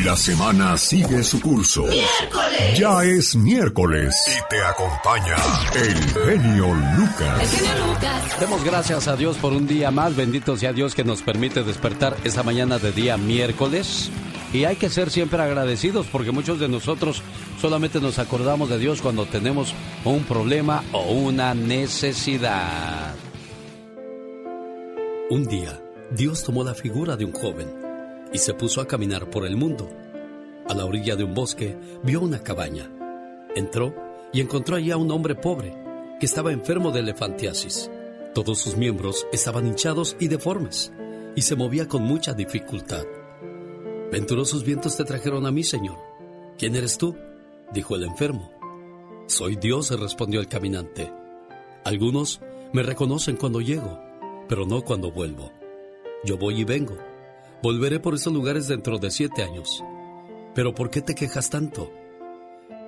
La semana sigue su curso. ¡Miércoles! Ya es miércoles y te acompaña el genio Lucas. El genio Lucas. Demos gracias a Dios por un día más. Bendito sea Dios que nos permite despertar esta mañana de día miércoles. Y hay que ser siempre agradecidos porque muchos de nosotros solamente nos acordamos de Dios cuando tenemos un problema o una necesidad. Un día, Dios tomó la figura de un joven y se puso a caminar por el mundo. A la orilla de un bosque vio una cabaña. Entró y encontró allí a un hombre pobre que estaba enfermo de elefantiasis. Todos sus miembros estaban hinchados y deformes y se movía con mucha dificultad. Venturosos vientos te trajeron a mí, Señor. ¿Quién eres tú? dijo el enfermo. Soy Dios, respondió el caminante. Algunos me reconocen cuando llego, pero no cuando vuelvo. Yo voy y vengo. Volveré por esos lugares dentro de siete años. Pero ¿por qué te quejas tanto?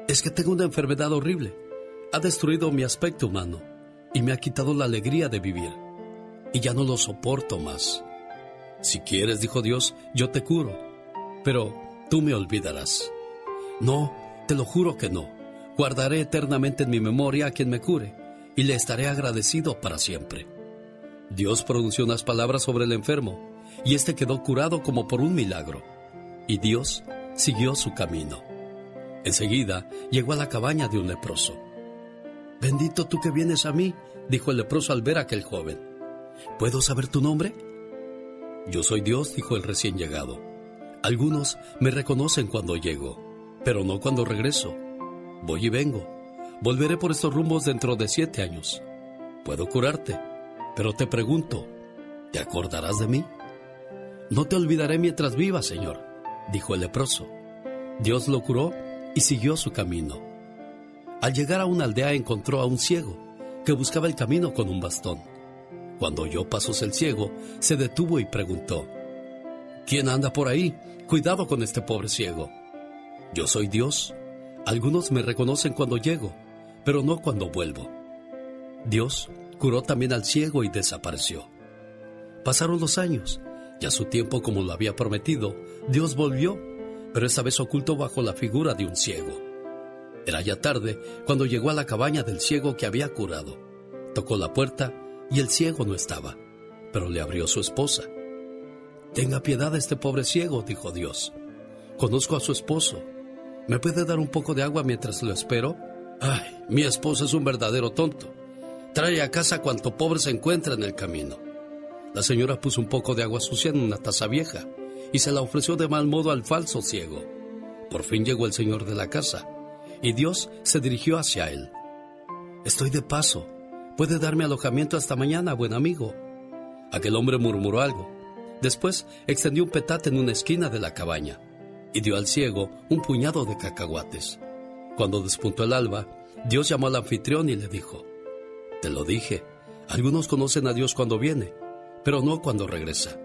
Es que tengo una enfermedad horrible. Ha destruido mi aspecto humano y me ha quitado la alegría de vivir. Y ya no lo soporto más. Si quieres, dijo Dios, yo te curo. Pero tú me olvidarás. No, te lo juro que no. Guardaré eternamente en mi memoria a quien me cure y le estaré agradecido para siempre. Dios pronunció unas palabras sobre el enfermo y éste quedó curado como por un milagro. Y Dios siguió su camino. Enseguida llegó a la cabaña de un leproso. Bendito tú que vienes a mí, dijo el leproso al ver a aquel joven. ¿Puedo saber tu nombre? Yo soy Dios, dijo el recién llegado. Algunos me reconocen cuando llego, pero no cuando regreso. Voy y vengo. Volveré por estos rumbos dentro de siete años. Puedo curarte, pero te pregunto, ¿te acordarás de mí? No te olvidaré mientras viva, Señor, dijo el leproso. Dios lo curó y siguió su camino. Al llegar a una aldea encontró a un ciego que buscaba el camino con un bastón. Cuando oyó pasos el ciego, se detuvo y preguntó, ¿Quién anda por ahí? Cuidado con este pobre ciego. Yo soy Dios. Algunos me reconocen cuando llego, pero no cuando vuelvo. Dios curó también al ciego y desapareció. Pasaron los años y a su tiempo, como lo había prometido, Dios volvió, pero esta vez oculto bajo la figura de un ciego. Era ya tarde cuando llegó a la cabaña del ciego que había curado. Tocó la puerta y el ciego no estaba, pero le abrió su esposa. Tenga piedad de este pobre ciego, dijo Dios. Conozco a su esposo. ¿Me puede dar un poco de agua mientras lo espero? Ay, mi esposo es un verdadero tonto. Trae a casa cuanto pobre se encuentra en el camino. La señora puso un poco de agua sucia en una taza vieja y se la ofreció de mal modo al falso ciego. Por fin llegó el señor de la casa y Dios se dirigió hacia él. Estoy de paso. Puede darme alojamiento hasta mañana, buen amigo. Aquel hombre murmuró algo. Después extendió un petate en una esquina de la cabaña y dio al ciego un puñado de cacahuates. Cuando despuntó el alba, Dios llamó al anfitrión y le dijo, Te lo dije, algunos conocen a Dios cuando viene, pero no cuando regresa.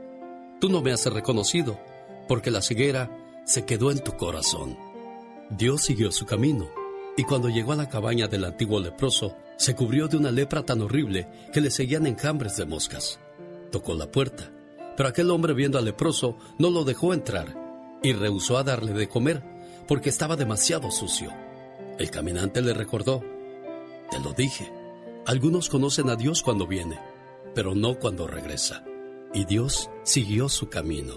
Tú no me has reconocido, porque la ceguera se quedó en tu corazón. Dios siguió su camino, y cuando llegó a la cabaña del antiguo leproso, se cubrió de una lepra tan horrible que le seguían enjambres de moscas. Tocó la puerta, pero aquel hombre viendo al leproso no lo dejó entrar y rehusó a darle de comer porque estaba demasiado sucio. El caminante le recordó, te lo dije, algunos conocen a Dios cuando viene, pero no cuando regresa. Y Dios siguió su camino.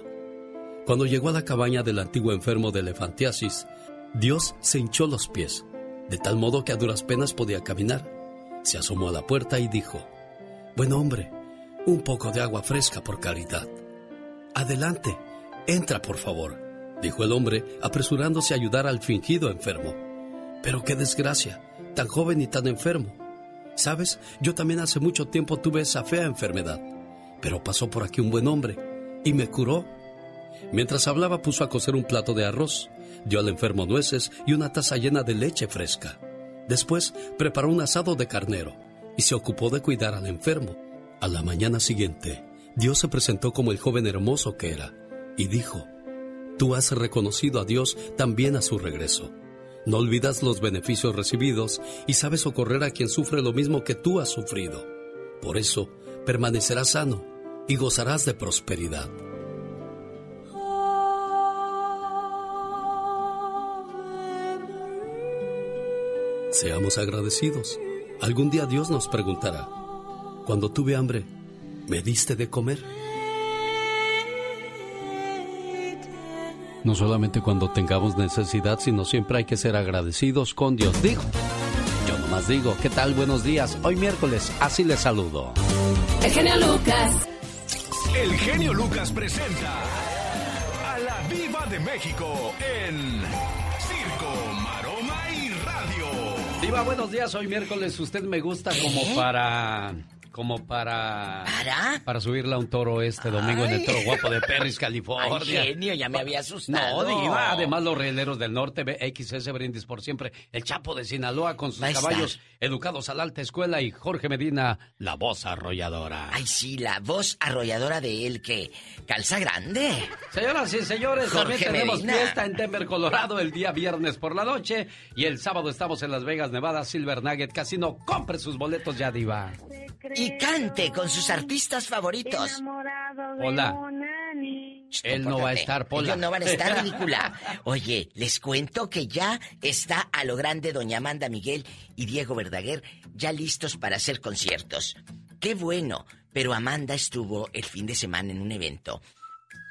Cuando llegó a la cabaña del antiguo enfermo de elefantiasis, Dios se hinchó los pies, de tal modo que a duras penas podía caminar. Se asomó a la puerta y dijo, Buen hombre, un poco de agua fresca por caridad. Adelante, entra por favor, dijo el hombre, apresurándose a ayudar al fingido enfermo. Pero qué desgracia, tan joven y tan enfermo. Sabes, yo también hace mucho tiempo tuve esa fea enfermedad, pero pasó por aquí un buen hombre y me curó. Mientras hablaba puso a cocer un plato de arroz, dio al enfermo nueces y una taza llena de leche fresca. Después preparó un asado de carnero y se ocupó de cuidar al enfermo. A la mañana siguiente, Dios se presentó como el joven hermoso que era y dijo, Tú has reconocido a Dios también a su regreso. No olvidas los beneficios recibidos y sabes socorrer a quien sufre lo mismo que tú has sufrido. Por eso, permanecerás sano y gozarás de prosperidad. Seamos agradecidos. Algún día Dios nos preguntará, cuando tuve hambre, ¿me diste de comer? No solamente cuando tengamos necesidad, sino siempre hay que ser agradecidos con Dios. Digo, yo nomás digo, ¿qué tal? Buenos días. Hoy miércoles, así les saludo. El genio Lucas. El genio Lucas presenta a la Viva de México en Diva, buenos días. Hoy miércoles usted me gusta como para como para ¿Para? para subirle a un toro este domingo en el Toro Guapo de Perris, California. Ay, genio, ya me había asustado. No, diva, además los rieleros del norte, XS Brindis por siempre, el Chapo de Sinaloa con sus caballos educados a la alta escuela y Jorge Medina, la voz arrolladora. Ay, sí, la voz arrolladora de él que calza grande. Señoras y señores, también tenemos fiesta en Denver, Colorado el día viernes por la noche y el sábado estamos en Las Vegas, Nevada, Silver Nugget Casino. Compre sus boletos ya, diva y cante con sus artistas favoritos. Hola. Él no va a estar, Pola. Ellos no van a estar, ridícula. Oye, les cuento que ya está a lo grande doña Amanda Miguel y Diego Verdaguer ya listos para hacer conciertos. Qué bueno, pero Amanda estuvo el fin de semana en un evento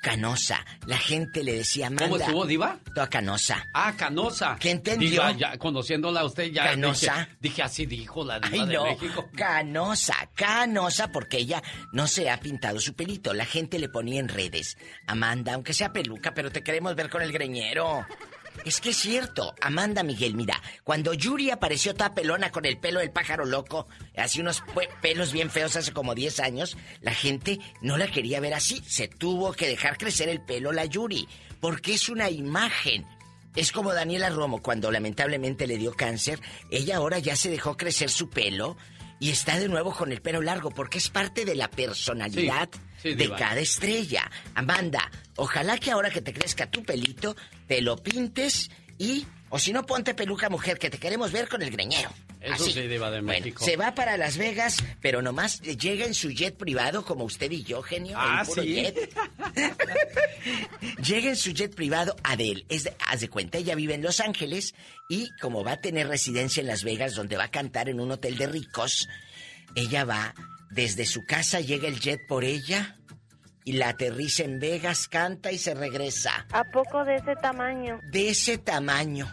canosa. La gente le decía Amanda. ¿Cómo estuvo, Diva? Toda canosa. Ah, canosa. ¿Qué entendió? Diva, ya, conociéndola a usted ya. Canosa. Dije, así dijo la Diva de México. Canosa, canosa, porque ella no se ha pintado su pelito. La gente le ponía en redes. Amanda, aunque sea peluca, pero te queremos ver con el greñero. Es que es cierto, Amanda Miguel, mira, cuando Yuri apareció toda pelona con el pelo del pájaro loco, así unos pelos bien feos hace como 10 años, la gente no la quería ver así, se tuvo que dejar crecer el pelo la Yuri, porque es una imagen. Es como Daniela Romo cuando lamentablemente le dio cáncer, ella ahora ya se dejó crecer su pelo y está de nuevo con el pelo largo porque es parte de la personalidad de cada estrella. Amanda, ojalá que ahora que te crezca tu pelito, te lo pintes y, o si no, ponte peluca mujer, que te queremos ver con el greñero. Eso sí, Diva de México. se va para Las Vegas, pero nomás llega en su jet privado, como usted y yo, genio. Ah, sí. Jet. llega en su jet privado. Es de, haz de cuenta, ella vive en Los Ángeles y como va a tener residencia en Las Vegas, donde va a cantar en un hotel de ricos, ella va desde su casa llega el jet por ella y la aterriza en Vegas, canta y se regresa. ¿A poco de ese tamaño? De ese tamaño.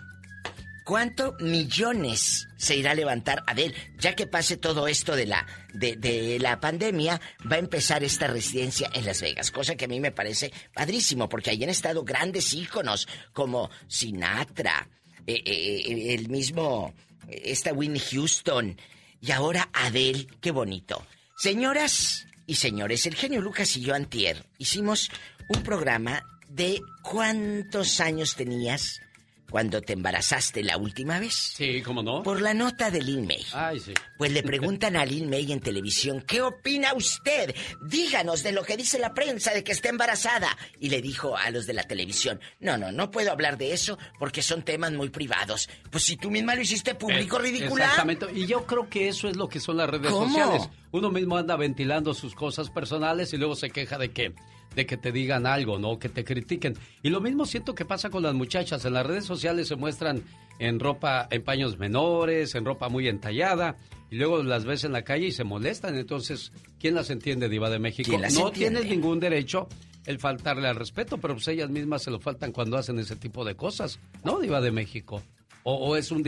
¿Cuánto millones se irá a levantar Adel? Ya que pase todo esto de la, de, la pandemia, va a empezar esta residencia en Las Vegas. Cosa que a mí me parece padrísimo, porque ahí han estado grandes íconos como Sinatra, eh, eh, eh, el mismo, esta Winnie Houston, y ahora Adele, qué bonito. Señoras y señores, el genio Lucas y yo antier hicimos un programa de cuántos años tenías cuando te embarazaste la última vez. Sí, ¿cómo no? Por la nota de Lin May. Ay, sí. Pues le preguntan a Lin May en televisión, ¿qué opina usted? Díganos de lo que dice la prensa de que está embarazada. Y le dijo a los de la televisión, no, no, no puedo hablar de eso porque son temas muy privados. Pues si tú misma lo hiciste público, eh, ridícula. Exactamente. Y yo creo que eso es lo que son las redes sociales. Uno mismo anda ventilando sus cosas personales y luego se queja de que de que te digan algo, ¿no? Que te critiquen. Y lo mismo siento que pasa con las muchachas. En las redes sociales se muestran en ropa, en paños menores, en ropa muy entallada, y luego las ves en la calle y se molestan. Entonces, ¿quién las entiende, Diva de México? no tienes ningún derecho el faltarle al respeto, pero pues ellas mismas se lo faltan cuando hacen ese tipo de cosas, ¿no, Diva de México? O, es un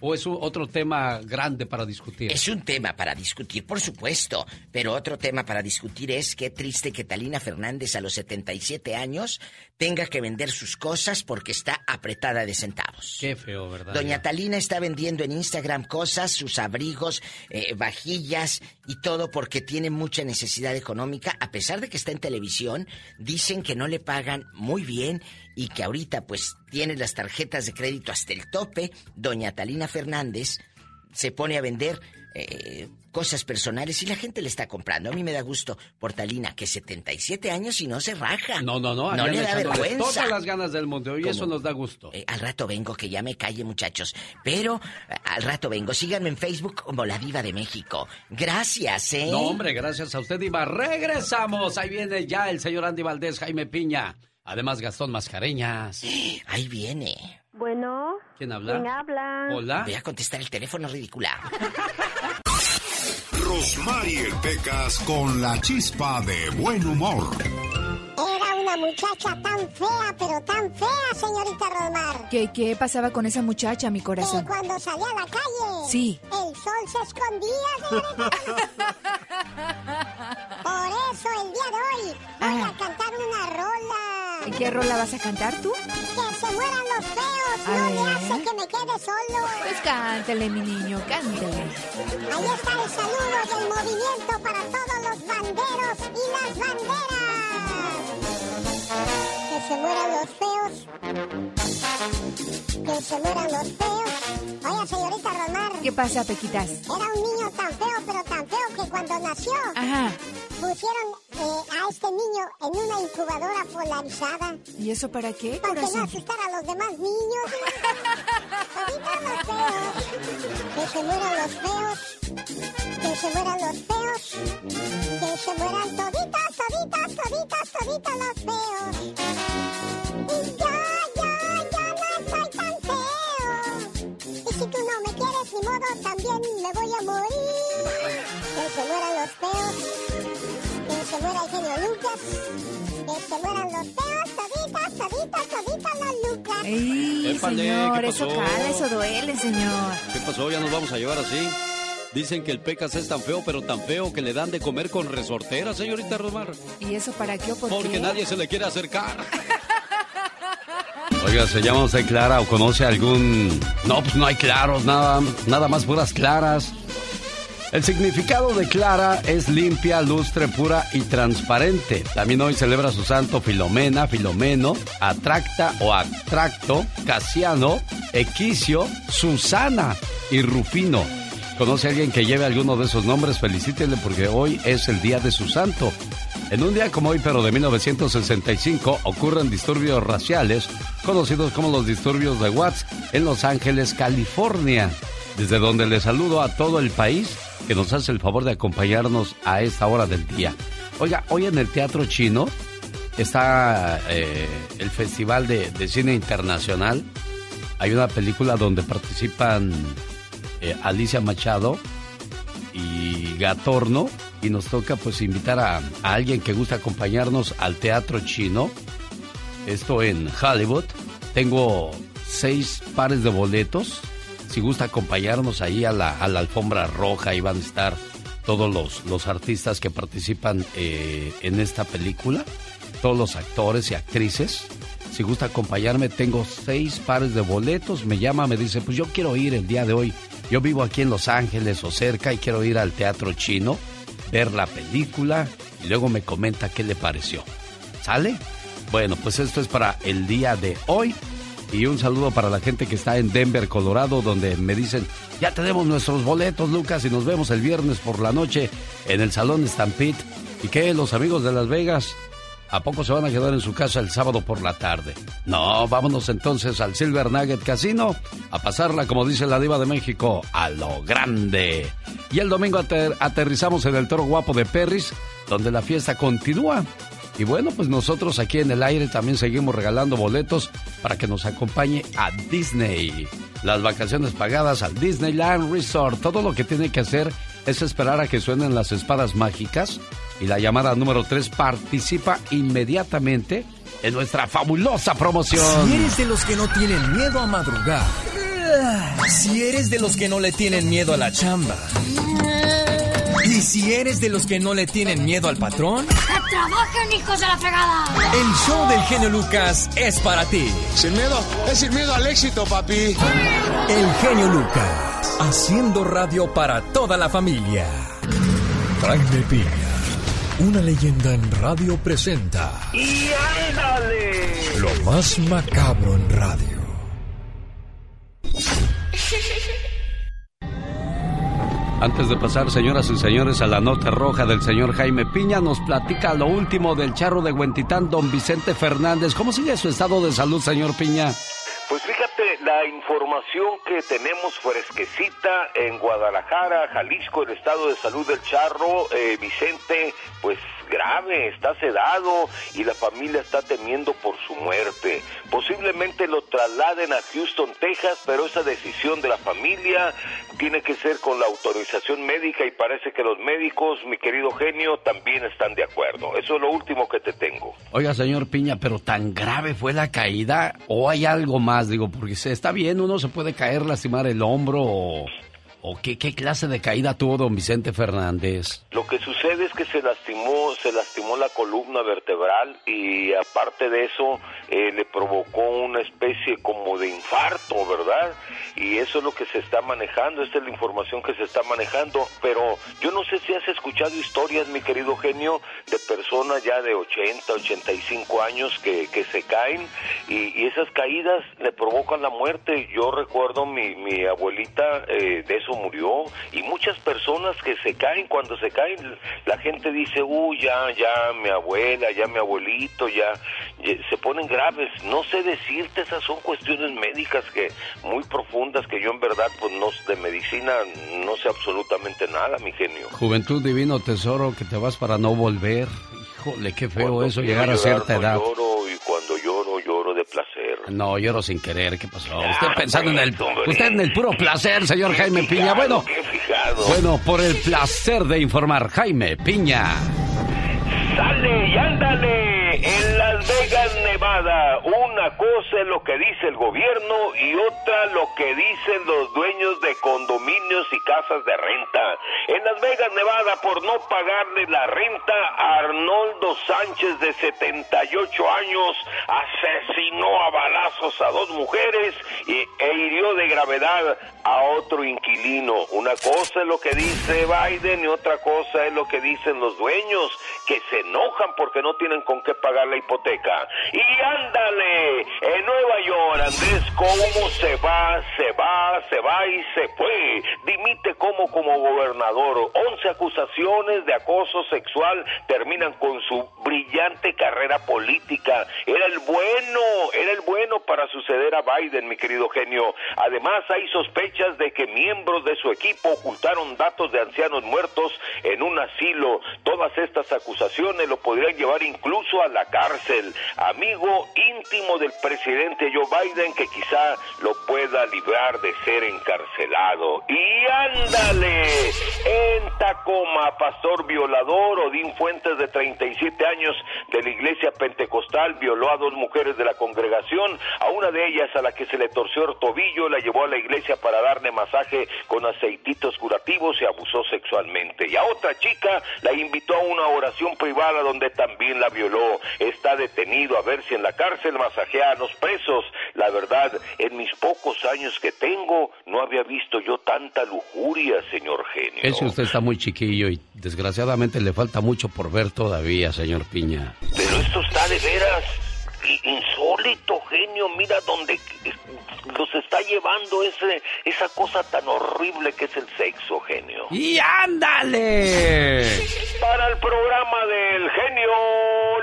o es otro tema grande para discutir. Es un tema para discutir, por supuesto, pero otro tema para discutir es qué triste que Talina Fernández a los 77 años tenga que vender sus cosas porque está apretada de centavos. Qué feo, ¿verdad? Doña Talina está vendiendo en Instagram cosas, sus abrigos, eh, vajillas y todo porque tiene mucha necesidad económica, a pesar de que está en televisión, dicen que no le pagan muy bien y que ahorita pues tiene las tarjetas de crédito hasta el tope, doña Talina Fernández se pone a vender eh, cosas personales y la gente le está comprando. A mí me da gusto por Talina, que 77 años y no se raja. No, no, no. No le da vergüenza. Todas las ganas del mundo y eso nos da gusto. Eh, al rato vengo, que ya me calle, muchachos. Pero eh, al rato vengo. Síganme en Facebook como La Diva de México. Gracias, ¿eh? No, hombre, gracias a usted, Diva. Regresamos. Ahí viene ya el señor Andy Valdés, Jaime Piña. Además, Gastón Mascareñas. Ahí viene. Bueno. ¿Quién habla? ¿Quién habla? Hola. Voy a contestar el teléfono ridícula. Rosmarie Pecas con la chispa de buen humor. Una muchacha tan fea, pero tan fea, señorita Rosmar. ¿Qué, ¿Qué pasaba con esa muchacha, mi Que corazón? cuando salía a la calle, Sí. el sol se escondía, señorita. Por eso el día de hoy voy Ah. a cantar una rola. ¿Qué rola vas a cantar tú? Que se mueran los feos, A no me ver. hace que me quede solo. Pues cántele, mi niño, cántele. Ahí está el saludo del movimiento para todos los banderos y las banderas. Thank you. Que se mueran los feos. Que se mueran los feos. Oye, señorita Romar, ¿Qué pasa, Pequitas? era un niño tan feo, pero tan feo que cuando nació Ajá. pusieron eh, a este niño en una incubadora polarizada ¿Y eso para qué, para que no asustara a los demás niños. Los feos. Que se mueran los feos. Que se mueran los feos. Que se mueran toditas, toditas, toditas, toditas los feos. Y ya, ya, ya no estoy tan feo. Y si tú no me quieres ni modo, también me voy a morir. Que se mueran los feos. Que se muera el genio Lucas. Que se mueran los feos, toditas, toditas, toditas los Lucas. ¡Ey, Épale, señor! ¿qué Eso pasó? cala, eso duele, señor. ¿Qué pasó? ¿Ya nos vamos a llevar así? Dicen que el Pecas es tan feo, pero tan feo que le dan de comer con resortera, señorita Rosmar. ¿Y eso para qué o por Porque qué? nadie se le quiere acercar. Oiga, ¿se llama usted Clara o conoce algún...? No, pues no hay claros, nada, nada más puras claras. El significado de Clara es limpia, lustre, pura y transparente. También hoy celebra su santo Filomena, Filomeno, Atracta o Atracto, Casiano, Equicio, Susana y Rufino. ¿Conoce a alguien que lleve alguno de esos nombres? Felicítele porque hoy es el día de su santo. En un día como hoy, pero de 1965, ocurren disturbios raciales, conocidos como los disturbios de Watts, en Los Ángeles, California, desde donde le saludo a todo el país que nos hace el favor de acompañarnos a esta hora del día. Oiga, hoy en el Teatro Chino está eh, el Festival de, de Cine Internacional. Hay una película donde participan eh, Alicia Machado y Gatorno y nos toca pues invitar a, alguien que gusta acompañarnos al teatro chino. Esto en Hollywood. Tengo seis pares de boletos. Si gusta acompañarnos ahí a la, a la alfombra roja, ahí van a estar todos los, los artistas que participan eh, en esta película, todos los actores y actrices. Si gusta acompañarme, tengo seis pares de boletos. Me llama, me dice, pues yo quiero ir el día de hoy. Yo vivo aquí en Los Ángeles o cerca y quiero ir al teatro chino, ver la película y luego me comenta qué le pareció. ¿Sale? Bueno, pues esto es para el día de hoy. Y un saludo para la gente que está en Denver, Colorado, donde me dicen, ya tenemos nuestros boletos, Lucas, y nos vemos el viernes por la noche en el Salón Stampede. ¿Y qué? Los amigos de Las Vegas, ¿a poco se van a quedar en su casa el sábado por la tarde? No, vámonos entonces al Silver Nugget Casino a pasarla, como dice la diva de México, a lo grande. Y el domingo ater- aterrizamos en el Toro Guapo de Perris, donde la fiesta continúa. Y bueno, pues nosotros aquí en el aire también seguimos regalando boletos para que nos acompañe a Disney. Las vacaciones pagadas al Disneyland Resort. Todo lo que tiene que hacer es esperar a que suenen las espadas mágicas y la llamada número 3 participa inmediatamente en nuestra fabulosa promoción. Si eres de los que no tienen miedo a madrugar. Si eres de los que no le tienen miedo a la chamba. Y si eres de los que no le tienen miedo al patrón, ¡Trabajen, hijos de la fregada! el show del genio Lucas es para ti. Sin miedo, es sin miedo al éxito, papi. El genio Lucas, haciendo radio para toda la familia. Jaime Piña, una leyenda en radio presenta. ¡Y ándale! Lo más macabro en radio. Antes de pasar, señoras y señores, a la nota roja del señor Jaime Piña, nos platica lo último del charro de Huentitán, don Vicente Fernández. ¿Cómo sigue su estado de salud, señor Piña? Pues fíjate, la información que tenemos fresquecita en Guadalajara, Jalisco, el estado de salud del charro, eh, Vicente, pues grave, está sedado y la familia está temiendo por su muerte. Posiblemente lo trasladen a Houston, Texas, pero esa decisión de la familia tiene que ser con la autorización médica y parece que los médicos, mi querido genio, también están de acuerdo. Eso es lo último que te tengo. Oiga, señor Piña, pero tan grave fue la caída o hay algo más, digo, porque se está bien, uno se puede caer, lastimar el hombro o, o qué, clase de caída tuvo don Vicente Fernández. Lo que sucede es que se lastimó, se lastimó la columna vertebral y aparte de eso eh, le provocó una especie como de infarto, ¿verdad? Y eso es lo que se está manejando, esta es la información que se está manejando, pero yo no sé si has escuchado historias, mi querido genio, de personas ya de 80, 85 años que, se caen y, esas caídas le provocan la muerte. Yo recuerdo mi, mi abuelita eh, de eso murió y muchas personas que se caen, cuando se caen, la gente dice, uy, ya, ya, mi abuela, ya mi abuelito, ya, ya", se ponen graves. No sé decirte, esas son cuestiones médicas que muy profundas que yo en verdad, pues no, de medicina no sé absolutamente nada, mi genio. Juventud divino tesoro, que te vas para no volver. Híjole, qué feo Cuando eso, llegar a llorar, cierta no edad. Lloro y cuando No, lloro sin querer, ¿qué pasó? Ah, Usted pensando en el, hombre. usted en el puro placer, señor Jaime Piña. Bueno, bueno, por el placer de informar, Jaime Piña. Sale y ándale en Las Vegas, Nevada. Una cosa es lo que dice el gobierno y otra lo que dicen los dueños de condominios y casas de renta. En Las Vegas, Nevada, por no pagarle la renta, Arnoldo Sánchez, de 78 años, asesinó a balazos a dos mujeres e hirió de gravedad a otro inquilino. Una cosa es lo que dice Biden y otra cosa es lo que dicen los dueños, que se enojan porque no tienen con qué pagar la hipoteca. Y ándale, en Nueva York, Andrés cómo se va, se va, se va y se fue. Dimite como como gobernador. 11 acusaciones de acoso sexual terminan con su brillante carrera política. Era el bueno, era el bueno para suceder a Biden, mi querido genio. Además, hay sospechas de que miembros de su equipo ocultaron datos de ancianos muertos en un asilo. Todas estas acusaciones lo podrían llevar incluso a la cárcel. Amigo íntimo del presidente Joe Biden que quizá lo pueda librar de ser encarcelado. Y ándale, en Tacoma, pastor violador Odín Fuentes de 37 años de la iglesia pentecostal violó a dos mujeres de la congregación, a una de ellas a la que se le torció el tobillo, la llevó a la iglesia para darle masaje con aceititos curativos y abusó sexualmente. Y a otra chica la invitó a una oración privada donde también la violó. Está detenido a ver si en la cárcel masajea a los presos. La verdad, en mis pocos años que tengo, no había visto yo tanta lujuria, señor genio. Ese usted está muy chiquillo y desgraciadamente le falta mucho por ver todavía, señor Piña. Pero esto está de veras insólito, genio. Mira dónde los está llevando ese, esa cosa tan horrible que es el sexo, genio. ¡Y ándale! Para el programa del genio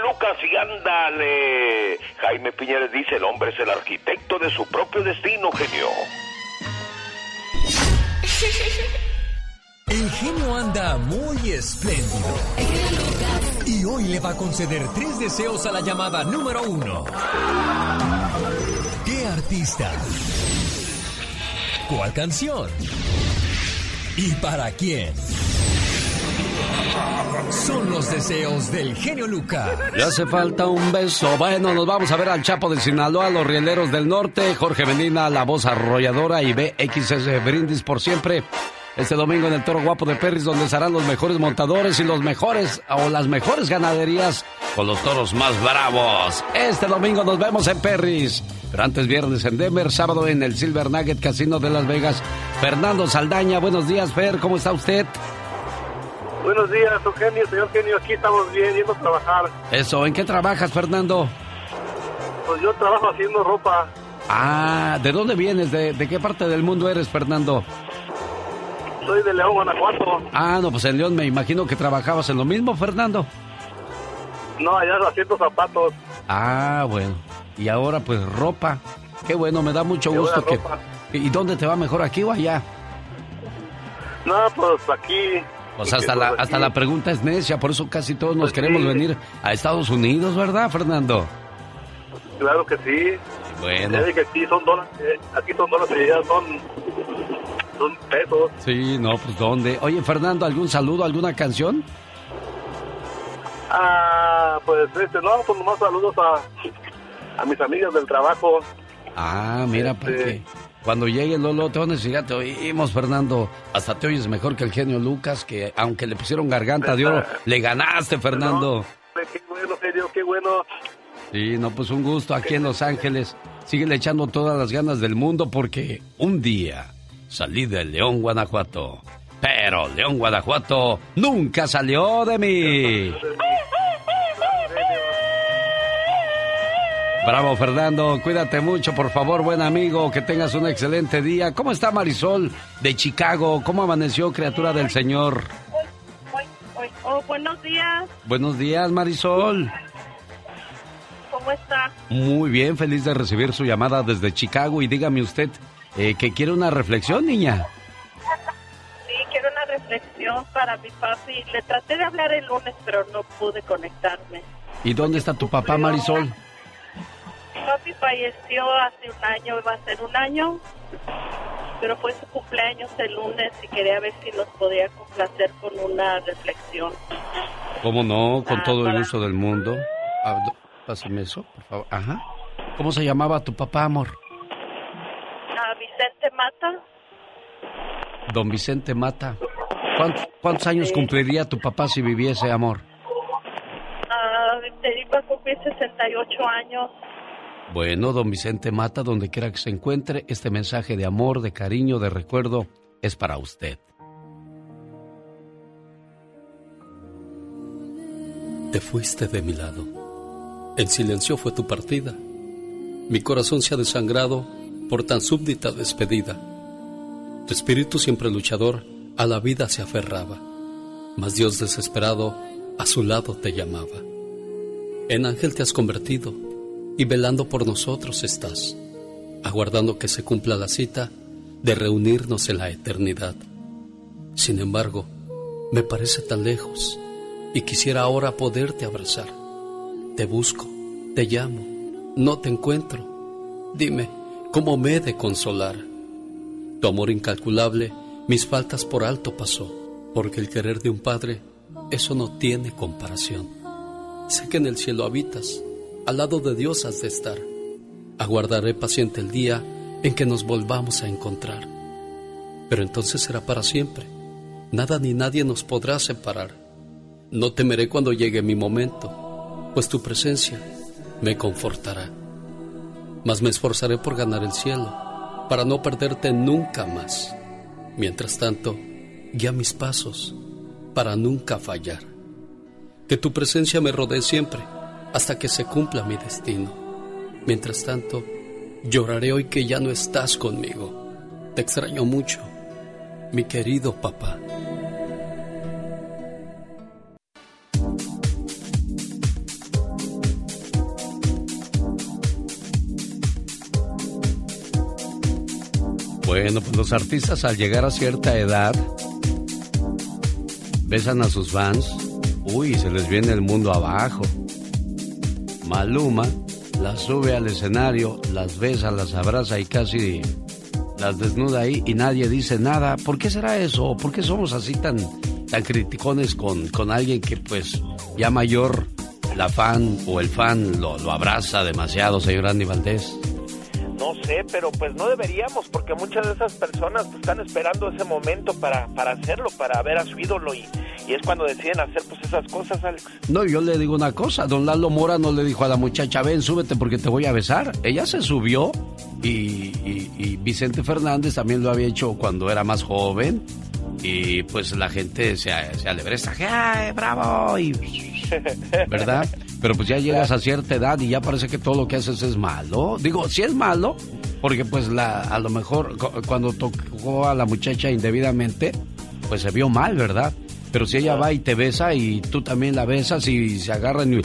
Lucas y ándale. Jaime Piñeres dice, el hombre es el arquitecto de su propio destino, genio. El genio anda muy espléndido. Hoy le va a conceder tres deseos a la llamada número uno. ¿Qué artista? ¿Cuál canción? ¿Y para quién? Son los deseos del genio Lucas. Le hace falta un beso. Bueno, nos vamos a ver al Chapo de Sinaloa, los Rieleros del Norte, Jorge Medina, la voz arrolladora y BXS Brindis por siempre. Este domingo en el Toro Guapo de Perris, donde estarán los mejores montadores y los mejores o las mejores ganaderías con los toros más bravos. Este domingo nos vemos en Perris. Pero antes viernes en Denver, sábado en el Silver Nugget Casino de Las Vegas. Fernando Saldaña, buenos días, Fer, ¿cómo está usted? Buenos días, Eugenio, señor Genio, aquí estamos bien, yendo a trabajar. Eso, ¿en qué trabajas, Fernando? Pues yo trabajo haciendo ropa. Ah, ¿de dónde vienes? ¿De, de qué parte del mundo eres, Fernando? Soy de León, Guanajuato. Ah, no, pues en León me imagino que trabajabas en lo mismo, Fernando. No, allá haciendo zapatos. Ah, bueno. Y ahora pues ropa. Qué bueno, me da mucho gusto que... ropa. ¿Y dónde te va mejor, aquí o allá? No, pues aquí, Pues hasta la, hasta la pregunta es necia, por eso casi todos nos queremos venir a Estados Unidos, ¿verdad, Fernando? Claro que sí. Bueno. Ya que aquí son dólares, eh, aquí son dólares y allá son, son pesos. Sí, no, pues ¿dónde? Oye, Fernando, ¿algún saludo, alguna canción? Ah, pues este, no, pues nomás saludos a, a mis amigas del trabajo. Ah, mira, Este- porque cuando llegue Lolo, te van a decir, ya te oímos, Fernando. Hasta te oyes mejor que el genio Lucas, que aunque le pusieron garganta de oro, le ganaste, Fernando. Qué bueno, serio, qué bueno. Sí, no, pues un gusto aquí en Los Ángeles. Síguele echando todas las ganas del mundo porque un día salí de León, Guanajuato. Pero León, Guanajuato nunca salió de mí. Bravo, Fernando. Cuídate mucho, por favor, buen amigo. Que tengas un excelente día. ¿Cómo está Marisol de Chicago? ¿Cómo amaneció, criatura del Señor? Oh, buenos días, Buenos días, Marisol. ¿cómo está? Muy bien, feliz de recibir su llamada desde Chicago. Y dígame usted, eh, ¿que quiere una reflexión, niña? Sí, quiero una reflexión para mi papi. Le traté de hablar el lunes, pero no pude conectarme. ¿Y dónde está tu papá, Marisol? Mi papi falleció hace un año, va a ser un año, pero fue su cumpleaños el lunes y quería ver si nos podía complacer con una reflexión. ¿Cómo no? Con Ah, todo el gusto del mundo. Ah, Pásame eso, por favor. Ajá. ¿Cómo se llamaba tu papá, amor? A Vicente Mata, Don Vicente Mata. ¿Cuántos, cuántos años cumpliría tu papá si viviese, amor? ah, te iba a cumplir 68 años. Bueno, don Vicente Mata, donde quiera que se encuentre, este mensaje de amor, de cariño, de recuerdo es para usted. Te fuiste de mi lado. En silencio fue tu partida. Mi corazón se ha desangrado por tan súbdita despedida. Tu espíritu siempre luchador a la vida se aferraba, mas Dios desesperado a su lado te llamaba. En ángel te has convertido y velando por nosotros estás, aguardando que se cumpla la cita de reunirnos en la eternidad. Sin embargo, me parece tan lejos y quisiera ahora poderte abrazar. Te busco, te llamo, no te encuentro. Dime, ¿cómo me he de consolar? Tu amor incalculable mis faltas por alto pasó, porque el querer de un padre, eso no tiene comparación. Sé que en el cielo habitas, al lado de Dios has de estar. Aguardaré paciente el día en que nos volvamos a encontrar. Pero entonces será para siempre. Nada ni nadie nos podrá separar. No temeré cuando llegue mi momento, pues tu presencia me confortará. Mas me esforzaré por ganar el cielo, para no perderte nunca más. Mientras tanto, guía mis pasos, para nunca fallar. Que tu presencia me rodee siempre, hasta que se cumpla mi destino. Mientras tanto, lloraré hoy que ya no estás conmigo. Te extraño mucho, mi querido papá. Bueno, pues los artistas al llegar a cierta edad besan a sus fans. Uy, se les viene el mundo abajo. Maluma las sube al escenario, las besa, las abraza y casi las desnuda ahí y nadie dice nada. ¿Por qué será eso? ¿Por qué somos así tan, tan criticones con, con alguien que pues ya mayor, la fan o el fan lo, lo abraza demasiado, señor Andy Valdés? No sé, pero pues no deberíamos, porque muchas de esas personas pues, están esperando ese momento para, para hacerlo, para ver a su ídolo y, y es cuando deciden hacer pues esas cosas, Alex. No, yo le digo una cosa, don Lalo Mora no le dijo a la muchacha, ven, súbete porque te voy a besar. Ella se subió y, y- y Vicente Fernández también lo había hecho cuando era más joven y pues la gente se, se ¡ay, bravo! Y, ¿Verdad? Pero pues ya llegas a cierta edad y ya parece que todo lo que haces es malo. Digo, sí es malo, porque pues la, a lo mejor cu- cuando tocó a la muchacha indebidamente, pues se vio mal, ¿verdad? Pero si ella va y te besa y tú también la besas y se agarran y...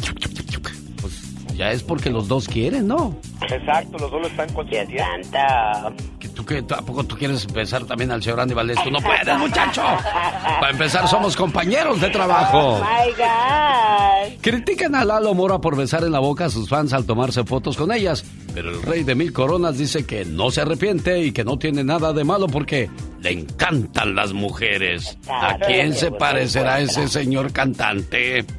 Pues ya es porque los dos quieren, ¿no? Exacto, los dos lo están consiguiendo. Que tú ¿Tú qué? ¿A poco tú quieres besar también al señor Andy Valdés? Tú no puedes, muchacho. Para empezar, somos compañeros de trabajo. Oh my God. Critican a Lalo Mora por besar en la boca a sus fans al tomarse fotos con ellas. Pero el rey de mil coronas dice que no se arrepiente y que no tiene nada de malo porque le encantan las mujeres. ¿A quién se parecerá ese señor cantante?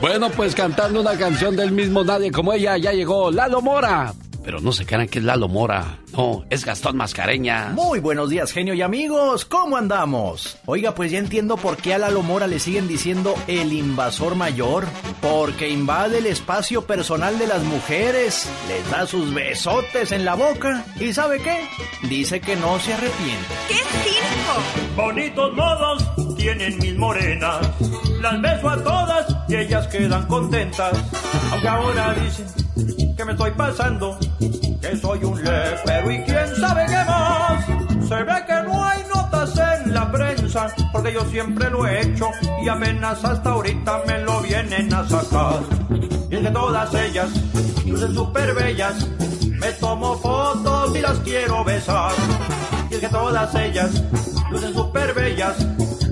Bueno, pues cantando una canción del mismo Nadie como ella, ya llegó Lalo Mora. Pero no se crean que es Lalo Mora. No, es Gastón Mascareña. Muy buenos días, genio y amigos. ¿Cómo andamos? Oiga, pues ya entiendo por qué a Lalo Mora le siguen diciendo el invasor mayor. Porque invade el espacio personal de las mujeres, les da sus besotes en la boca. ¿Y sabe qué? Dice que no se arrepiente. ¡Qué circo! Bonitos modos tienen mis morenas. Las beso a todas y ellas quedan contentas. Aunque ahora dicen me estoy pasando, que soy un lepero y quién sabe qué más. Se ve que no hay notas en la prensa, porque yo siempre lo he hecho y apenas hasta ahorita me lo vienen a sacar. Y es que todas ellas lucen súper bellas, me tomo fotos y las quiero besar. Y es que todas ellas lucen súper bellas,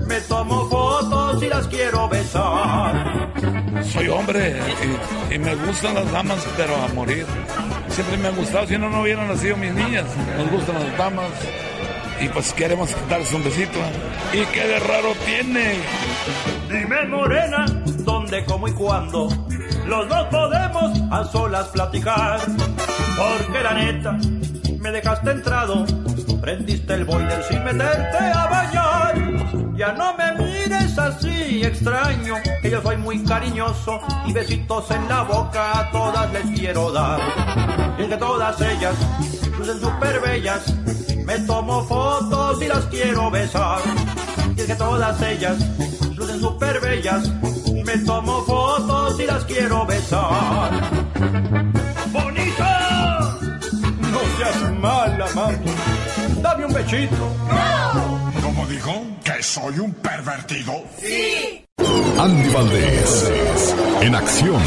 me tomo fotos y las quiero besar. Soy hombre y, y me gustan las damas, pero a morir. Siempre me ha gustado, si no, no hubieran nacido mis niñas. Nos gustan las damas y pues queremos darles un besito. ¿Y qué de raro tiene? Dime morena, dónde, cómo y cuándo. Los dos podemos a solas platicar. Porque la neta, me dejaste entrado. Prendiste el boiler sin meterte a bañar. Ya no me mires así extraño, que yo soy muy cariñoso y besitos en la boca a todas les quiero dar. Y es que todas ellas lucen súper bellas, me tomo fotos y las quiero besar. Y es que todas ellas lucen súper bellas, me tomo fotos y las quiero besar. No seas mala, mami. Dame un bechito. ¿Cómo dijo? ¿Que soy un pervertido? ¡Sí! Andy Valdés, en acción.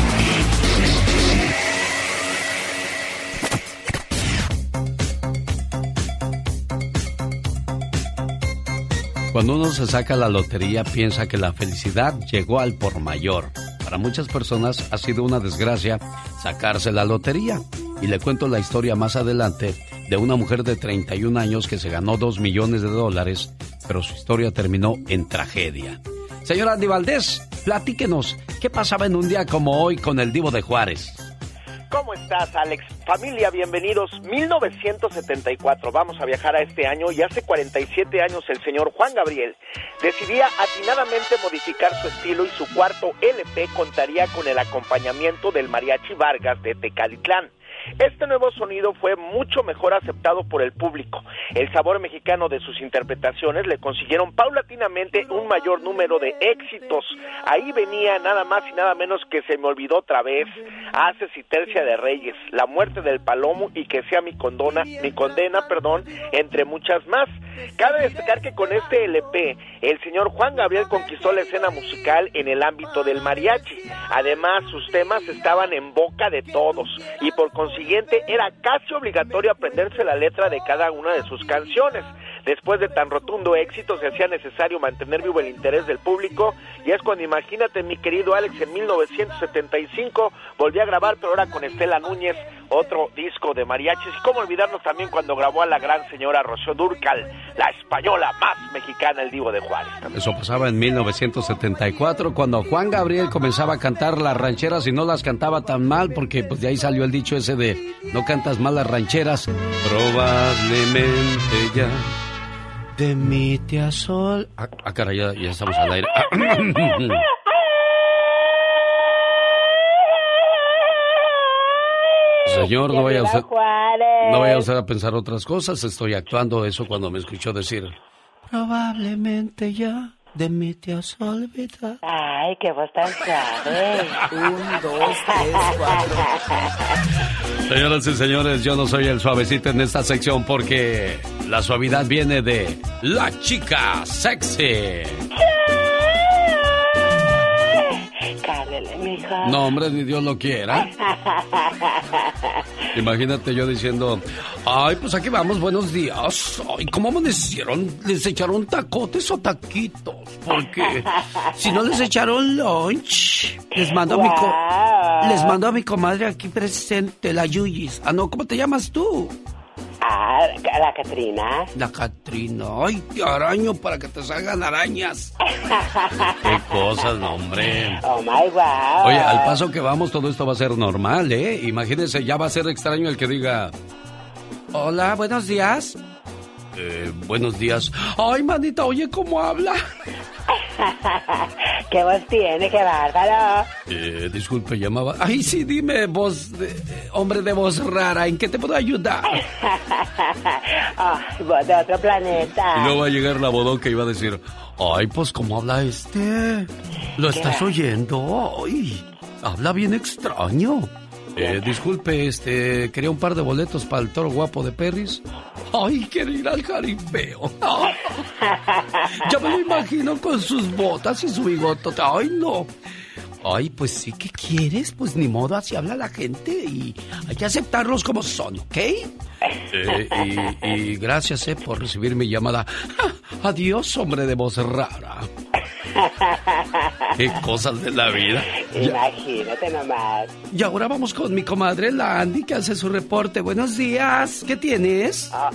Cuando uno se saca la lotería piensa que la felicidad llegó al por mayor. Para muchas personas ha sido una desgracia sacarse la lotería. Y le cuento la historia más adelante de una mujer de 31 años que se ganó 2 millones de dólares, pero su historia terminó en tragedia. Señora Andy Valdés, platíquenos, ¿qué pasaba en un día como hoy con el Divo de Juárez? ¿Cómo estás, Alex? Familia, bienvenidos. 1974. Vamos a viajar a este año y hace 47 años el señor Juan Gabriel decidía atinadamente modificar su estilo y su cuarto LP contaría con el acompañamiento del Mariachi Vargas de Tecalitlán. Este nuevo sonido fue mucho mejor aceptado por el público. El sabor mexicano de sus interpretaciones le consiguieron paulatinamente un mayor número de éxitos. Ahí venía nada más y nada menos que Se me olvidó otra vez, Haces y Tercia de Reyes, La muerte del palomo y que sea mi condona, mi condena, perdón, entre muchas más. Cabe destacar que con este LP, el señor Juan Gabriel conquistó la escena musical en el ámbito del mariachi. Además, sus temas estaban en boca de todos y por consiguiente era casi obligatorio aprenderse la letra de cada una de sus canciones. Después de tan rotundo éxito se hacía necesario mantener vivo el interés del público y es cuando imagínate mi querido Alex en 1975 volvió a grabar pero ahora con Estela Núñez otro disco de mariachis y cómo olvidarnos también cuando grabó a la gran señora Rocío Durcal, la española más mexicana, el divo de Juárez. Eso pasaba en 1974 cuando Juan Gabriel comenzaba a cantar las rancheras y no las cantaba tan mal porque pues de ahí salió el dicho ese de no cantas mal las rancheras. Probablemente ya de mi tía Sol. Ah, ah, caray, ya, ya estamos al aire. Señor, no vaya, usted, no vaya usted a pensar otras cosas. Estoy actuando eso cuando me escuchó decir. Probablemente ya de mí te has olvidado. Ay, qué voz tan suave. Un, dos, tres, cuatro. Señoras y señores, yo no soy el suavecito en esta sección porque la suavidad viene de la chica sexy. Carle mija. No, hombre, ni Dios lo quiera. Imagínate yo diciendo, ay, pues aquí vamos, buenos días. Ay, ¿cómo amanecieron? ¿Les echaron tacotes o taquitos? Porque si no les echaron lunch, les mando a mi co les mando a mi comadre aquí presente, la Yuyis. Ah, no, ¿cómo te llamas tú? Ah, la Catrina. La Catrina. Ay, te araño para que te salgan arañas. Qué cosas, no, hombre. Oh my wow. Oye, al paso que vamos, todo esto va a ser normal, ¿eh? Imagínense, ya va a ser extraño el que diga: Hola, buenos días. Eh, buenos días. Ay, manita, oye, ¿cómo habla? ¿Qué voz tiene? ¡Qué bárbaro! Eh, disculpe, llamaba. Ay, sí, dime, voz, de, eh, hombre de voz rara, ¿en qué te puedo ayudar? Ah, voz de otro planeta. Y luego va a llegar la bodoca y va a decir, ay, pues, ¿cómo habla este? ¿Lo estás oyendo? Ay, habla bien extraño. Eh, disculpe, este, quería un par de boletos para el toro guapo de Perris. Ay, quiere ir al jaripeo. Ya me lo imagino con sus botas y su bigote. Ay, no. Ay, pues sí, ¿qué quieres? Pues ni modo, así habla la gente y hay que aceptarlos como son, ¿ok? Eh, y, y gracias eh, por recibir mi llamada. Adiós, hombre de voz rara. Qué cosas de la vida. Imagínate nomás. Y ahora vamos con mi comadre, la Andy, que hace su reporte. Buenos días. ¿Qué tienes? Ah,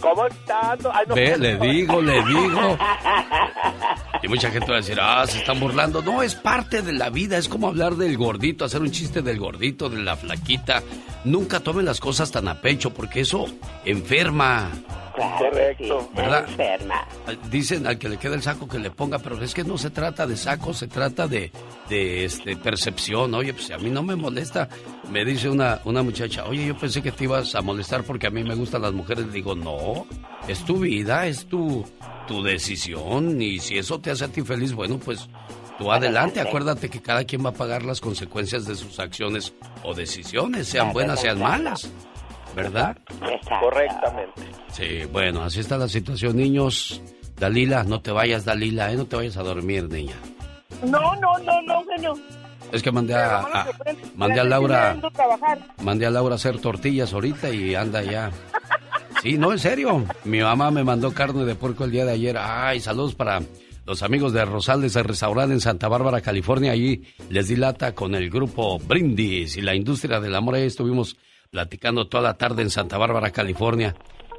¿cómo estás? Ay, no. Ve, le digo, le digo. Y mucha gente va a decir, ah, se están burlando. No, es parte de la vida. Es como hablar del gordito, hacer un chiste del gordito, de la flaquita. Nunca tomen las cosas tan a pecho, porque eso enferma. Correcto. ¿Verdad? Enferma. Dicen al que le queda el saco que le ponga, pero es que no se trata de saco, se trata de, de este, percepción. Oye, pues a mí no me molesta, me dice una, una muchacha, oye, yo pensé que te ibas a molestar porque a mí me gustan las mujeres. Digo, no, es tu vida, es tu, tu decisión y si eso te hace a ti feliz, bueno, pues tú adelante. Acuérdate que cada quien va a pagar las consecuencias de sus acciones o decisiones, sean buenas, sean malas. ¿Verdad? Correctamente. Sí, bueno, así está la situación, niños. Dalila, no te vayas, Dalila, ¿eh? No te vayas a dormir, niña. No, no, no, no, genio. Es que mandé a, a- mandé a Laura, mandé a Laura a hacer tortillas ahorita y anda ya. Sí, no, en serio. Mi mamá me mandó carne de puerco el día de ayer. Ay, saludos para los amigos de Rosales de Restaurante en Santa Bárbara, California. Allí les di lata con el grupo Brindis y la industria del amor. Ahí estuvimos platicando toda la tarde en Santa Bárbara, California.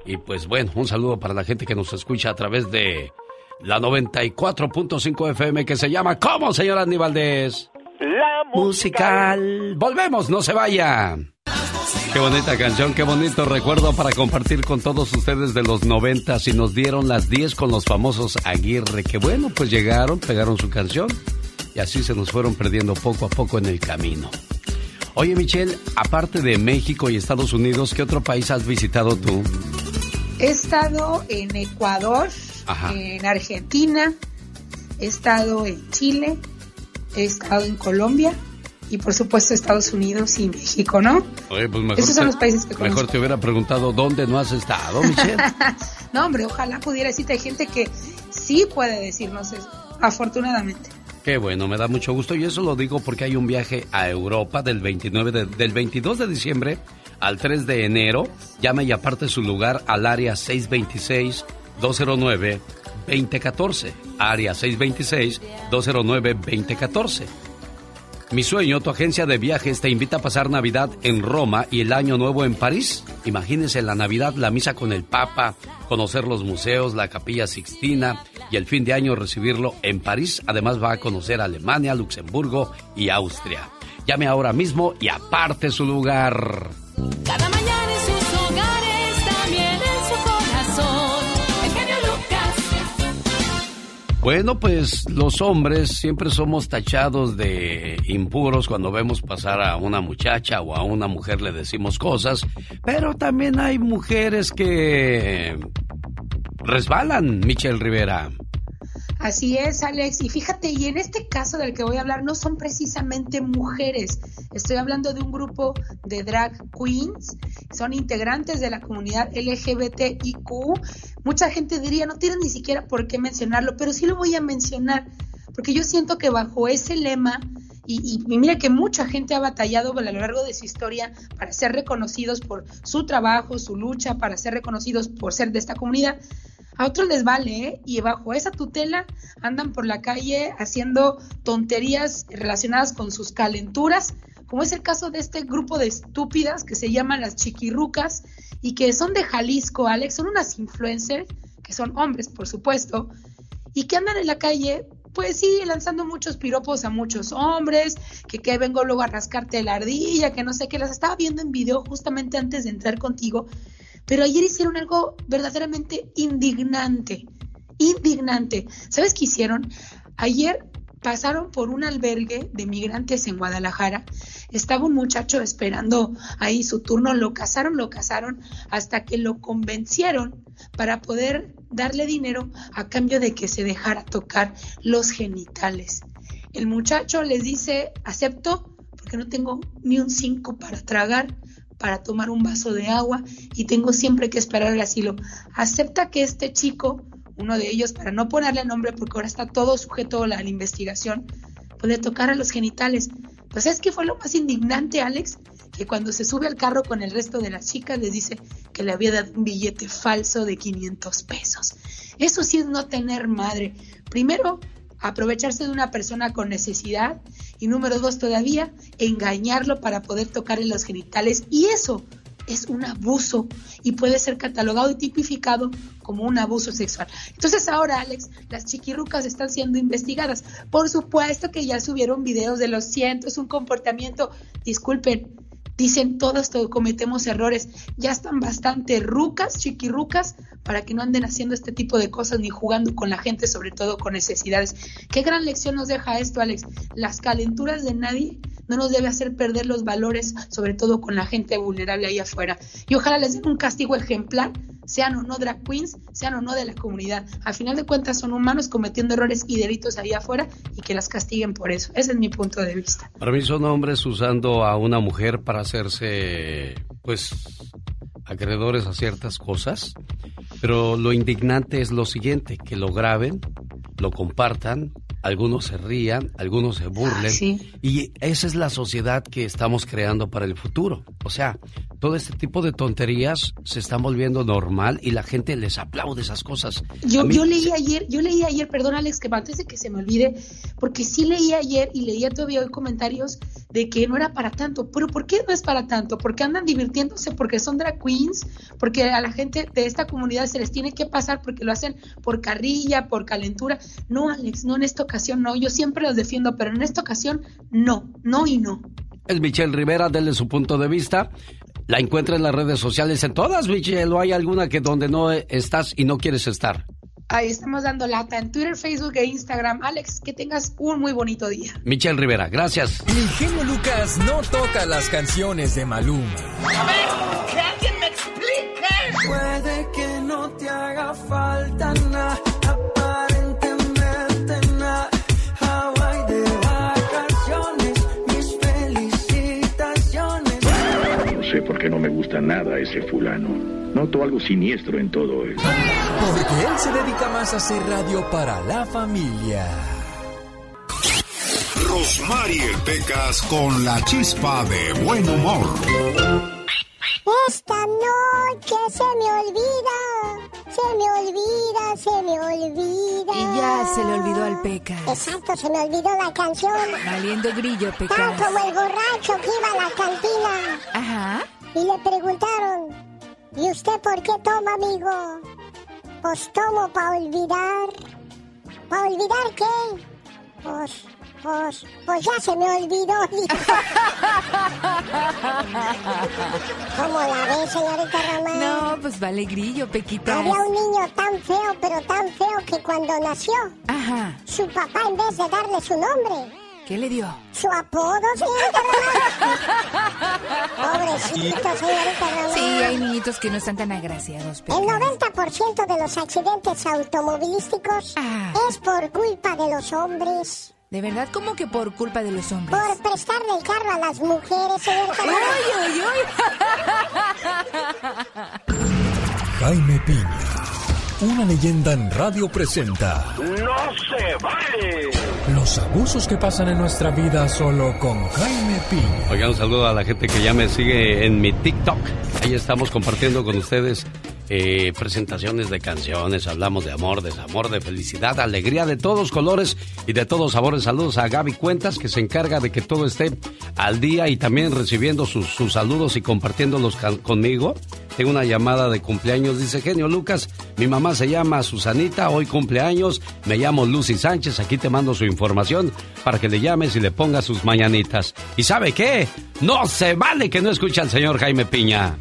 Y pues bueno, un saludo para la gente que nos escucha a través de la 94.5 FM que se llama ¿Cómo, señor Andy Valdés? La Musical. Volvemos, no se vaya. Qué bonita canción, qué bonito recuerdo para compartir con todos ustedes de los 90 y nos dieron las 10 con los famosos Aguirre, que bueno, pues llegaron, pegaron su canción y así se nos fueron perdiendo poco a poco en el camino. Oye Michelle, aparte de México y Estados Unidos, ¿qué otro país has visitado tú? He estado en Ecuador, Ajá. en Argentina, he estado en Chile, he estado en Colombia y por supuesto Estados Unidos y México, ¿no? Oye, pues mejor, Esos son te, los países que mejor conozco. te hubiera preguntado dónde no has estado, Michelle. no, hombre, ojalá pudiera decirte, hay gente que sí puede decirnos eso, afortunadamente. Qué bueno, me da mucho gusto y eso lo digo porque hay un viaje a Europa del 29 de- del 22 de diciembre al 3 de enero. Llame y aparte su lugar al área 626 209 2014. Área 626 209 2014. Mi sueño, tu agencia de viajes te invita a pasar Navidad en Roma y el Año Nuevo en París. Imagínense la Navidad, la misa con el Papa, conocer los museos, la Capilla Sixtina y el fin de año recibirlo en París. Además va a conocer Alemania, Luxemburgo y Austria. Llame ahora mismo y aparte su lugar. Cada mañana Bueno, pues los hombres siempre somos tachados de impuros cuando vemos pasar a una muchacha o a una mujer le decimos cosas, pero también hay mujeres que resbalan, Michelle Rivera. Así es, Alex. Y fíjate, y en este caso del que voy a hablar no son precisamente mujeres. Estoy hablando de un grupo de drag queens. Son integrantes de la comunidad LGBTIQ. Mucha gente diría, no tienen ni siquiera por qué mencionarlo, pero sí lo voy a mencionar. Porque yo siento que bajo ese lema Y, y- y mira que mucha gente ha batallado a lo largo de su historia para ser reconocidos por su trabajo, su lucha, para ser reconocidos por ser de esta comunidad. A otros les vale, ¿eh? Y bajo esa tutela andan por la calle haciendo tonterías relacionadas con sus calenturas, como es el caso de este grupo de estúpidas que se llaman las chiquirrucas y que son de Jalisco, Alex, son unas influencers, que son hombres, por supuesto, y que andan en la calle, pues sí, lanzando muchos piropos a muchos hombres, que, que vengo luego a rascarte la ardilla, que no sé qué, las estaba viendo en video justamente antes de entrar contigo, pero ayer hicieron algo verdaderamente indignante, indignante. ¿Sabes qué hicieron? Ayer pasaron por un albergue de migrantes en Guadalajara, estaba un muchacho esperando ahí su turno, lo cazaron, lo cazaron, hasta que lo convencieron para poder darle dinero a cambio de que se dejara tocar los genitales. El muchacho les dice, acepto porque no tengo ni un cinco para tragar, para tomar un vaso de agua y tengo siempre que esperar el asilo. Acepta que este chico, uno de ellos, para no ponerle nombre porque ahora está todo sujeto a la, a investigación, pues le tocara los genitales. Pues es que fue lo más indignante, Alex, que cuando se sube al carro con el resto de las chicas les dice que le había dado un billete falso de 500 pesos. Eso sí es no tener madre. Primero, aprovecharse de una persona con necesidad y número dos todavía, engañarlo para poder tocarle los genitales y eso es un abuso y puede ser catalogado y tipificado como un abuso sexual. Entonces ahora, Alex, las chiquirrucas están siendo investigadas. Por supuesto que ya subieron videos de los cientos, un comportamiento, disculpen, dicen todos to- cometemos errores, ya están bastante rucas, chiquirrucas, para que no anden haciendo este tipo de cosas ni jugando con la gente, sobre todo con necesidades. Qué gran lección nos deja esto, Alex. Las calenturas de nadie no nos debe hacer perder los valores, sobre todo con la gente vulnerable ahí afuera. Y ojalá les den un castigo ejemplar, sean o no drag queens, sean o no de la comunidad. Al final de cuentas son humanos cometiendo errores y delitos ahí afuera y que las castiguen por eso. Ese es mi punto de vista. Para mí son hombres usando a una mujer para hacerse, pues, acreedores a ciertas cosas. Pero lo indignante es lo siguiente, que lo graben, lo compartan, algunos se rían, algunos se burlen. Y esa es la sociedad que estamos creando para el futuro. O sea, todo este tipo de tonterías se están volviendo normal y la gente les aplaude esas cosas. Yo, mí yo leí se- ayer, yo leí ayer, perdón Alex, que antes de que se me olvide, porque sí leí ayer y leía todavía hoy comentarios de que no era para tanto. Pero ¿por qué no es para tanto? Porque andan divirtiéndose, porque son drag queens, porque a la gente de esta comunidad se les tiene que pasar porque lo hacen por carrilla, por calentura. No, Alex, no en esta ocasión, no. Yo siempre los defiendo, pero en esta ocasión, no, no y no. Es Michelle Rivera, denle su punto de vista. La encuentra en las redes sociales, en todas, Michelle, o hay alguna que donde no estás y no quieres estar. Ahí estamos dando lata en Twitter, Facebook e Instagram. Alex, que tengas un muy bonito día. Michelle Rivera, gracias. El genio Lucas no toca las canciones de Maluma. A ver, que alguien me explique. Puede que no te haga falta nada, sé por qué no me gusta nada ese fulano. Noto algo siniestro en todo él. Porque él se dedica más a hacer radio para la familia. Rosmarie Pecas con la chispa de buen humor. Esta noche se me olvida, se me olvida, se me olvida. Y ya se le olvidó al Peca. Exacto, se me olvidó la canción. Valiendo grillo, Tal Pecas. como el borracho que iba a la cantina. Ajá. Y le preguntaron, ¿y usted por qué toma, amigo? Pues tomo para olvidar. ¿Para olvidar qué? Pues, pues, pues ya se me olvidó. ¿Cómo la ve, señorita Román? No, pues vale grillo, Pequitas. Había un niño tan feo, pero tan feo que cuando nació, Ajá. su papá en vez de darle su nombre, ¿Qué le dio? su apodo, señorita Román. Pobrecito, señorita Román. Sí, hay niñitos que no están tan agraciados, El Pecas. 90% de los accidentes automovilísticos Ah. es por culpa de los hombres. De verdad, como que por culpa de los hombres. Por prestarle el carro a las mujeres, señorita Román. ¡Ay, ay, Jaime Piña, una leyenda en radio presenta. ¡No se vale! Los abusos que pasan en nuestra vida solo con Jaime Piña. Oigan, un saludo a la gente que ya me sigue en mi TikTok. Ahí estamos compartiendo con ustedes eh, presentaciones de canciones, hablamos de amor, desamor, de felicidad, alegría de todos colores y de todos sabores. Saludos a Gaby Cuentas que se encarga de que todo esté al día y también recibiendo sus, saludos y compartiéndolos conmigo. Tengo una llamada de cumpleaños, dice Genio Lucas, mi mamá se llama Susanita, hoy cumpleaños, me llamo Lucy Sánchez, aquí te mando su información para que le llames y le pongas sus mañanitas. ¿Y sabe qué? No se vale que no escuche al señor Jaime Piña.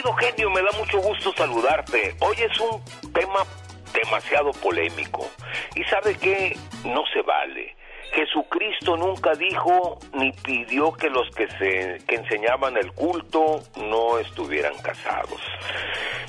Querido genio, me da mucho gusto saludarte. Hoy es un tema demasiado polémico. ¿Y sabe qué? No se vale. Jesucristo nunca dijo ni pidió que los que se que enseñaban el culto no estuvieran casados.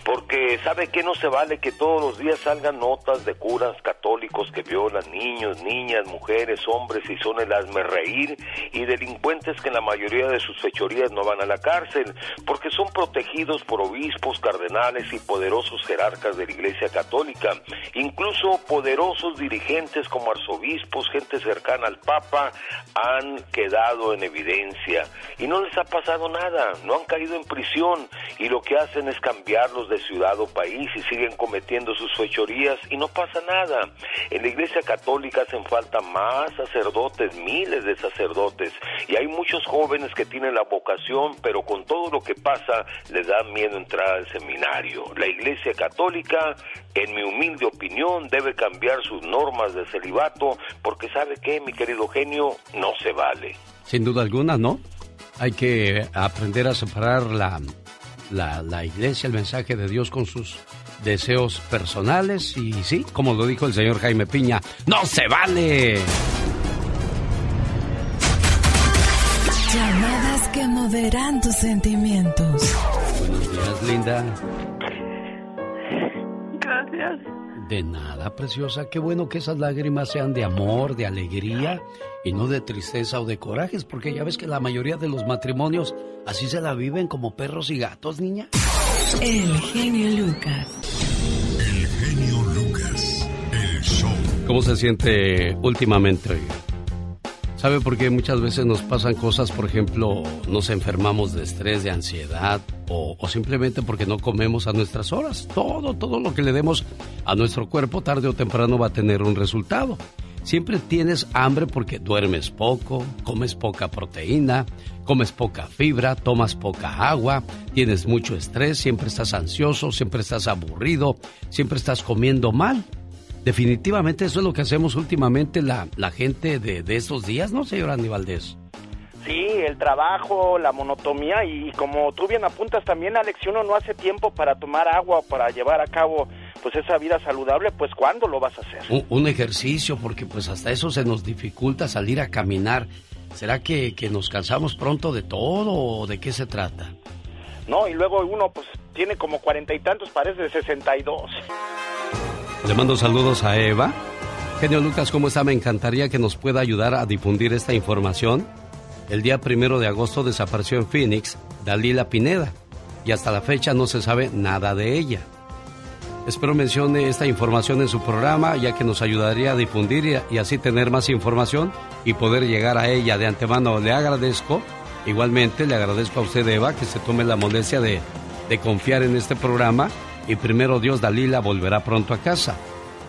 Porque sabe que no se vale que todos los días salgan notas de curas católicos que violan niños, niñas, mujeres, hombres y son el hazme reír y delincuentes que en la mayoría de sus fechorías no van a la cárcel porque son protegidos por obispos, cardenales y poderosos jerarcas de la Iglesia Católica, incluso poderosos dirigentes como arzobispos, gente cercana al Papa han quedado en evidencia y no les ha pasado nada, no han caído en prisión y lo que hacen es cambiarlos de ciudad o país y siguen cometiendo sus fechorías y no pasa nada. En la Iglesia Católica hacen falta más sacerdotes, miles de sacerdotes y hay muchos jóvenes que tienen la vocación, pero con todo lo que pasa les da miedo entrar al seminario. La Iglesia Católica, en mi humilde opinión, debe cambiar sus normas de celibato porque sabe que, mi querido genio, no se vale. Sin duda alguna, ¿no? Hay que aprender a separar la, la, la iglesia, el mensaje de Dios con sus deseos personales y sí, como lo dijo el señor Jaime Piña, ¡no se vale! Llamadas que moverán tus sentimientos. Buenos días, linda. Gracias. De nada, preciosa. Qué bueno que esas lágrimas sean de amor, de alegría y no de tristeza o de corajes, porque ya ves que la mayoría de los matrimonios así se la viven como perros y gatos, niña. El genio Lucas. El genio Lucas. El show. ¿Cómo se siente últimamente? oiga? ¿Sabe por qué muchas veces nos pasan cosas, por ejemplo, nos enfermamos de estrés, de ansiedad o, o simplemente porque no comemos a nuestras horas? Todo, todo lo que le demos a nuestro cuerpo tarde o temprano va a tener un resultado. Siempre tienes hambre porque duermes poco, comes poca proteína, comes poca fibra, tomas poca agua, tienes mucho estrés, siempre estás ansioso, siempre estás aburrido, siempre estás comiendo mal. Definitivamente eso es lo que hacemos últimamente la, la gente de, de estos días, ¿no, señor Andy Valdés? Sí, el trabajo, la monotomía y como tú bien apuntas también, Alex, si uno no hace tiempo para tomar agua o para llevar a cabo pues esa vida saludable, pues ¿cuándo lo vas a hacer? Un, un ejercicio, porque pues hasta eso se nos dificulta salir a caminar. ¿Será que, que nos cansamos pronto de todo o de qué se trata? No, y luego uno pues tiene como cuarenta y tantos, parece de sesenta y dos. Le mando saludos a Eva. Genio Lucas, ¿cómo está? Me encantaría que nos pueda ayudar a difundir esta información. El día primero de agosto desapareció en Phoenix Dalila Pineda y hasta la fecha no se sabe nada de ella. Espero mencione esta información en su programa ya que nos ayudaría a difundir y, así tener más información y poder llegar a ella. De antemano le agradezco. Igualmente le agradezco a usted, Eva, que se tome la molestia de, de confiar en este programa y primero Dios Dalila volverá pronto a casa.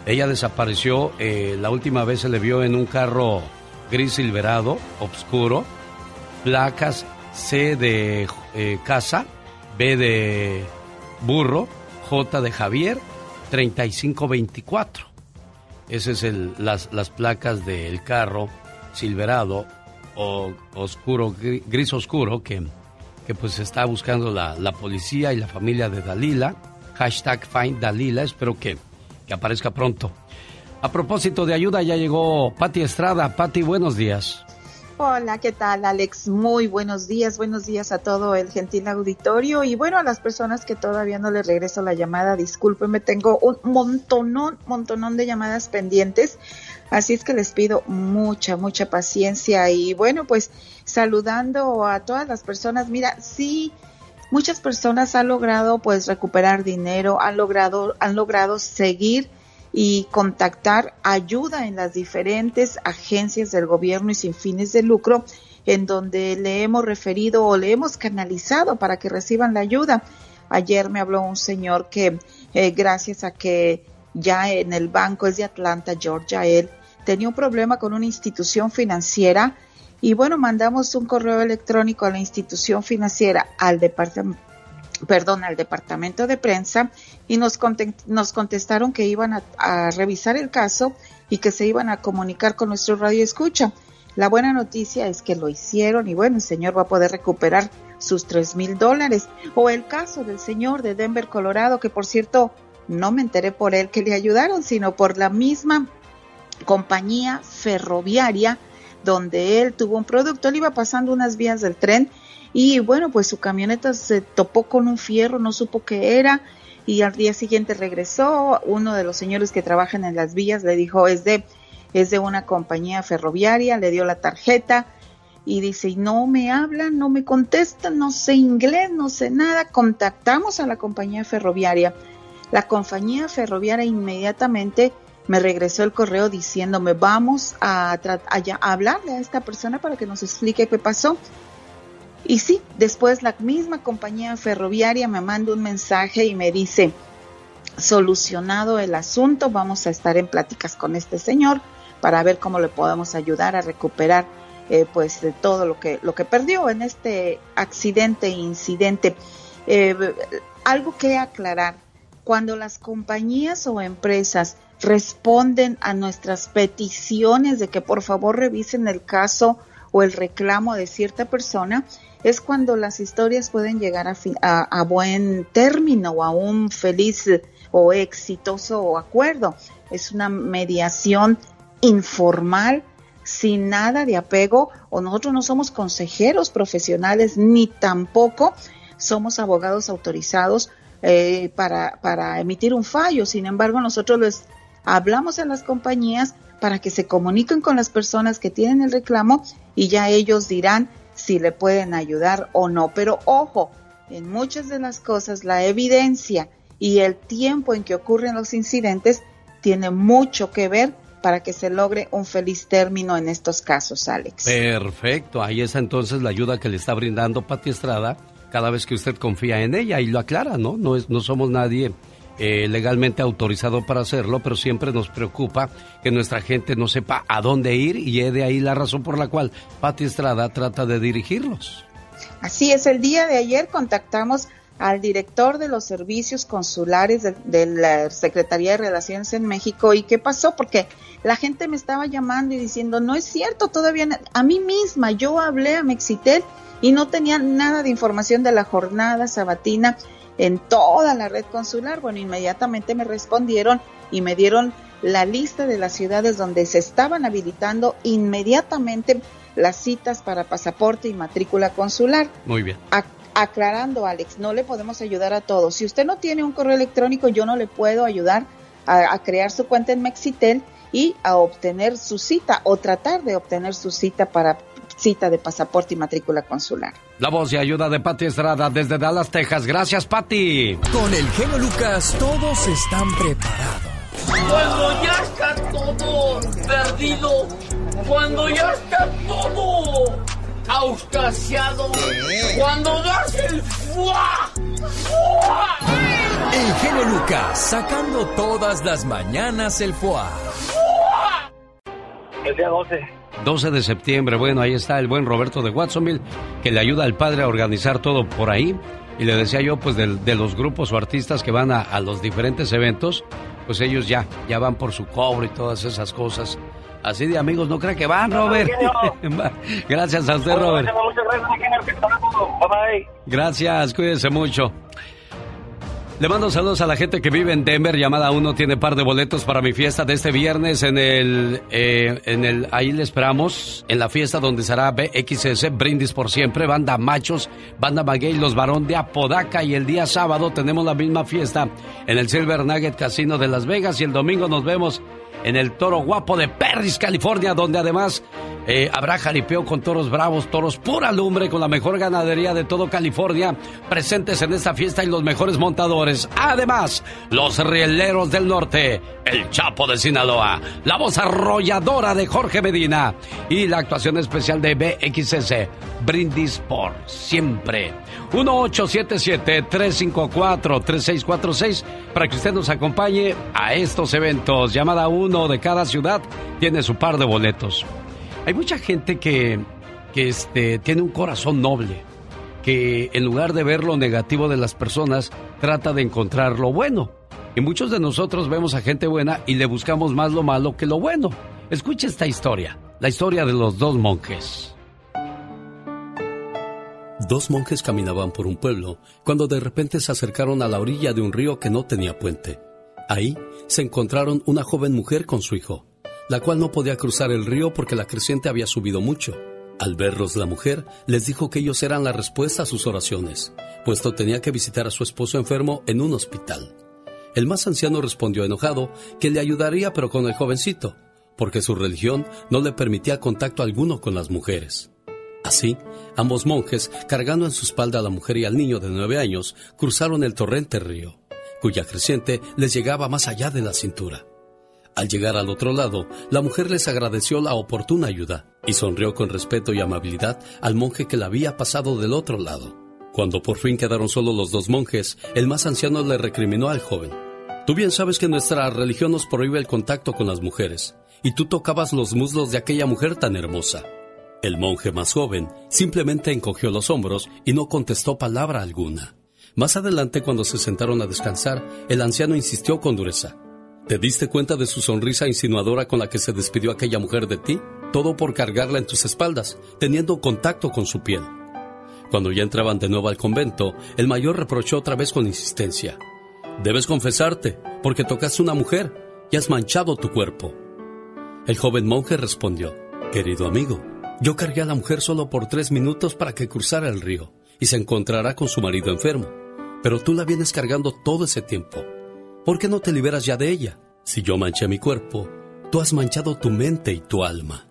Ella desapareció, eh, la última vez se le vio en un carro gris silverado, oscuro, placas C de eh, casa, B de burro, J de Javier, 3524. Esas es el, las, placas del carro silverado o oscuro, gri- gris oscuro que, que pues está buscando la, la policía y la familia de Dalila. Hashtag Find Dalila, espero que, que aparezca pronto. A propósito de ayuda, ya llegó Patti Estrada. Patti, buenos días. Hola, ¿qué tal Alex? Muy buenos días, buenos días a todo el gentil auditorio y bueno, a las personas que todavía no les regreso la llamada, discúlpenme, tengo un montonón, montonón de llamadas pendientes, así es que les pido mucha, mucha paciencia y bueno, pues saludando a todas las personas, mira, sí, muchas personas han logrado pues recuperar dinero, han logrado, han logrado seguir y contactar ayuda en las diferentes agencias del gobierno y sin fines de lucro en donde le hemos referido o le hemos canalizado para que reciban la ayuda. Ayer me habló un señor que eh, gracias a que ya en el banco es de Atlanta, Georgia, él tenía un problema con una institución financiera y bueno, mandamos un correo electrónico a la institución financiera, al departamento perdón, al departamento de prensa y nos, nos contestaron que iban a, revisar el caso y que se iban a comunicar con nuestro radio escucha. La buena noticia es que lo hicieron y bueno, el señor va a poder recuperar sus tres mil dólares. O el caso del señor de Denver, Colorado, que por cierto no me enteré por él que le ayudaron, sino por la misma compañía ferroviaria donde él tuvo un producto. Él iba pasando unas vías del tren y bueno, pues su camioneta se topó con un fierro, no supo qué era y al día siguiente regresó. Uno de los señores que trabajan en las vías le dijo es de es de una compañía ferroviaria, le dio la tarjeta y dice, no me hablan, no me contestan, no sé inglés, no sé nada. Contactamos a la compañía ferroviaria. La compañía ferroviaria inmediatamente me regresó el correo diciéndome, vamos a, a, a hablarle a esta persona para que nos explique qué pasó. Y sí, después la misma compañía ferroviaria me manda un mensaje y me dice, solucionado el asunto, vamos a estar en pláticas con este señor para ver cómo le podemos ayudar a recuperar eh, pues de todo lo que lo que perdió en este accidente e incidente. Eh, algo que aclarar, cuando las compañías o empresas responden a nuestras peticiones de que por favor revisen el caso o el reclamo de cierta persona, es cuando las historias pueden llegar a, a, a buen término o a un feliz o exitoso acuerdo. Es una mediación informal, sin nada de apego, o nosotros no somos consejeros profesionales, ni tampoco somos abogados autorizados eh, para, para emitir un fallo. Sin embargo, nosotros les hablamos a las compañías para que se comuniquen con las personas que tienen el reclamo y ya ellos dirán si le pueden ayudar o no. Pero ojo, en muchas de las cosas la evidencia y el tiempo en que ocurren los incidentes tiene mucho que ver para que se logre un feliz término en estos casos, Alex. Perfecto, ahí está entonces la ayuda que le está brindando Pati Estrada cada vez que usted confía en ella y lo aclara, ¿no? No, es, no somos nadie eh, legalmente autorizado para hacerlo, pero siempre nos preocupa que nuestra gente no sepa a dónde ir y es de ahí la razón por la cual Pati Estrada trata de dirigirlos. Así es, el día de ayer contactamos al director de los servicios consulares de, de, la Secretaría de Relaciones en México. Y qué pasó, porque la gente me estaba llamando y diciendo, no es cierto, todavía a mí misma, yo hablé a Mexitel y no tenía nada de información de la jornada sabatina en toda la red consular. Bueno, inmediatamente me respondieron y me dieron la lista de las ciudades donde se estaban habilitando inmediatamente las citas para pasaporte y matrícula consular. Muy bien. A aclarando, Alex, no le podemos ayudar a todos. Si usted no tiene un correo electrónico, yo no le puedo ayudar a, a, crear su cuenta en Mexitel y a obtener su cita o tratar de obtener su cita para cita de pasaporte y matrícula consular. La voz y ayuda de Pati Estrada desde Dallas, Texas. Gracias, Pati. Con el genio Lucas todos están preparados. Cuando ya está todo perdido, cuando ya está todo auscasiado, cuando das el fuá, fuá. El genio Lucas sacando todas las mañanas el fuá. El día 12. 12 de septiembre, bueno, ahí está el buen Roberto de Watsonville, que le ayuda al padre a organizar todo por ahí. Y le decía yo, pues, de, de los grupos o artistas que van a, a, los diferentes eventos, pues ellos ya, ya van por su cobro y todas esas cosas. Así de amigos, no cree que van, Robert. gracias a usted, Robert. Gracias, cuídense mucho. Le mando saludos a la gente que vive en Denver. Llamada 1 tiene par de boletos para mi fiesta de este viernes en el, eh, en el, ahí le esperamos, en la fiesta donde será BXS Brindis por siempre, Banda Machos, Banda Maguey, Los Barón de Apodaca y el día sábado tenemos la misma fiesta en el Silver Nugget Casino de Las Vegas y el domingo nos vemos en el Toro Guapo de Perris, California, donde además Eh, habrá jaripeo con toros bravos, toros pura lumbre, con la mejor ganadería de todo California, presentes en esta fiesta y los mejores montadores. Además, los rieleros del norte, el Chapo de Sinaloa, la voz arrolladora de Jorge Medina y la actuación especial de BXS, Brindis por siempre. 1877-354-3646 para que usted nos acompañe a estos eventos. Llamada uno de cada ciudad tiene su par de boletos. Hay mucha gente que, este, tiene un corazón noble, que en lugar de ver lo negativo de las personas, trata de encontrar lo bueno. Y muchos de nosotros vemos a gente buena y le buscamos más lo malo que lo bueno. Escuche esta historia, la historia de los dos monjes. Dos monjes caminaban por un pueblo cuando de repente se acercaron a la orilla de un río que no tenía puente. Ahí se encontraron una joven mujer con su hijo, la cual no podía cruzar el río porque la creciente había subido mucho. Al verlos la mujer les dijo que ellos eran la respuesta a sus oraciones, puesto tenía que visitar a su esposo enfermo en un hospital. El más anciano respondió enojado que le ayudaría pero con el jovencito, porque su religión no le permitía contacto alguno con las mujeres. Así, ambos monjes, cargando en su espalda a la mujer y al niño de nueve años, cruzaron el torrente río, cuya creciente les llegaba más allá de la cintura. Al llegar al otro lado, la mujer les agradeció la oportuna ayuda y sonrió con respeto y amabilidad al monje que la había pasado del otro lado. Cuando por fin quedaron solo los dos monjes, el más anciano le recriminó al joven. Tú bien sabes que nuestra religión nos prohíbe el contacto con las mujeres, y tú tocabas los muslos de aquella mujer tan hermosa. El monje más joven simplemente encogió los hombros y no contestó palabra alguna. Más adelante, cuando se sentaron a descansar, el anciano insistió con dureza. ¿Te diste cuenta de su sonrisa insinuadora con la que se despidió aquella mujer de ti? Todo por cargarla en tus espaldas, teniendo contacto con su piel. Cuando ya entraban de nuevo al convento, el mayor reprochó otra vez con insistencia. Debes confesarte, porque tocaste una mujer y has manchado tu cuerpo. El joven monje respondió, Querido amigo, yo cargué a la mujer solo por tres minutos para que cruzara el río y se encontrará con su marido enfermo, pero tú la vienes cargando todo ese tiempo. ¿Por qué no te liberas ya de ella? Si yo manché mi cuerpo, tú has manchado tu mente y tu alma.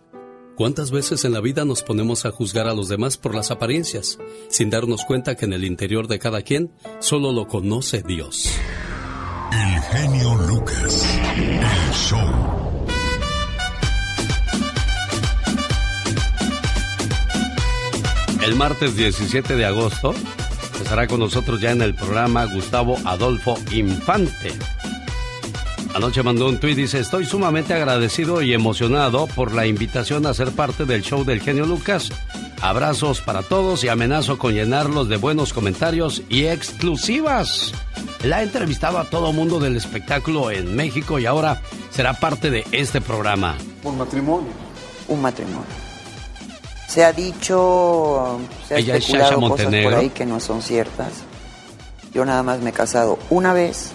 ¿Cuántas veces en la vida nos ponemos a juzgar a los demás por las apariencias, sin darnos cuenta que en el interior de cada quien solo lo conoce Dios? El genio Lucas. El show. El martes 17 de agosto estará con nosotros ya en el programa Gustavo Adolfo Infante. Anoche mandó un tuit y dice, estoy sumamente agradecido y emocionado por la invitación a ser parte del show del genio Lucas. Abrazos para todos y amenazo con llenarlos de buenos comentarios y exclusivas. La ha entrevistado a todo mundo del espectáculo en México y ahora será parte de este programa. Un matrimonio. Un matrimonio. Se ha dicho, se ha Ella especulado cosas por ahí que no son ciertas. Yo nada más me he casado una vez,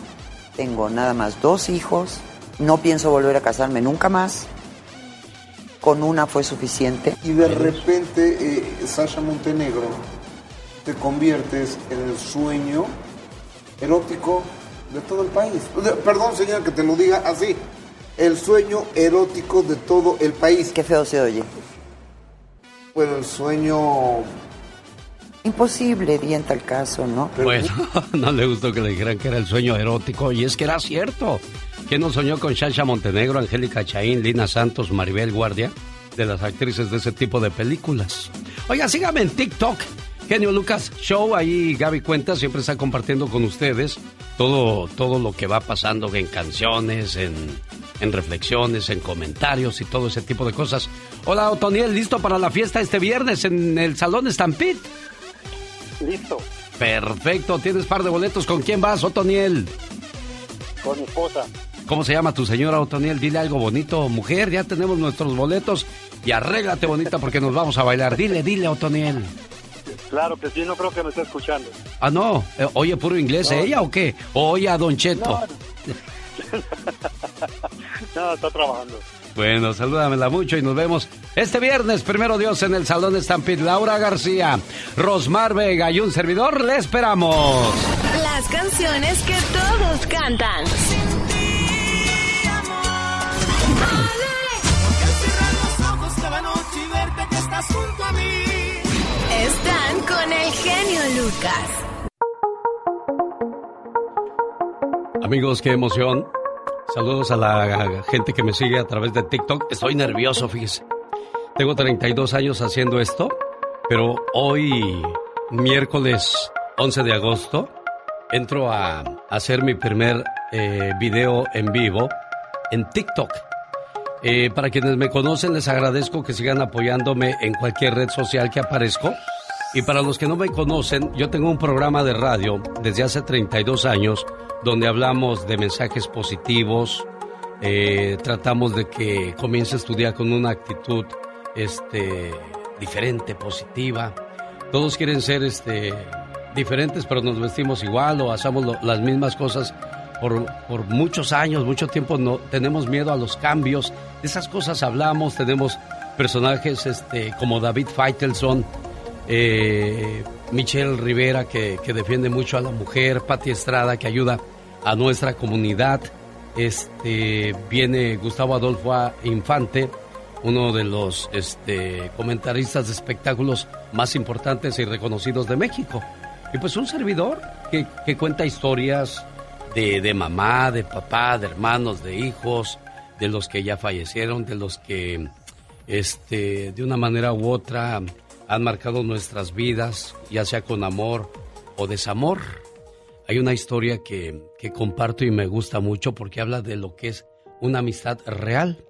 tengo nada más dos hijos, no pienso volver a casarme nunca más. Con una fue suficiente. Y de repente, eh, Sasha Montenegro, te conviertes en el sueño erótico de todo el país. Perdón, señora, que te lo diga así. El sueño erótico de todo el país. Qué feo se oye. Bueno, el sueño... Imposible, di en tal caso, ¿no? Bueno, no le gustó que le dijeran que era el sueño erótico y es que era cierto. ¿Quién no soñó con Shasha Montenegro, Angélica Chaín, Lina Santos, Maribel Guardia? De las actrices de ese tipo de películas. Oiga, sígame en TikTok. Genio Lucas Show, ahí Gaby Cuenta siempre está compartiendo con ustedes todo, todo lo que va pasando en canciones, en, en reflexiones, en comentarios y todo ese tipo de cosas. Hola, Otoniel, ¿listo para la fiesta este viernes en el Salón Stampede? Listo, Perfecto, tienes par de boletos. ¿Con quién vas, Otoniel? con mi esposa. ¿Cómo se llama tu señora Otoniel? Dile algo bonito. Mujer, ya tenemos nuestros boletos y arréglate bonita porque nos vamos a bailar. Dile, dile, Otoniel. Claro que sí, no creo que me esté escuchando. Ah, no. Eh, ¿Oye puro inglés No. ella o qué? ¿O oye a Don Cheto? No, no, está trabajando. Bueno, salúdamela mucho y nos vemos este viernes, primero Dios, en el Salón Stampede. Laura García, Rosmar Vega y un servidor, le esperamos. Las canciones que todos cantan. Cada noche estás junto a mí. Están con el genio Lucas. Amigos, qué emoción. Saludos a la gente que me sigue a través de TikTok. Estoy nervioso, fíjese. Tengo 32 años haciendo esto, pero hoy, miércoles 11 de agosto, entro a hacer mi primer eh, video en vivo en TikTok. Eh, para quienes me conocen, les agradezco que sigan apoyándome en cualquier red social que aparezco. Y para los que no me conocen, yo tengo un programa de radio desde hace 32 años donde hablamos de mensajes positivos, eh, tratamos de que comience a estudiar con una actitud este, diferente, positiva. Todos quieren ser este, diferentes, pero nos vestimos igual o hacemos las mismas cosas por, por muchos años, mucho tiempo. No tenemos miedo a los cambios. De esas cosas hablamos. Tenemos personajes este, como David Feitelson, eh, Michelle Rivera que, que defiende mucho a la mujer, Patti Estrada que ayuda a nuestra comunidad. Este viene Gustavo Adolfo. Infante, uno de los este, comentaristas de espectáculos más importantes y reconocidos de México. Y pues un servidor que, que cuenta historias de, de mamá, de papá, de hermanos, de hijos, de los que ya fallecieron, de los que este, de una manera u otra han marcado nuestras vidas, ya sea con amor o desamor. Hay una historia que, que comparto y me gusta mucho porque habla de lo que es una amistad real.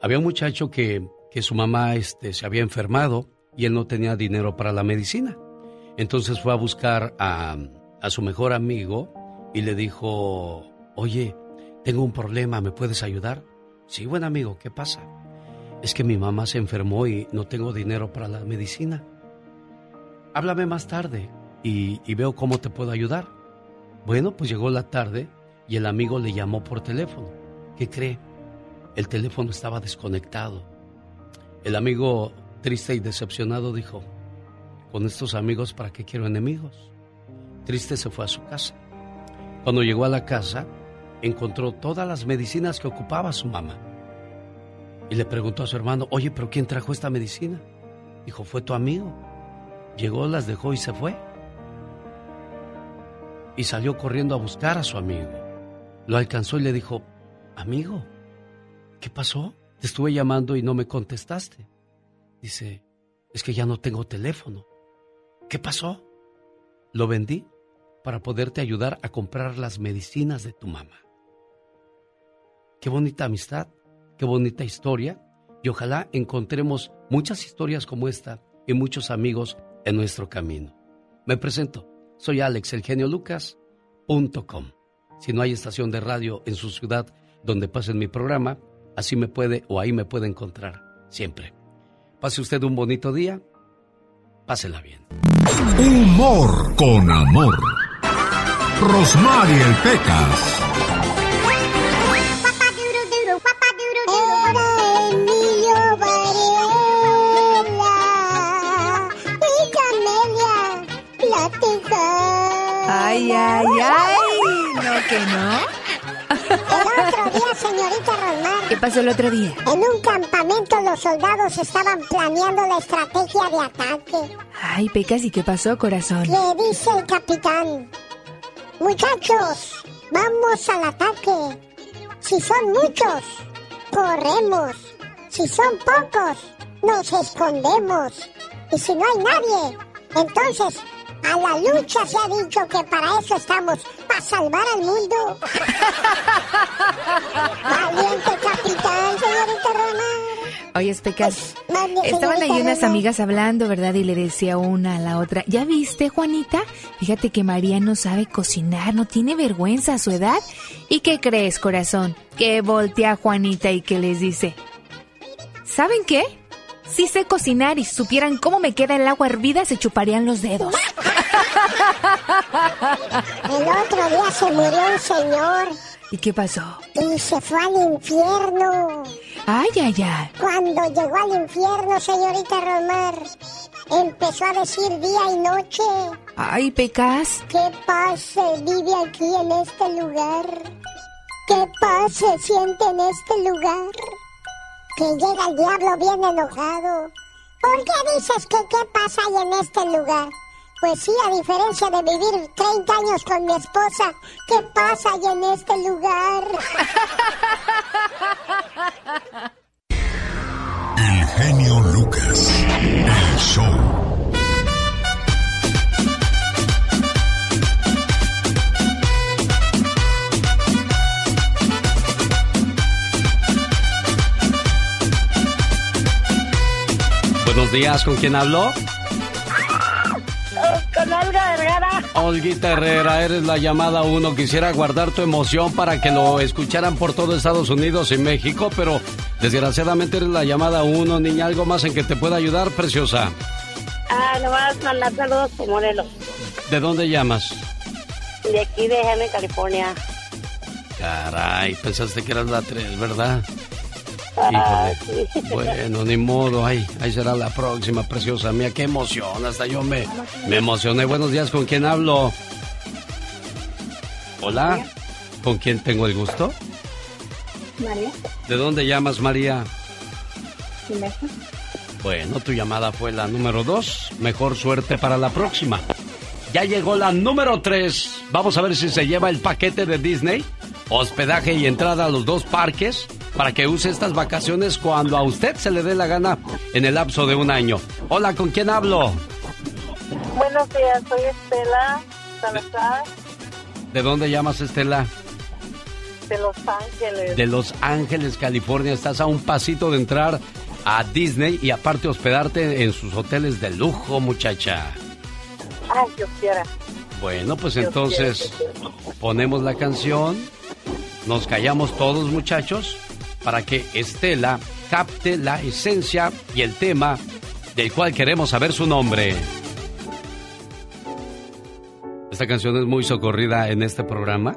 Había un muchacho que, que su mamá este, se había enfermado y él no tenía dinero para la medicina. Entonces fue a buscar a, a su mejor amigo y le dijo, oye, tengo un problema, ¿me puedes ayudar? Sí, buen amigo, ¿qué pasa? Es que mi mamá se enfermó y no tengo dinero para la medicina. Háblame más tarde y, veo cómo te puedo ayudar. Bueno, pues llegó la tarde y el amigo le llamó por teléfono. ¿Qué cree? El teléfono estaba desconectado. El amigo, triste y decepcionado, dijo, con estos amigos, ¿para qué quiero enemigos? Triste se fue a su casa. Cuando llegó a la casa, encontró todas las medicinas que ocupaba su mamá. Y le preguntó a su hermano, oye, pero ¿quién trajo esta medicina? Dijo, fue tu amigo. Llegó, las dejó y se fue. Y salió corriendo a buscar a su amigo. Lo alcanzó y le dijo, amigo, ¿qué pasó? Te estuve llamando y no me contestaste. Dice, es que ya no tengo teléfono. ¿Qué pasó? Lo vendí para poderte ayudar a comprar las medicinas de tu mamá. Qué bonita amistad, qué bonita historia y ojalá encontremos muchas historias como esta y muchos amigos en nuestro camino. Me presento, soy Alex, el genio Lucas.com. Si no hay estación de radio en su ciudad donde pasen mi programa, así me puede o ahí me puede encontrar siempre. Pase usted un bonito día, pásela bien. Humor con amor. Rosmarie el Pecas. Ay, ay. No, que no. El otro día, señorita Rosmar, ¿Qué pasó el otro día? en un campamento los soldados estaban planeando la estrategia de ataque. Ay, Pecas, ¿y qué pasó, corazón? Le dice el capitán, muchachos, vamos al ataque. Si son muchos, corremos. Si son pocos, nos escondemos. Y si no hay nadie, entonces a la lucha se ha dicho que para eso estamos, para salvar al mundo. Valiente capitán, señorita Román. Oye, Pecas, Mande, estaban ahí unas amigas hablando, ¿verdad? Y le decía una a la otra, ¿ya viste, Juanita? Fíjate que María no sabe cocinar, no tiene vergüenza a su edad. ¿Y qué crees, corazón? Que voltea a Juanita y que les dice, ¿saben qué? Si sé cocinar y supieran cómo me queda el agua hervida, se chuparían los dedos. El otro día se murió un señor ¿Y qué pasó? y se fue al infierno. Ay, ay, ay. Cuando llegó al infierno, señorita Romar, empezó a decir día y noche. Ay, Pecas. ¿Qué paz se vive aquí en este lugar? ¿Qué paz se siente en este lugar? Que llega el diablo bien enojado ¿Por qué dices que qué pasa ahí en este lugar? Pues sí, a diferencia de vivir 30 años con mi esposa, ¿qué pasa ahí en este lugar? El genio Lucas. El show. Buenos días, ¿con quién habló? Con Olga Herrera. Olguita Herrera, eres la llamada uno. Quisiera guardar tu emoción para que lo escucharan por todo Estados Unidos y México, pero desgraciadamente eres la llamada uno, niña. ¿Algo más en que te pueda ayudar, preciosa? Ah, nomás mandar saludos por Morelos. ¿De dónde llamas? De aquí de Herne, California. Caray, pensaste que eras la tres, ¿verdad? Híjole. Bueno, ni modo. Ay, ahí será la próxima, preciosa mía. Qué emoción. Hasta yo me, me emocioné. Buenos días, ¿con quién hablo? Hola. ¿Con quién tengo el gusto? María. ¿De dónde llamas, María? Bueno, tu llamada fue la número dos. Mejor suerte para la próxima. Ya llegó la número tres. Vamos a ver si se lleva el paquete de Disney. Hospedaje y entrada a los dos parques para que use estas vacaciones cuando a usted se le dé la gana en el lapso de un año. Hola, ¿con quién hablo? Buenos días, soy Estela Salazar ¿De dónde llamas, Estela? de Los Ángeles. De Los Ángeles, California. Estás a un pasito de entrar a Disney y aparte hospedarte en sus hoteles de lujo, muchacha. Ay, yo quiera. Bueno, pues Yo entonces quiero ponemos la canción, nos callamos todos muchachos para que Estela capte la esencia y el tema del cual queremos saber su nombre. Esta canción es muy socorrida en este programa.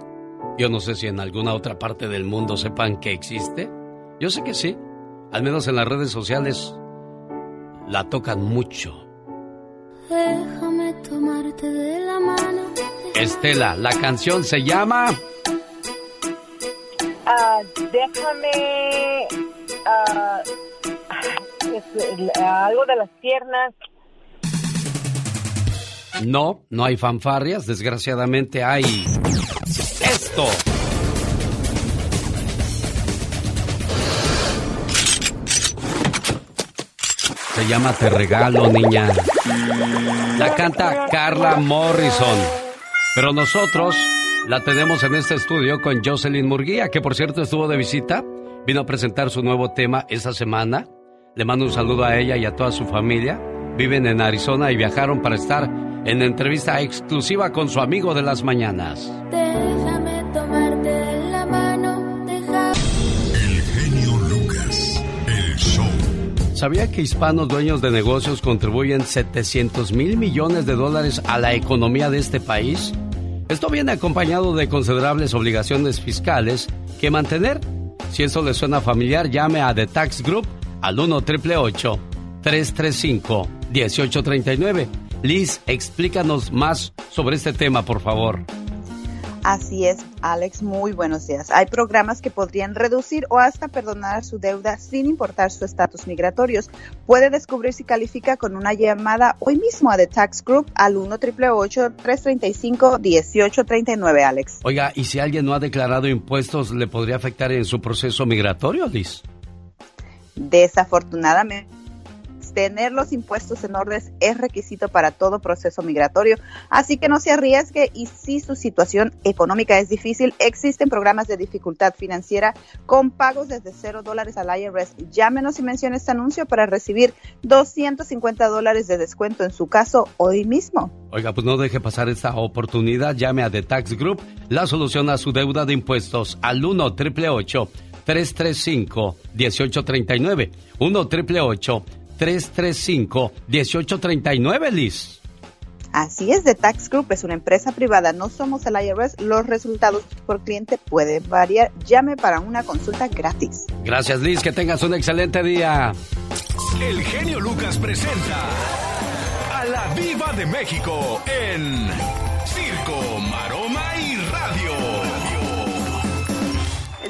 Yo no sé si en alguna otra parte del mundo sepan que existe. Yo sé que sí. Al menos en las redes sociales la tocan mucho. Déjame tomarte de la mano. Estela, la canción se llama Ah, déjame ah, algo de las piernas. No, no hay fanfarrias, desgraciadamente hay esto. Se llama Te regalo, niña. La canta Carla Morrison. Pero nosotros la tenemos en este estudio con Jocelyn Murguía, que por cierto estuvo de visita. Vino a presentar su nuevo tema esta semana. Le mando un saludo a ella y a toda su familia. Viven en Arizona y viajaron para estar en entrevista exclusiva con su amigo de las mañanas. Déjame tomarte de la mano. Deja... El genio Lucas. El show. ¿Sabía que hispanos dueños de negocios contribuyen 700 mil millones de dólares a la economía de este país? Esto viene acompañado de considerables obligaciones fiscales que mantener. Si eso le suena familiar, llame a The Tax Group al 1 888 335 1839 Liz, explícanos más sobre este tema, por favor. Así es, Alex, muy buenos días. Hay programas que podrían reducir o hasta perdonar su deuda sin importar su estatus migratorios. Puede descubrir si califica con una llamada hoy mismo a The Tax Group al 1 335 1839 Alex. Oiga, ¿y si alguien no ha declarado impuestos, le podría afectar en su proceso migratorio, Liz? Desafortunadamente, tener los impuestos en orden es requisito para todo proceso migratorio, así que no se arriesgue y si su situación económica es difícil, existen programas de dificultad financiera con pagos desde cero dólares al IRS. Llámenos y mencione este anuncio para recibir 250 dólares de descuento en su caso hoy mismo. Oiga, pues no deje pasar esta oportunidad. Llame a The Tax Group, la solución a su deuda de impuestos al 1 888 335 1839 1 888 335-1839, Liz. Así es, The Tax Group es una empresa privada, no somos el IRS, los resultados por cliente pueden variar. Llame para una consulta gratis. Gracias, Liz, que tengas un excelente día. El genio Lucas presenta a la Viva de México en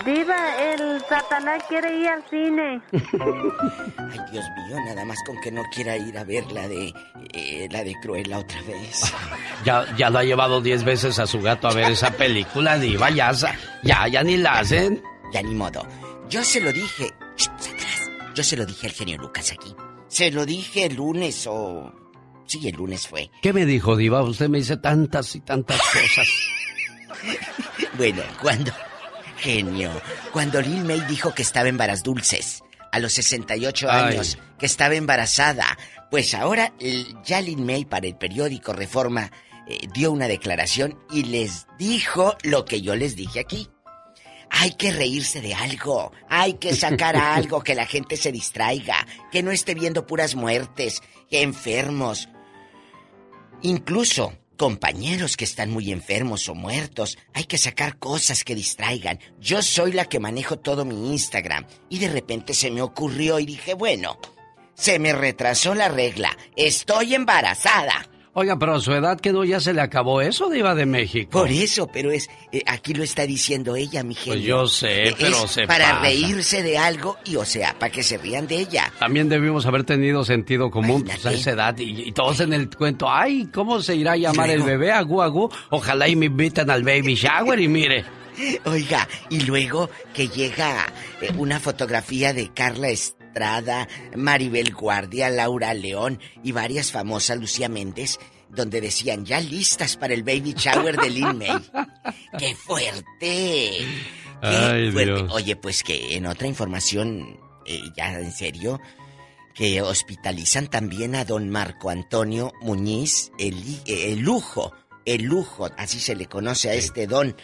Diva, el Satanás quiere ir al cine. Ay, Dios mío, nada más con que no quiera ir a ver la de eh, la de Cruella otra vez. Ya, ya lo ha llevado diez veces a su gato a ver esa película, Diva. Ya, ya, ya ni la hacen. Ya ni modo. Yo se lo dije. Shh, atrás. Yo se lo dije al genio Lucas aquí. Se lo dije el lunes o. Sí, el lunes fue. ¿Qué me dijo, Diva? Usted me dice tantas y tantas cosas. Bueno, cuando. Genio. Cuando Lil May dijo que estaba en varas dulces. A los 68 Ay. años. Que estaba embarazada. Pues ahora ya Lil May para el periódico Reforma eh, dio una declaración y les dijo lo que yo les dije aquí. Hay que reírse de algo, hay que sacar algo, que la gente se distraiga, que no esté viendo puras muertes, enfermos. Incluso compañeros que están muy enfermos o muertos, hay que sacar cosas que distraigan. Yo soy la que manejo todo mi Instagram y de repente se me ocurrió y dije, bueno, se me retrasó la regla, estoy embarazada. Oiga, pero a su edad que no ya se le acabó eso, Diva de México. Por eso, pero es eh, aquí lo está diciendo ella, mi genio. Pues yo sé, Eh, pero es se para pasa. reírse de algo y o sea, para que se rían de ella. También debimos haber tenido sentido común pues, a esa edad y, y todos en el cuento, ay, ¿cómo se irá a llamar el bebé? Agú, agú. Ojalá y me invitan al baby shower y mire. Oiga, y luego que llega eh, una fotografía de Carla Estrada, Maribel Guardia, Laura León y varias famosas, Lucía Méndez, donde decían ya listas para el baby shower de Lin May. ¡Qué fuerte! ¡Qué Ay, fuerte! Dios. Oye, pues que en otra información, eh, ya en serio, que hospitalizan también a don Marco Antonio Muñiz, el, el lujo, el lujo, así se le conoce a este don,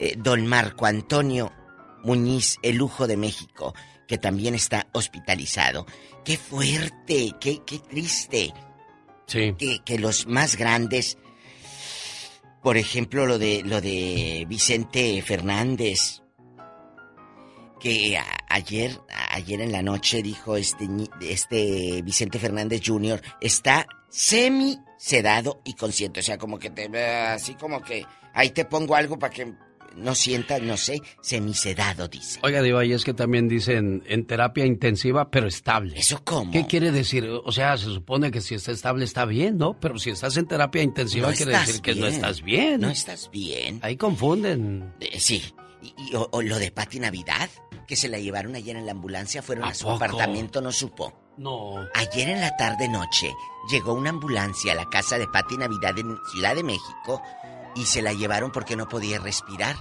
eh, don Marco Antonio Muñiz, el lujo de México, que también está hospitalizado. ¡Qué fuerte! ¡Qué, qué triste! Sí. Que, que los más grandes, por ejemplo, lo de, lo de Vicente Fernández, que a- ayer, ayer en la noche dijo este, este Vicente Fernández Jr. está semi sedado y consciente, o sea, como que te así como que ahí te pongo algo para que no sientas, no sé, semisedado dice. Oiga, Diva, y es que también dicen en terapia intensiva, pero estable. ¿Eso cómo? ¿Qué quiere decir? O sea, se supone que si está estable está bien, ¿no? Pero si estás en terapia intensiva, No quiere decir que no estás bien. No estás bien. Ahí confunden. Eh, sí. Y, y- o, o lo de Pati Navidad, que se la llevaron ayer en la ambulancia, fueron a, ¿A su apartamento, no supo. No. Ayer en la tarde noche llegó una ambulancia a la casa de Pati Navidad en Ciudad de México y se la llevaron porque no podía respirar.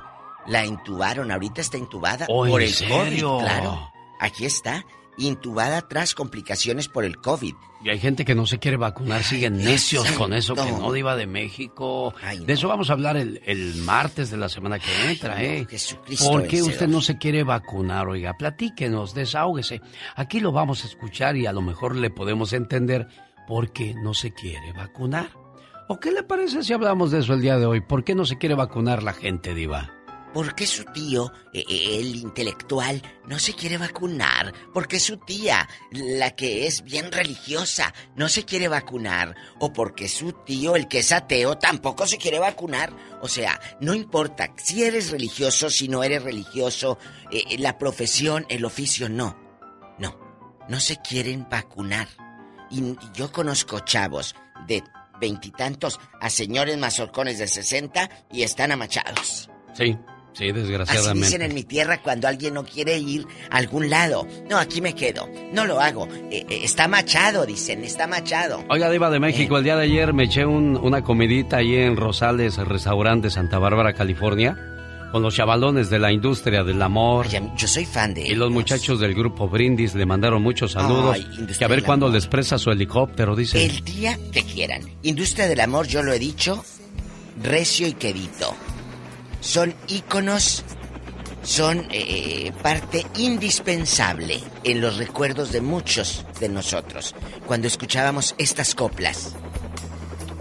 La intubaron, ahorita está intubada Oh, por ¿en el serio? COVID, claro. Aquí está, intubada tras complicaciones por el COVID. Y hay gente que no se quiere vacunar, siguen necios con eso, que no diva de México. Ay, De eso vamos a hablar el, el martes de la semana que entra, no, ¿eh? Jesucristo ¿Por qué usted no se quiere vacunar? Oiga, platíquenos, desahógese. Aquí lo vamos a escuchar y a lo mejor le podemos entender por qué no se quiere vacunar. ¿O qué le parece si hablamos de eso el día de hoy? ¿Por qué no se quiere vacunar la gente, diva? ¿Por qué su tío, eh, eh, el intelectual, no se quiere vacunar? ¿Por qué su tía, la que es bien religiosa, no se quiere vacunar? ¿O porque su tío, el que es ateo, tampoco se quiere vacunar? O sea, no importa si eres religioso, si no eres religioso, eh, eh, la profesión, el oficio, no. No, no se quieren vacunar. Y yo conozco chavos de veintitantos a señores mazorcones de sesenta y están amachados. Sí, sí, Así desgraciadamente. dicen en mi tierra cuando alguien no quiere ir a algún lado. No, aquí me quedo. No lo hago. Eh, eh, está machado, dicen, está machado. Oiga, Diva de México, el día de ayer me eché un- una comidita ahí en Rosales, restaurante Santa Bárbara, California, con los chavalones de la industria del amor. yo soy fan de Y los muchachos del grupo Brindis le mandaron muchos saludos. Ay, que a ver cuándo les presta su helicóptero, dicen. El día que quieran. Industria del amor, yo lo he dicho, recio y quedito. Son íconos, son eh, parte indispensable en los recuerdos de muchos de nosotros. Cuando escuchábamos estas coplas.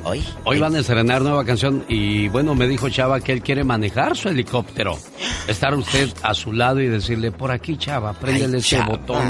Hoy, Hoy van a estrenar nueva canción y bueno, me dijo Chava que él quiere manejar su helicóptero. Estar usted a su lado y decirle, por aquí Chava, préndele ese Chava. botón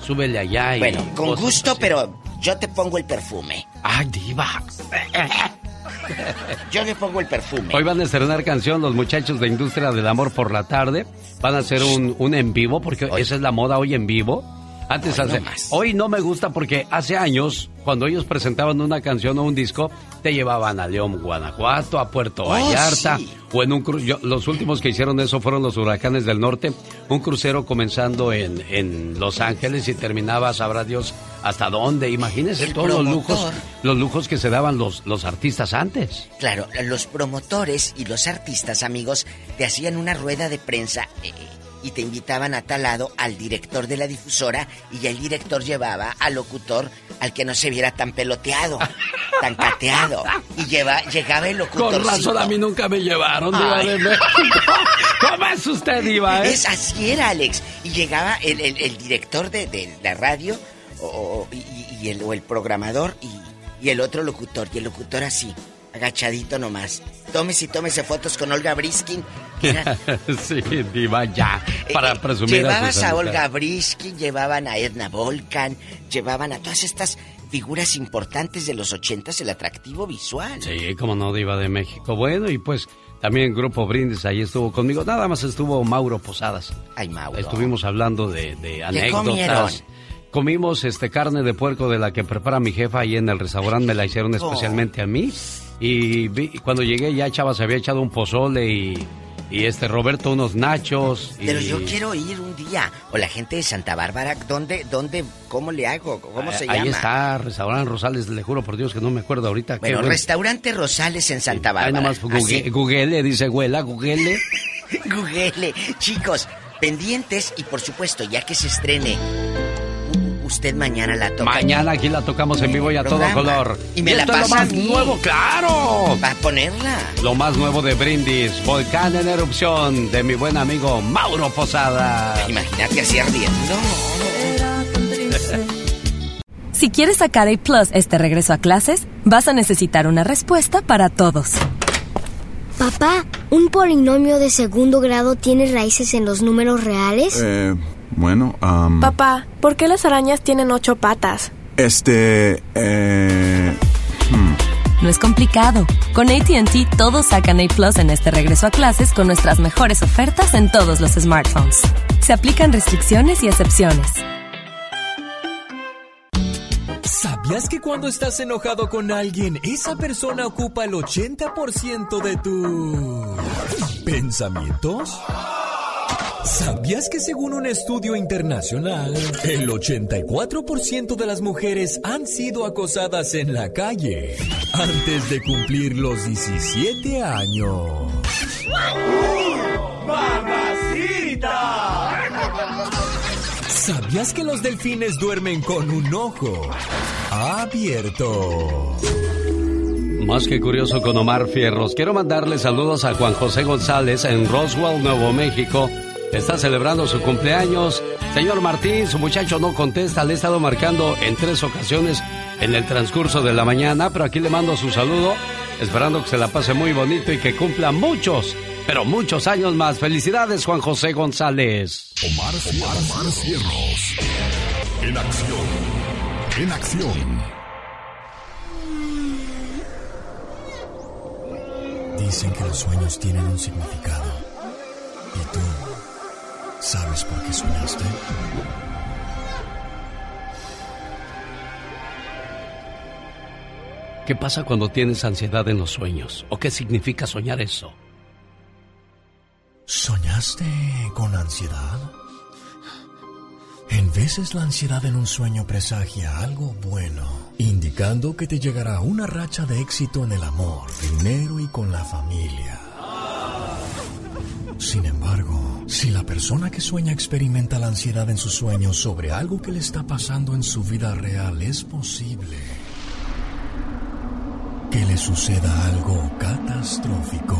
y súbele allá. y Bueno, con gusto, así. pero yo te pongo el perfume. Ay, diva. Yo le pongo el perfume. Hoy van a estrenar canción los muchachos de Industria del Amor por la tarde. Van a hacer un, un en vivo, porque esa es la moda hoy en vivo. Antes hace, hoy no me gusta porque hace años, cuando ellos presentaban una canción o un disco, te llevaban a León, Guanajuato, a Puerto Oh, Vallarta, sí. o en un crucero. Los últimos que hicieron eso fueron los Huracanes del Norte, un crucero comenzando en, en Los Ángeles y terminaba, sabrá Dios, hasta dónde. Imagínense El todos los lujos, los lujos que se daban los, los artistas antes. Claro, los promotores y los artistas, amigos, te hacían una rueda de prensa eh, y te invitaban a tal lado al director de la difusora y ya el director llevaba al locutor al que no se viera tan peloteado, tan cateado. Y lleva, llegaba el locutor. Con razón a mí nunca me llevaron, Diva de México. ¿Cómo es usted, Diva? eh? Es así era, Alex. Y llegaba el, el- el director de, de la radio o, o- y, y el, o el programador y, y el otro locutor. Y el locutor así, agachadito nomás. Tómese y tómese fotos con Olga Briskin. era- sí, Diva, ya. Para presumir Llevabas a. Olga Briskin, llevaban a Edna Volcan, llevaban a todas estas figuras importantes de los ochentas, el atractivo visual. Sí, como no, Diva de México. Bueno, y pues también Grupo Brindis ahí estuvo conmigo. Nada más estuvo Mauro Posadas. Ay, Mauro. Estuvimos hablando de, de anécdotas. Comimos este carne de puerco de la que prepara mi jefa ahí en el restaurante, me la hicieron especialmente a mí. Y, vi- y cuando llegué ya Chava se había echado un pozole y, y este Roberto unos nachos. y- Pero yo quiero ir un día. O la gente de Santa Bárbara, ¿dónde, dónde, cómo le hago? ¿Cómo se Ahí llama? está, restaurante Rosales, le juro por Dios que no me acuerdo ahorita. Bueno, restaurante Rosales en Santa Ahí Bárbara. nomás Así. Google, Google, dice güela, Google. Google. Chicos, pendientes y por supuesto, ya que se estrene, usted mañana la toca. Mañana aquí la tocamos en vivo y a todo color. Y me la esto es lo pasa a más mí. nuevo, claro. Va a ponerla. Lo más nuevo de Brindis, Volcán en erupción, de mi buen amigo Mauro Posada. Imagínate así ardiendo. Si quieres sacar A Plus este regreso a clases, vas a necesitar una respuesta para todos. Papá, ¿un polinomio de segundo grado tiene raíces en los números reales? Eh, bueno, am, Papá, ¿por qué las arañas tienen ocho patas? este, eh, hmm. No es complicado. Con ATT todos sacan A Plus en este regreso a clases con nuestras mejores ofertas en todos los smartphones. Se aplican restricciones y excepciones. ¿Sabías que cuando estás enojado con alguien, esa persona ocupa el 80% de tus pensamientos? ¿Sabías que según un estudio internacional, el 84% de las mujeres han sido acosadas en la calle antes de cumplir los 17 años? ¿Sabías que los delfines duermen con un ojo abierto? Más que curioso con Omar Fierros. Quiero mandarle saludos a Juan José González en Roswell, Nuevo México. Está celebrando su cumpleaños. Señor Martín, su muchacho no contesta. Le he estado marcando en tres ocasiones en el transcurso de la mañana, pero aquí le mando su saludo, esperando que se la pase muy bonito y que cumpla muchos, pero muchos años más. Felicidades, Juan José González. Omar, Omar Cierros. En acción. En acción. Dicen que los sueños tienen un significado. ¿Y tú sabes por qué soñaste? ¿Qué pasa cuando tienes ansiedad en los sueños? ¿O qué significa soñar eso? ¿Soñaste con ansiedad? En veces la ansiedad en un sueño presagia algo bueno, indicando que te llegará una racha de éxito en el amor, dinero y con la familia. Sin embargo, si la persona que sueña experimenta la ansiedad en sus sueños sobre algo que le está pasando en su vida real, es posible que le suceda algo catastrófico.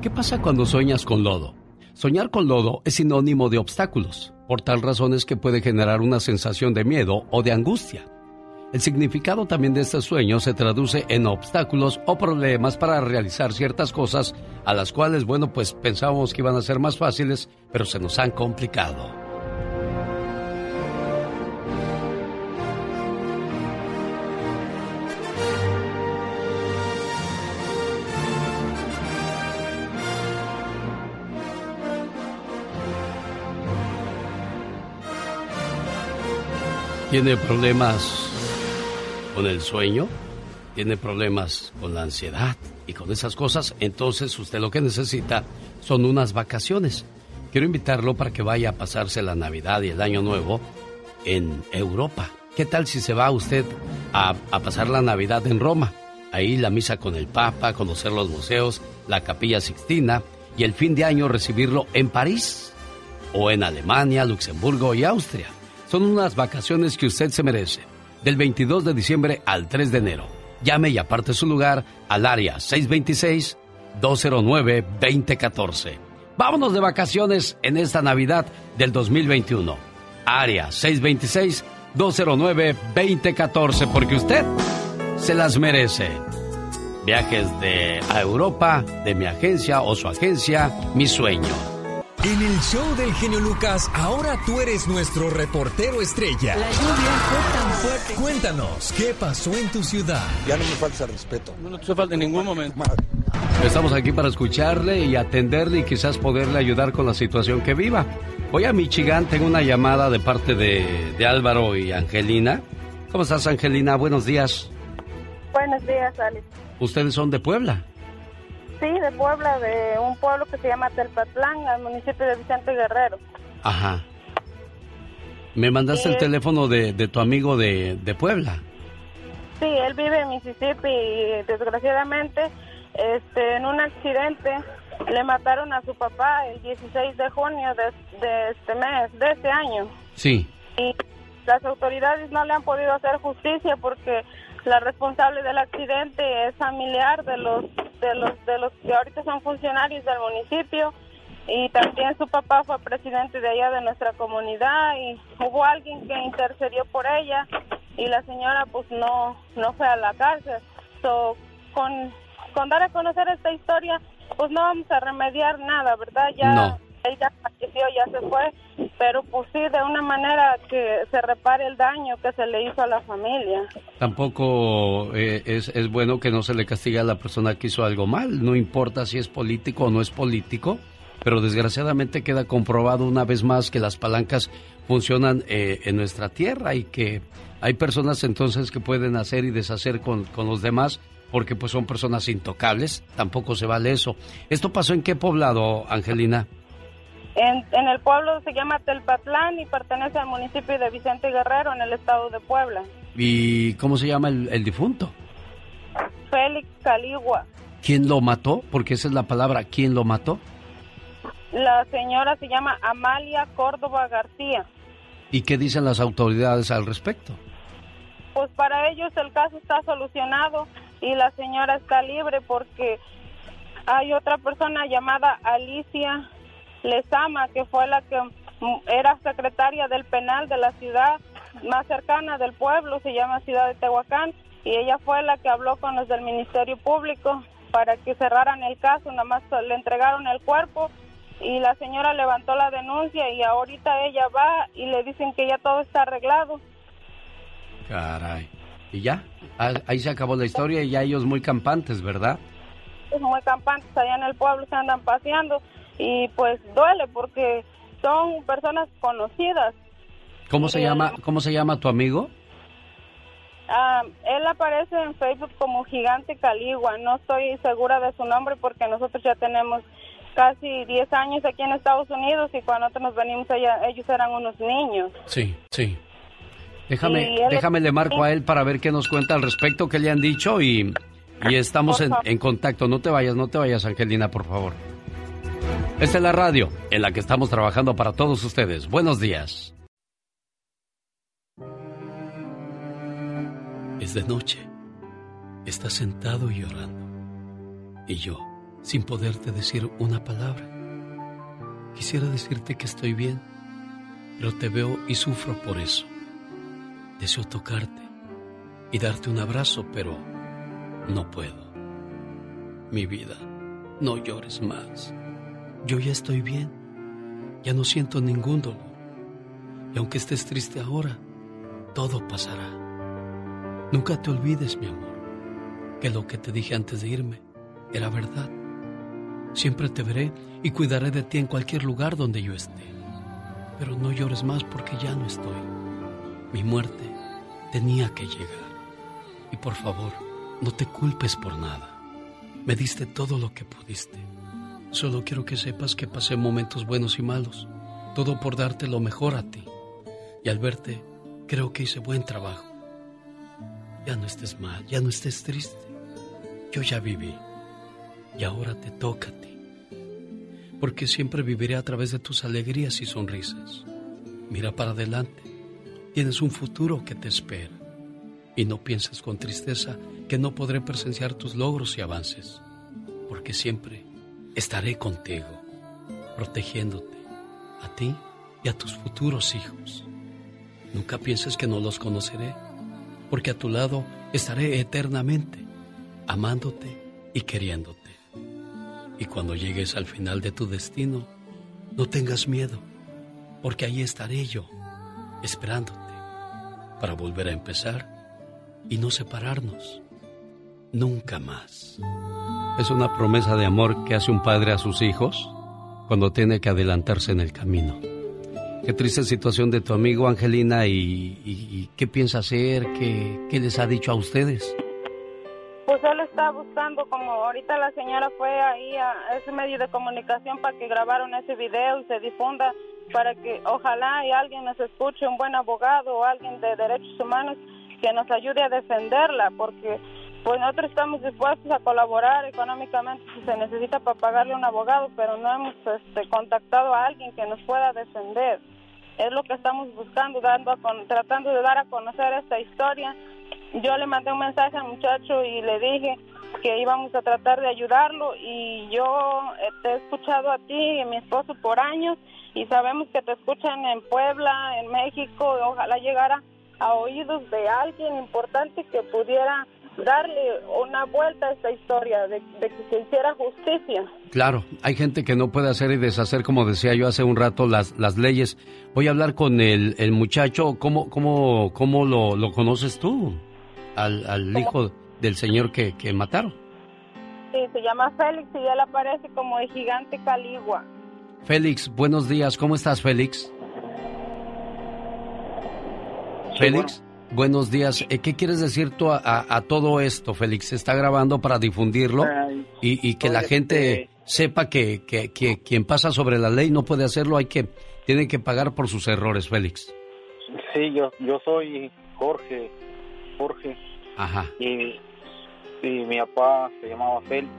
¿Qué pasa cuando sueñas con lodo? Soñar con lodo es sinónimo de obstáculos. Por tal razón es que puede generar una sensación de miedo o de angustia. El significado también de este sueño se traduce en obstáculos o problemas para realizar ciertas cosas a las cuales, bueno, pues pensábamos que iban a ser más fáciles, pero se nos han complicado. tiene problemas con el sueño? ¿Tiene problemas con la ansiedad? Y con esas cosas, entonces usted lo que necesita son unas vacaciones. Quiero invitarlo para que vaya a pasarse la Navidad y el Año Nuevo en Europa. ¿Qué tal si se va usted a, pasar la Navidad en Roma? Ahí la misa con el Papa, conocer los museos, la Capilla Sixtina y el fin de año recibirlo en París o en Alemania, Luxemburgo y Austria. Son unas vacaciones que usted se merece. Del 22 de diciembre al 3 de enero. Llame y aparte su lugar al área 626-209-2014. Vámonos de vacaciones en esta Navidad del 2021. Área 626-209-2014 porque usted se las merece. Viajes de a Europa, de mi agencia o su agencia, mi sueño. En el show del genio Lucas, ahora tú eres nuestro reportero estrella. La lluvia fue tan fuerte. Cuéntanos, ¿qué pasó en tu ciudad? Ya no me falta respeto. No te falta en ningún momento. Estamos aquí para escucharle y atenderle y quizás poderle ayudar con la situación que viva. Voy a Michigan, tengo una llamada de parte de, de Álvaro y Angelina. ¿Cómo estás, Angelina? Buenos días. Buenos días, Alex. ¿Ustedes son de Puebla? Sí, de Puebla, de un pueblo que se llama Telpatlán, al municipio de Vicente Guerrero. Ajá. Me mandaste el teléfono de, de tu amigo de, de Puebla. Sí, él vive en Mississippi y desgraciadamente este, en un accidente le mataron a su papá el 16 de junio de, de este mes, de este año. Sí. y las autoridades no le han podido hacer justicia porque la responsable del accidente es familiar de los de los de los que ahorita son funcionarios del municipio. Y también su papá fue presidente de allá de nuestra comunidad y hubo alguien que intercedió por ella y la señora pues no no fue a la cárcel. So, con con dar a conocer esta historia pues no vamos a remediar nada verdad ya. Él ya falleció, ya se fue, pero pues sí, de una manera que se repare el daño que se le hizo a la familia. Tampoco eh, es, es bueno que no se le castigue a la persona que hizo algo mal. No importa si es político o no es político, pero desgraciadamente queda comprobado una vez más que las palancas funcionan eh, en nuestra tierra y que hay personas entonces que pueden hacer y deshacer con, con los demás porque pues son personas intocables. Tampoco se vale eso. ¿Esto pasó en qué poblado, Angelina? En, en el pueblo se llama Telpatlán y pertenece al municipio de Vicente Guerrero, en el estado de Puebla. ¿Y cómo se llama el, el difunto? Félix Caligua. ¿Quién lo mató? Porque esa es la palabra, ¿quién lo mató? La señora se llama Amalia Córdoba García. ¿Y qué dicen las autoridades al respecto? Pues para ellos el caso está solucionado y la señora está libre porque hay otra persona llamada Alicia Lezama que fue la que mm, era secretaria del penal de la ciudad más cercana del pueblo, se llama Ciudad de Tehuacán, y ella fue la que habló con los del Ministerio Público para que cerraran el caso, nada más le entregaron el cuerpo y la señora levantó la denuncia y ahorita ella va y le dicen que ya todo está arreglado. Caray. ¿Y ya? Ah, Ahí se acabó la historia y ya ellos muy campantes, ¿verdad? es muy campantes allá en el pueblo se andan paseando y pues duele porque son personas conocidas. ¿Cómo se llama, cómo se llama tu amigo? Ah, él aparece en Facebook como Gigante Caligua. No estoy segura de su nombre porque nosotros ya tenemos casi 10 años aquí en Estados Unidos y cuando nosotros nos venimos allá, ellos eran unos niños. Sí, sí. Déjame, déjame le marco a él para ver qué nos cuenta al respecto, qué le han dicho y, y estamos en, en contacto. No te vayas, no te vayas, Angelina, por favor. Esta es la radio en la que estamos trabajando para todos ustedes. Buenos días. Es de noche. Estás sentado y llorando. Y yo, sin poderte decir una palabra. Quisiera decirte que estoy bien, pero te veo y sufro por eso. Deseo tocarte y darte un abrazo, pero no puedo. Mi vida, no llores más. Yo ya estoy bien. Ya no siento ningún dolor. Y aunque estés triste ahora, todo pasará. Nunca te olvides, mi amor, que lo que te dije antes de irme era verdad. Siempre te veré y cuidaré de ti en cualquier lugar donde yo esté. Pero no llores más porque ya no estoy. Mi muerte tenía que llegar. Y por favor, no te culpes por nada. Me diste todo lo que pudiste. Solo quiero que sepas que pasé momentos buenos y malos. Todo por darte lo mejor a ti. Y al verte, creo que hice buen trabajo. Ya no estés mal, ya no estés triste. Yo ya viví. Y ahora te toca a ti. Porque siempre viviré a través de tus alegrías y sonrisas. Mira para adelante. Tienes un futuro que te espera. Y no pienses con tristeza que no podré presenciar tus logros y avances. Porque siempre estaré contigo, protegiéndote, a ti y a tus futuros hijos. Nunca pienses que no los conoceré, porque a tu lado estaré eternamente, amándote y queriéndote. Y cuando llegues al final de tu destino, no tengas miedo, porque ahí estaré yo, esperándote, para volver a empezar y no separarnos nunca más. Es una promesa de amor que hace un padre a sus hijos cuando tiene que adelantarse en el camino. Qué triste situación de tu amigo Angelina y, qué piensa hacer, ¿Qué, qué les ha dicho a ustedes. Pues él está buscando, como ahorita la señora fue ahí a ese medio de comunicación para que grabaron ese video y se difunda, para que ojalá y alguien nos escuche, un buen abogado o alguien de derechos humanos que nos ayude a defenderla, porque pues nosotros estamos dispuestos a colaborar económicamente si se necesita para pagarle un abogado, pero no hemos este, contactado a alguien que nos pueda defender. Es lo que estamos buscando, dando a tratando de dar a conocer esta historia. Yo le mandé un mensaje al muchacho y le dije que íbamos a tratar de ayudarlo y yo te he escuchado a ti y a mi esposo por años y sabemos que te escuchan en Puebla, en México, ojalá llegara a oídos de alguien importante que pudiera darle una vuelta a esta historia, de, que se hiciera justicia. Claro, hay gente que no puede hacer y deshacer, como decía yo hace un rato, las, las leyes. Voy a hablar con el, el muchacho, ¿cómo, cómo, cómo lo, lo conoces tú? Al, al hijo del señor que, que mataron. Sí, se llama Félix y él aparece como el gigante Caligua. Félix, buenos días, ¿cómo estás Félix? Félix. Buenos días. Eh, ¿Qué quieres decir tú a, todo esto, Félix? Se está grabando para difundirlo y, que la gente sepa que, quien pasa sobre la ley no puede hacerlo, hay que tiene que pagar por sus errores, Félix. Sí, yo yo soy Jorge, Jorge. Ajá. Y, mi papá se llamaba Félix.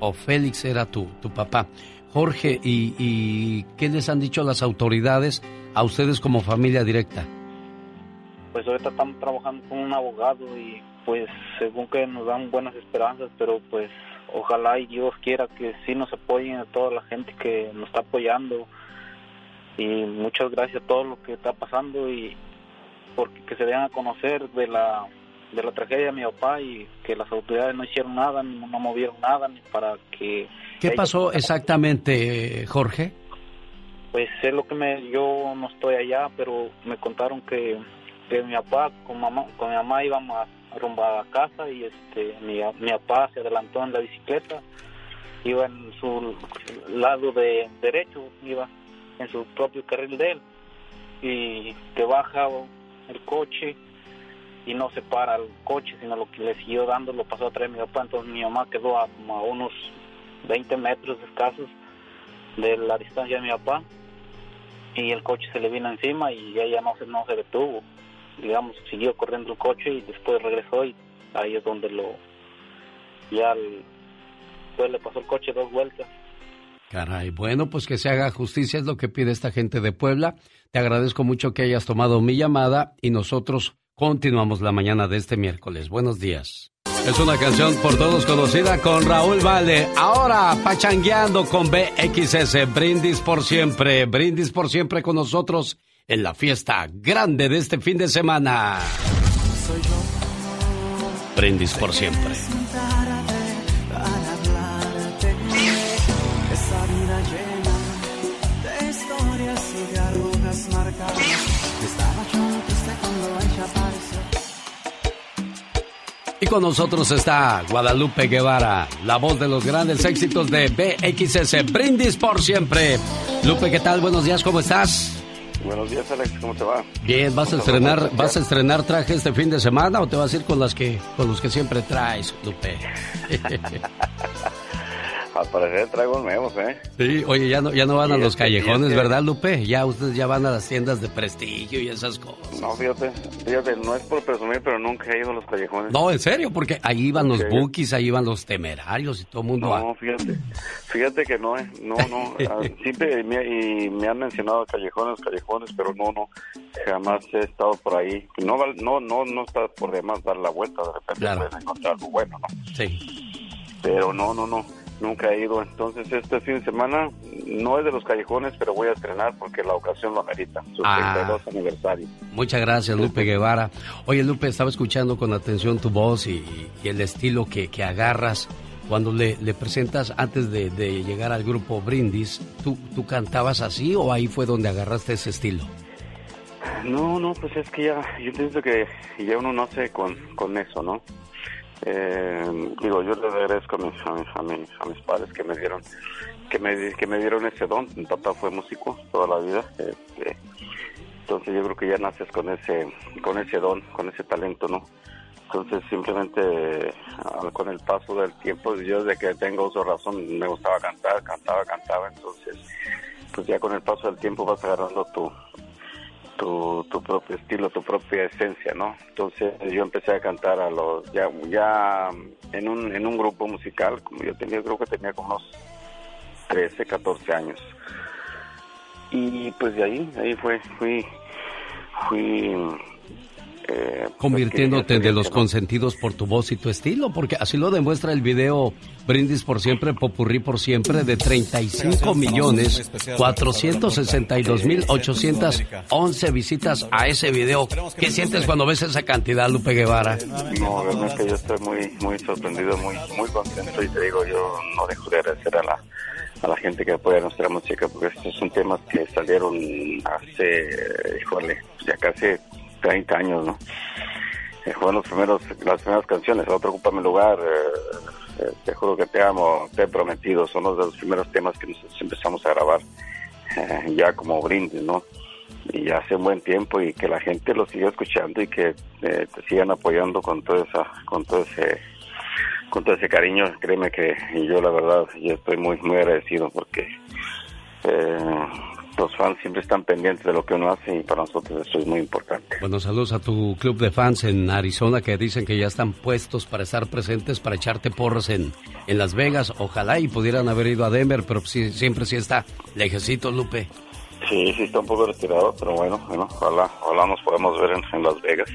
O Félix era tu, tu papá. Jorge, ¿y, ¿y qué les han dicho las autoridades a ustedes como familia directa? Pues ahorita estamos trabajando con un abogado y pues según que nos dan buenas esperanzas, pero pues ojalá y Dios quiera que sí nos apoyen a toda la gente que nos está apoyando y muchas gracias a todo lo que está pasando y porque que se den a conocer de la de la tragedia de mi papá y que las autoridades no hicieron nada, no movieron nada ni para que ¿Qué pasó exactamente, Jorge? Pues es lo que me yo no estoy allá, pero me contaron que que mi papá con mamá con mi mamá íbamos a rumbo a casa y este mi, mi papá se adelantó en la bicicleta iba en su lado de derecho iba en su propio carril de él y que baja el coche y no se para el coche sino lo que le siguió dando lo pasó a traer mi papá. Entonces mi mamá quedó a a unos 20 metros escasos de la distancia de mi papá y el coche se le vino encima y ella no se no se detuvo digamos, siguió corriendo el coche y después regresó y ahí es donde lo, ya pues le pasó el coche dos vueltas. Caray, bueno, pues que se haga justicia es lo que pide esta gente de Puebla. Te agradezco mucho que hayas tomado mi llamada y nosotros continuamos la mañana de este miércoles. Buenos días. Es una canción por todos conocida con Raúl Vale. Ahora pachangueando con BXS. Brindis por siempre. Brindis por siempre con nosotros en la fiesta grande de este fin de semana. Brindis por siempre. Y con nosotros está Guadalupe Guevara, la voz de los grandes éxitos de BXS. Brindis por siempre. Lupe, ¿qué tal? Buenos días, ¿cómo estás? Buenos días, Alex, ¿cómo te va? Bien, ¿vas a estrenar, vas a estrenar traje este fin de semana o te vas a ir con las que, con los que siempre traes, Lupe? Al parecer traigo nuevos, ¿eh? Sí, oye, ya no, ya no van a los callejones, que- ¿verdad, Lupe? Ya ustedes ya van a las tiendas de prestigio y esas cosas. No, fíjate, fíjate, no es por presumir, pero nunca he ido a los callejones. No, en serio, porque ahí iban los Ok. bookies, ahí iban los temerarios y todo el mundo. No, fíjate, fíjate que no, eh, no, no, ah, siempre me, y me han mencionado callejones, callejones, pero no, no, jamás he estado por ahí. No, no, no, no está por demás dar la vuelta, de repente Claro. puedes encontrar algo bueno, ¿no? Sí. Pero no, no, no, nunca he ido. Entonces este fin de semana no es de los callejones, pero voy a estrenar porque la ocasión lo amerita, su Ah. 32 aniversario. Muchas gracias, Lupe Guevara. Oye, Lupe, estaba escuchando con atención tu voz y, y el estilo que, que agarras. Cuando le, le presentas antes de, de llegar al grupo Brindis, ¿tú, ¿tú cantabas así o ahí fue donde agarraste ese estilo? No, no, pues es que ya, yo pienso que ya uno nace con, con eso, ¿no? Eh, digo, yo le agradezco a mis, a, mis, a, mis, a mis padres que me dieron que me, que me dieron ese don. Mi papá fue músico toda la vida. este, entonces yo creo que ya naces con ese con ese don, con ese talento, ¿no? Entonces simplemente ah, con el paso del tiempo, yo desde que tengo uso razón me gustaba cantar, cantaba, cantaba, entonces pues ya con el paso del tiempo vas agarrando tu, tu, tu propio estilo, tu propia esencia, ¿no? Entonces yo empecé a cantar a los, ya, ya en un, en un grupo musical, como yo tenía, creo que tenía como unos 13, 14 años. Y pues de ahí, ahí fue, fui, fui... eh, Convirtiéndote de los consentidos por tu voz y tu estilo, porque así lo demuestra el video Brindis por Siempre, Popurrí por Siempre, de 35 millones 462 mil 811 visitas a ese video. ¿Qué sientes cuando ves esa cantidad, Lupe Guevara? No, realmente yo estoy muy muy sorprendido, muy muy contento y te digo, yo no dejo de agradecer a la a la gente que apoya nuestra música porque estos son temas que salieron hace, híjole, ya casi 30 años, ¿no? Eh, fueron los primeros, las primeras canciones, Otro Ocupa mi lugar, eh, eh, Te juro que te amo, Te he prometido, son los de los primeros temas que nosotros empezamos a grabar eh, ya como brindis, ¿no? y ya hace un buen tiempo y que la gente lo siga escuchando y que eh, te sigan apoyando con todo esa con todo ese con todo ese cariño créeme que yo la verdad yo estoy muy muy agradecido porque eh, los fans siempre están pendientes de lo que uno hace y para nosotros eso es muy importante Bueno, saludos a tu club de fans en Arizona que dicen que ya están puestos para estar presentes, para echarte porras en, en Las Vegas. Ojalá y pudieran haber ido a Denver, pero sí- siempre sí está lejecito, Lupe. sí sí está un poco retirado pero bueno bueno ojalá ojalá nos podamos ver en, en Las Vegas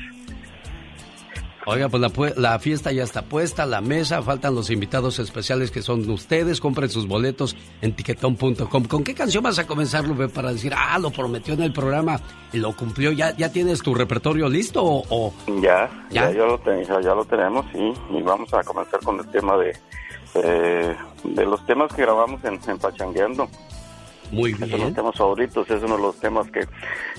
Oiga, pues la, la fiesta ya está puesta, la mesa, faltan los invitados especiales que son ustedes. Compren sus boletos en tiquetón.com. ¿Con qué canción vas a comenzar, Lupe, para decir, ah, lo prometió en el programa y lo cumplió? ¿Ya, ya tienes tu repertorio listo o...? o- Ya, ¿Ya? ya, ya lo, ten- ya, ya lo tenemos, sí, y vamos a comenzar con el tema de, eh, de los temas que grabamos en, en Pachangueando. Muy bien. Son los temas favoritos, es uno de los temas que,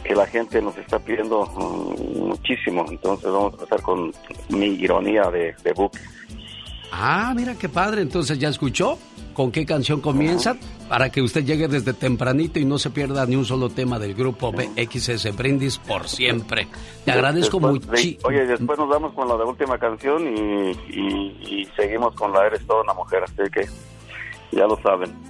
que la gente nos está pidiendo mm, muchísimo, entonces vamos a empezar con mi ironía de, de Book. Ah, mira qué padre. Entonces, ¿ya escuchó con qué canción comienza? Para que usted llegue desde tempranito y no se pierda ni un solo tema del grupo BXS Brindis por siempre. Te agradezco mucho. Oye, después nos vamos con la de última canción y, y, y seguimos con la Eres toda una mujer, así que ya lo saben.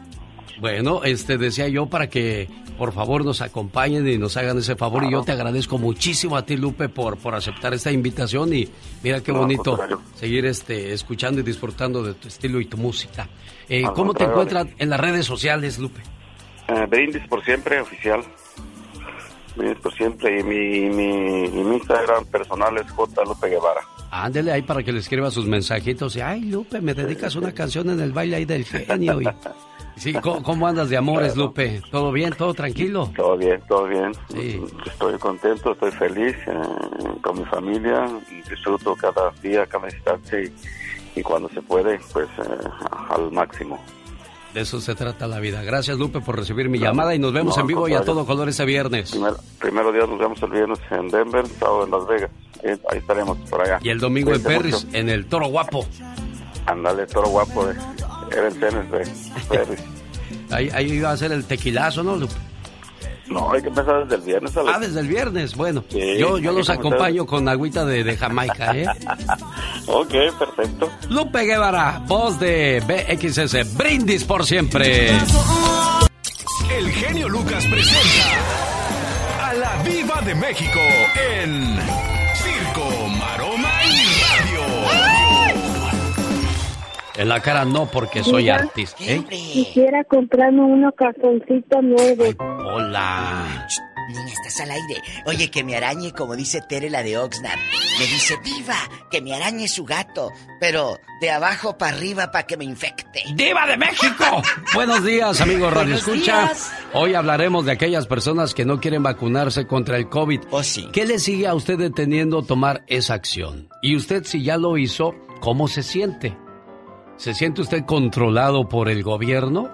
Bueno, este decía yo para que por favor nos acompañen y nos hagan ese favor y yo te agradezco muchísimo a ti Lupe por por aceptar esta invitación y mira qué No, bonito seguir este escuchando y disfrutando de tu estilo y tu música. Eh, ¿Cómo te encuentras en las redes sociales, Lupe? Eh, Brindis por siempre, oficial. Brindis por siempre. Y mi, mi, y mi Instagram personal es J. Lupe Guevara. Ándele ahí para que le escriba sus mensajitos y ay Lupe, me dedicas una canción en el baile ahí del genio y sí, ¿cómo, cómo andas de amores, Lupe? ¿Todo bien? ¿Todo tranquilo? Todo bien, todo bien. Sí. Estoy contento, estoy feliz eh, con mi familia. Disfruto cada día, cada instante y, y cuando se puede, pues eh, al máximo. De eso se trata la vida. Gracias, Lupe, por recibir mi llamada y nos vemos No, en vivo y a todo color ese viernes. Primer- primero día nos vemos el viernes en Denver, sábado en Las Vegas. Eh, ahí estaremos por allá. Y el domingo en Perris, mucho. en el Toro Guapo. Ándale, toro guapo de Eren Tenes de Perris. Ahí, ahí iba a ser el tequilazo, ¿no, Lupe? No, hay que empezar desde el viernes. Ah, desde el viernes. Bueno, Sí, yo, yo los acompaño con agüita de, de Jamaica, ¿eh? ok, perfecto. Lupe Guevara, voz de BXS, brindis por siempre. El genio Lucas presenta a la Viva de México en En la cara no, porque soy Mira. artista. ¿eh? Quisiera comprarme unos calzoncitos nuevos. Hola. Niña, estás al aire. Oye, que me arañe, como dice Tere, la de Oxnard. Me dice, diva, que me arañe su gato, pero de abajo para arriba para que me infecte. ¡Diva de México! Buenos días, amigos Radio Escucha. días. Hoy hablaremos de aquellas personas que no quieren vacunarse contra el COVID. Oh, sí. ¿Qué le sigue a usted deteniendo tomar esa acción? Y usted, si ya lo hizo, ¿cómo se siente? ¿Se siente usted controlado por el gobierno?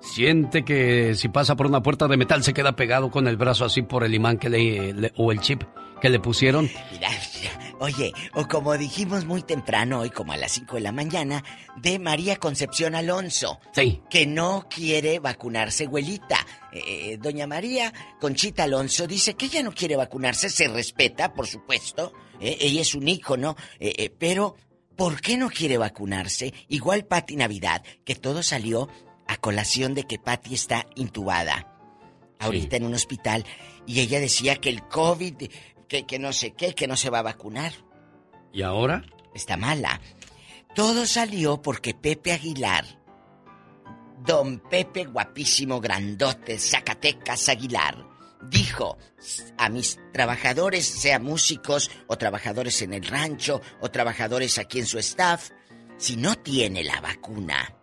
¿Siente que si pasa por una puerta de metal se queda pegado con el brazo así por el imán que le, le- o el chip que le pusieron? Mira, mira. Oye, o como dijimos muy temprano, hoy como a las 5 de la mañana, de María Concepción Alonso. Sí. Que no quiere vacunarse, abuelita. Eh, doña María Conchita Alonso dice que ella no quiere vacunarse, se respeta, por supuesto. eh, ella es un ícono, eh, eh, pero ¿por qué no quiere vacunarse? Igual Patti Navidad, que todo salió a colación de que Patti está intubada. Ahorita en un hospital. Y ella decía que el COVID, que, que no sé qué, que no se va a vacunar. ¿Y ahora? Está mala. Todo salió porque Pepe Aguilar, don Pepe guapísimo, grandote, Zacatecas Aguilar, dijo a mis trabajadores, sea músicos o trabajadores en el rancho o trabajadores aquí en su staff, si no tiene la vacuna,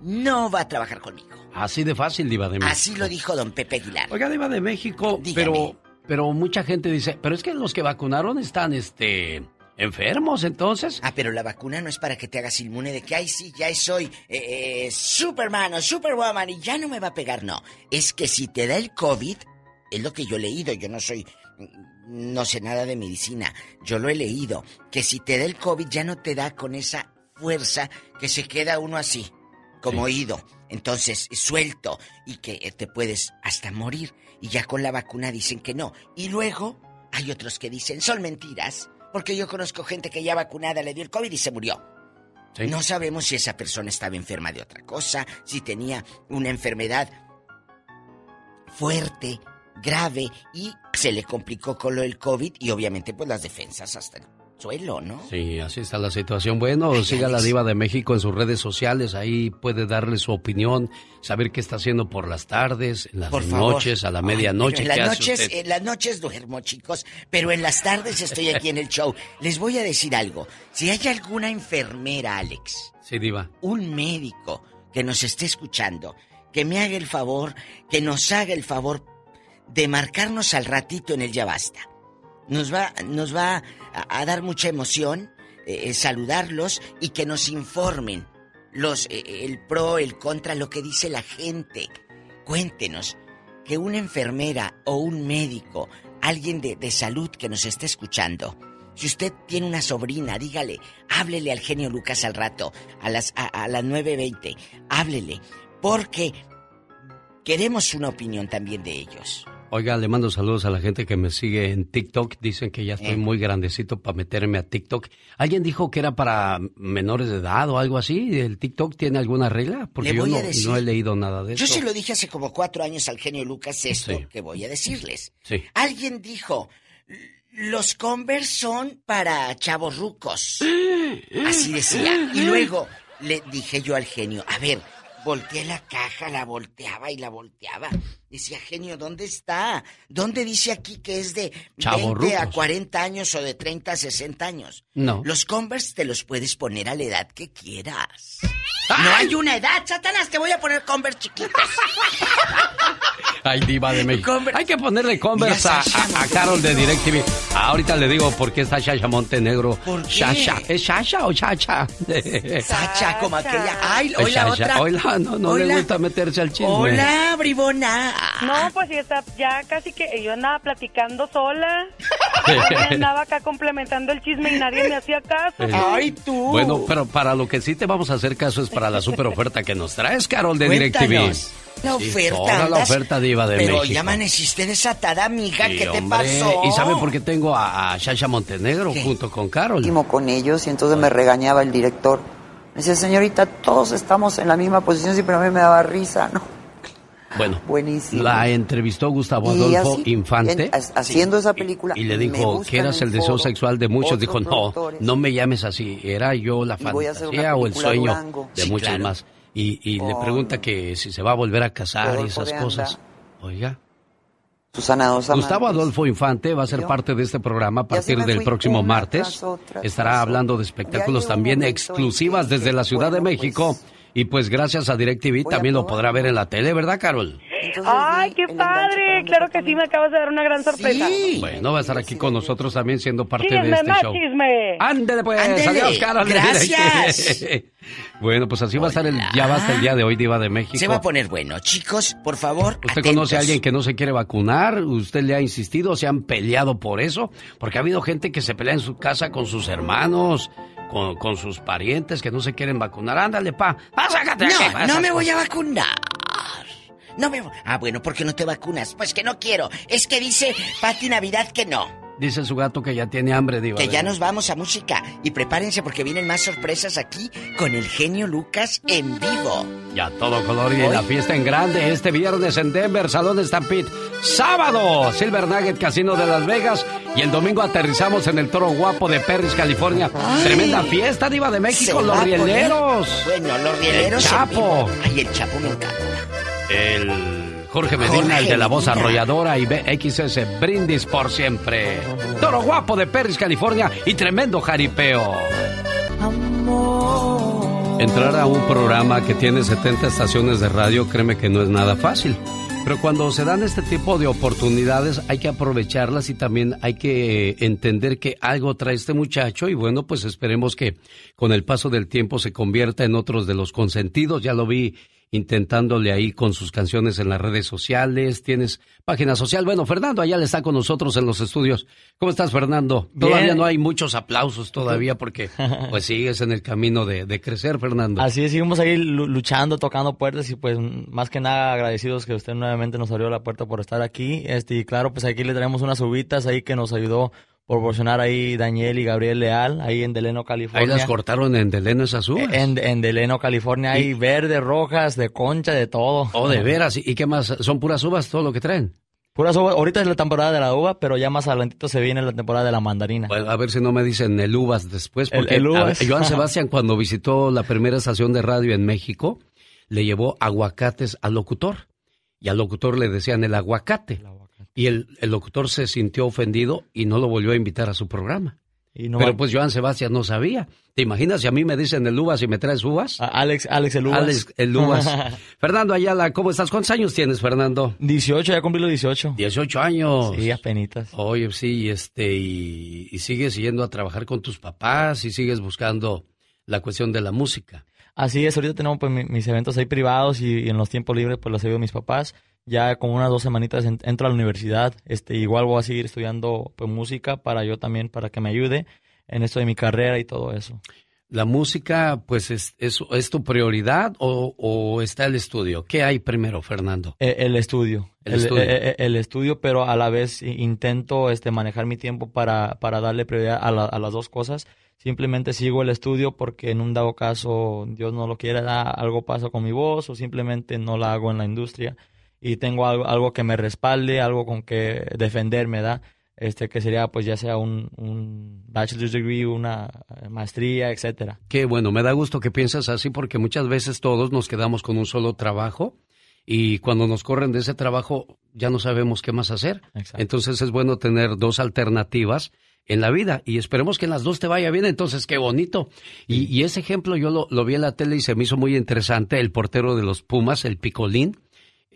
no va a trabajar conmigo. Así de fácil, Diva de México. Así lo dijo don Pepe Aguilar. Oiga, Diva de México, pero, pero mucha gente dice, pero es que los que vacunaron están, este, enfermos, entonces. Ah, pero la vacuna no es para que te hagas inmune de que, ay, sí, ya soy eh, eh, Superman o Superwoman y ya no me va a pegar. No, es que si te da el COVID, es lo que yo he leído, yo no soy, no sé nada de medicina, yo lo he leído, que si te da el COVID ya no te da con esa fuerza que se queda uno así, como oído, entonces suelto y que eh, te puedes hasta morir. Y ya con la vacuna dicen que no. Y luego hay otros que dicen, son mentiras. Porque yo conozco gente que ya vacunada le dio el COVID y se murió. No sabemos si esa persona estaba enferma de otra cosa, si tenía una enfermedad fuerte, grave y se le complicó con lo del COVID y obviamente pues las defensas hasta el suelo, ¿no? Sí, así está la situación. Bueno, siga la Diva de México en sus redes sociales, ahí puede darle su opinión, saber qué está haciendo por las tardes, en las Por favor. noches, a la medianoche. bueno, ¿qué en las noches, usted? en las noches duermo, chicos, pero en las tardes estoy aquí en el show. Les voy a decir algo. Si hay alguna enfermera, Alex, Sí, Diva. un médico que nos esté escuchando, que me haga el favor, que nos haga el favor de marcarnos al ratito en el Ya Basta. Nos va, nos va a, dar mucha emoción eh, saludarlos y que nos informen los, eh, el pro, el contra, lo que dice la gente. Cuéntenos que una enfermera o un médico, alguien de, de salud que nos esté escuchando, si usted tiene una sobrina, dígale, háblele al genio Lucas al rato, a las, a, a las 9.20, háblele, porque queremos una opinión también de ellos. Oiga, le mando saludos a la gente que me sigue en TikTok. Dicen que ya estoy Eh. muy grandecito para meterme a TikTok. ¿Alguien dijo que era para menores de edad o algo así? ¿El TikTok tiene alguna regla? Porque yo no, a decir- no he leído nada de eso. Yo se lo dije hace como cuatro años al genio Lucas esto Sí. que voy a decirles. Sí. Alguien dijo, los Converse son para chavos rucos. Así decía. Y luego le dije yo al genio, a ver, volteé la caja, la volteaba y la volteaba. Decía, genio, ¿dónde está? ¿Dónde dice aquí que es de 20 a Chavorrucos. 40 años o de 30 a 60 años? No. Los Converse te los puedes poner a la edad que quieras. No hay una edad, Satanás, te voy a poner Converse chiquitos. Ay, diva de México. Hay que ponerle Converse a, a- a Carol de DirecTV. Ahorita le digo por qué está Shasha Montenegro. ¿Por qué? Shasha. ¿Es Shasha o Chacha? Sacha, como aquella. Ay, Ay, hola Shasha. otra. Hola, no, no le gusta meterse al chisme. Hola, bribona. No, pues ya está, ya casi que yo andaba platicando sola. Yo andaba acá complementando el chisme y nadie me hacía caso. Eh, Bueno, pero para lo que sí te vamos a hacer caso es para la super oferta que nos traes, Carol de Cuéntanos. DirecTV. La Sí, oferta. toda la oferta diva de Pero México. ya amaneciste desatada, amiga. Sí, ¿Qué te hombre. pasó? ¿Y sabe por qué tengo a, a Shasha Montenegro junto con Carol? Con ellos y entonces me regañaba el director. Me decía, señorita, todos estamos en la misma posición, sí, pero a mí me daba risa, ¿no? Bueno, Buenísimo. la entrevistó Gustavo Adolfo así, Infante. en- ha- haciendo esa película. Y le dijo que eras el deseo sexual de muchos. Dijo, no, productores. no me llames así. Era yo la fantasía o el sueño Durango. de Sí, muchos claro. más. Y, y le pregunta que si se va a volver a casar y esas cosas. Oiga. Susana Dos. Gustavo Adolfo Infante va a ser Yo. parte de este programa a partir del próximo martes. tras otra, Estará tras hablando de espectáculos también exclusivas desde la Ciudad de bueno, México. pues, y pues gracias a DirecTV también lo podrá ver en la tele, ¿verdad, Carol? Ay, qué padre. Claro que sí, me acabas de dar una gran sorpresa. Bueno, va a estar aquí con nosotros también siendo parte de este más show. chisme. Ándele pues, Ándele. adiós, Carol. Gracias. bueno, pues así va a estar el ya basta el día de hoy, Diva de México. Se va a poner bueno. Chicos, por favor. ¿Usted atentos. conoce a alguien que no se quiere vacunar? ¿Usted le ha insistido? ¿Se han peleado por eso? Porque ha habido gente que se pelea en su casa con sus hermanos, con, con sus parientes que no se quieren vacunar. Ándale, pa. Sácate aquí, No, no me voy a vacunar. No me. Ah, bueno, ¿por qué no te vacunas? Pues que no quiero. Es que dice Pati Navidad que no. Dice su gato que ya tiene hambre, Diva. Que ya nos vamos a música. Y prepárense porque vienen más sorpresas aquí con el genio Lucas en vivo. Ya todo color y la fiesta en grande este viernes en Denver, Salón Stampede. Sábado, Silver Nugget Casino de Las Vegas. Y el domingo aterrizamos en el Toro Guapo de Perris, California. Tremenda fiesta, Diva de México, los poner- rieleros. Bueno, los rieleros. El en Chapo. vivo. Ay, el Chapo me encanta. El Jorge Medina, Jorge el de la voz arrolladora y XS Brindis por siempre. Toro Guapo de Perris, California y tremendo jaripeo. Entrar a un programa que tiene 70 estaciones de radio, créeme que no es nada fácil. Pero cuando se dan este tipo de oportunidades hay que aprovecharlas y también hay que entender que algo trae este muchacho y bueno, pues esperemos que con el paso del tiempo se convierta en otros de los consentidos. Ya lo vi intentándole ahí con sus canciones en las redes sociales. Tienes página social. Bueno, Fernando allá le está con nosotros en los estudios. ¿Cómo estás, Fernando? Bien. Todavía no hay muchos aplausos todavía porque pues sigues en el camino de, de crecer, Fernando. Así es, seguimos ahí lu- luchando, tocando puertas y pues más que nada agradecidos que usted nuevamente nos abrió la puerta por estar aquí. Este, y claro, pues aquí le traemos unas uvitas ahí que nos ayudó proporcionar ahí Daniel y Gabriel Leal, ahí en Deleno, Ahí California. las cortaron en Deleno esas uvas. En, en Deleno, California, hay verde, rojas, de concha, de todo. Oh, de veras. ¿Y qué más? ¿Son puras uvas todo lo que traen? Puras uvas. Ahorita es la temporada de la uva, pero ya más adelantito se viene la temporada de la mandarina. Bueno, a ver si no me dicen el uvas después. El- Porque el a uvas. ver, Joan Sebastián, cuando visitó la primera estación de radio en México, le llevó aguacates al locutor. Y al locutor le decían el aguacate. Y el, el locutor se sintió ofendido y no lo volvió a invitar a su programa. Y no Pero pues Joan Sebastián no sabía. ¿Te imaginas si a mí me dicen el uvas y me traes uvas? Alex, Alex el uvas. Alex el uvas. Fernando Ayala, ¿cómo estás? ¿Cuántos años tienes, Fernando? 18, ya cumplí los 18. 18 años. Sí, apenitas. Oye, sí, este, y, y sigues yendo a trabajar con tus papás y sigues buscando la cuestión de la música. Así es, ahorita tenemos pues, mi- mis eventos ahí privados y, y en los tiempos libres pues los ayudo a mis papás. Ya con unas dos semanitas en- entro a la universidad. Este, igual voy a seguir estudiando pues música para yo también, para que me ayude en esto de mi carrera y todo eso. ¿La música, pues, es, es, es tu prioridad o, o está el estudio? ¿Qué hay primero, Fernando? Eh, El, estudio. El estudio. eh, eh, el estudio, pero a la vez intento este, manejar mi tiempo para, para darle prioridad a, la- a las dos cosas. Simplemente sigo el estudio porque en un dado caso, Dios no lo quiera, algo pasa con mi voz o simplemente no la hago en la industria y tengo algo, algo que me respalde, algo con que defenderme, ¿da? Este, que sería pues ya sea un, un bachelor's degree, una eh, maestría, etcétera. Qué bueno, me da gusto que piensas así porque muchas veces todos nos quedamos con un solo trabajo y cuando nos corren de ese trabajo ya no sabemos qué más hacer. Entonces es bueno tener dos alternativas en la vida y esperemos que en las dos te vaya bien. Entonces, qué bonito. Y, y ese ejemplo yo lo, lo vi en la tele y se me hizo muy interesante. El portero de los Pumas, el Picolín,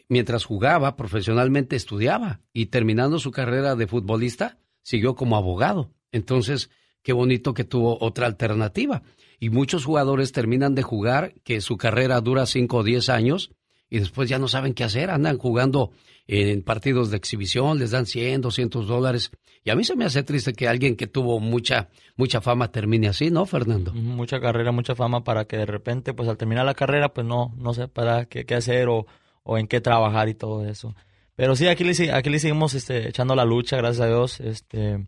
mientras jugaba profesionalmente estudiaba y terminando su carrera de futbolista siguió como abogado. Entonces, qué bonito que tuvo otra alternativa. Y muchos jugadores terminan de jugar que su carrera dura 5 o 10 años y después ya no saben qué hacer, andan jugando en partidos de exhibición, les dan 100, 200 dólares. Y a mí se me hace triste que alguien que tuvo mucha mucha fama termine así, ¿no, Fernando? Mucha carrera, mucha fama para que de repente, pues al terminar la carrera, pues no, no sepa qué, qué hacer o, o en qué trabajar y todo eso. Pero sí, aquí le, aquí le seguimos este, echando la lucha, gracias a Dios, este,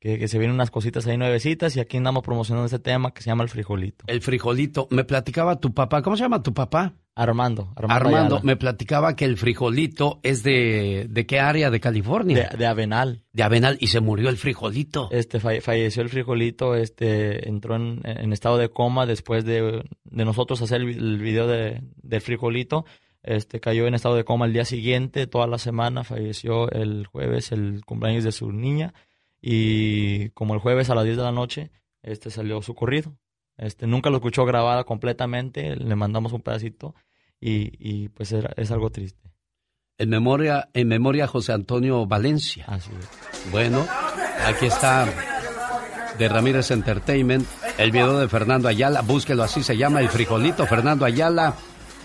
que, que se vienen unas cositas ahí nuevecitas y aquí andamos promocionando este tema que se llama el frijolito. El frijolito. Me platicaba tu papá. ¿Cómo se llama tu papá? Armando. Armando, Armando, me platicaba que el frijolito es de... ¿De qué área de California? De, de Avenal. De Avenal. Y se murió el frijolito. Este, falle- falleció el frijolito, este, entró en, en estado de coma después de, de nosotros hacer el, el video de, del frijolito. Este, cayó en estado de coma el día siguiente, toda la semana, falleció el jueves, el cumpleaños de su niña. Y como el jueves a las 10 de la noche, este, salió su corrido. Este, nunca lo escuchó grabada completamente, le mandamos un pedacito y, y pues era- es algo triste. En memoria, en memoria José Antonio Valencia. Así es. Bueno, aquí está de Ramírez Entertainment, el video de Fernando Ayala, búsquelo así se llama, el frijolito Fernando Ayala,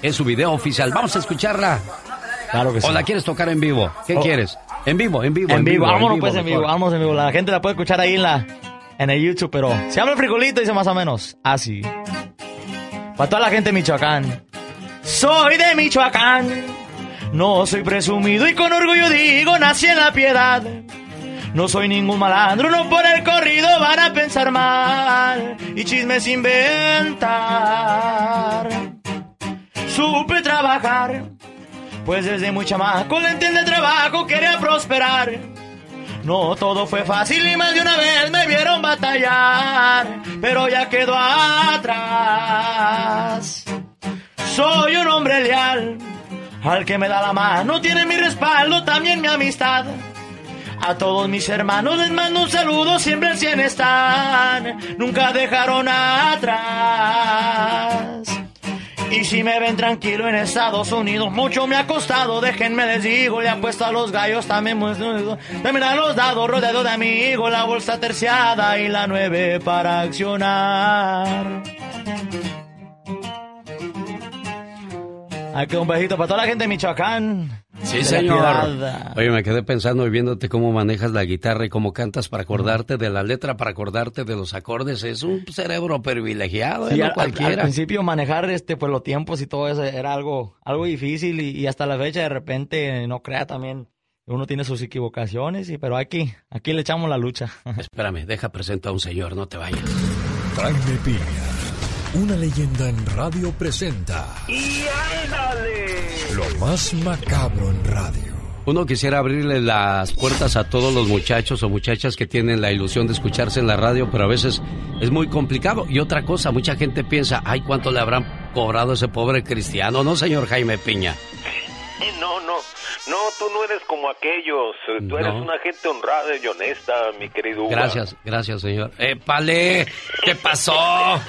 es su video oficial. Vamos a escucharla. Claro que sí. ¿O la quieres tocar en vivo? ¿Qué Oh. quieres? En vivo, en vivo. En vivo, vámonos pues en vivo, vamos en vivo. La gente la puede escuchar ahí en la en el YouTube, pero se llama el frijolito, dice más o menos. Así. Para toda la gente de Michoacán. Soy de Michoacán. No soy presumido y con orgullo digo, nací en la piedad. No soy ningún malandro, no por el corrido van a pensar mal y chismes inventar. Supe trabajar, pues desde muy chamaco le entiende el trabajo, quería prosperar. No todo fue fácil y más de una vez me vieron batallar, pero ya quedó atrás. Soy un hombre leal, al que me da la mano tiene mi respaldo, también mi amistad. A todos mis hermanos les mando un saludo, siempre al 100 están, nunca dejaron atrás. Y si me ven tranquilo en Estados Unidos, mucho me ha costado, déjenme les digo, le apuesto a los gallos, también, también a los dados, rodeado de amigos, la bolsa terciada y la nueve para accionar. Aquí un besito para toda la gente de Michoacán. Sí, señor. Oye, me quedé pensando y viéndote cómo manejas la guitarra y cómo cantas para acordarte de la letra, para acordarte de los acordes. Es un cerebro privilegiado, ¿eh? Sí, no al, al- cualquiera. al principio manejar este pues los tiempos y todo eso era algo algo difícil y, y hasta la fecha de repente no crea también uno tiene sus equivocaciones y pero aquí aquí le echamos la lucha. Espérame, deja presento a un señor, no te vayas. Jaime Piña, una leyenda en radio presenta ¡Y ándale! lo más macabro en radio. Uno quisiera abrirle las puertas a todos los muchachos o muchachas que tienen la ilusión de escucharse en la radio, pero a veces es muy complicado. Y otra cosa, mucha gente piensa, ay, ¿cuánto le habrán cobrado a ese pobre cristiano? No, señor Jaime Piña. No, no, no, tú no eres como aquellos. Tú eres No. una gente honrada y honesta, mi querido Uga. Gracias, gracias, señor. ¡Épale! ¿Qué pasó?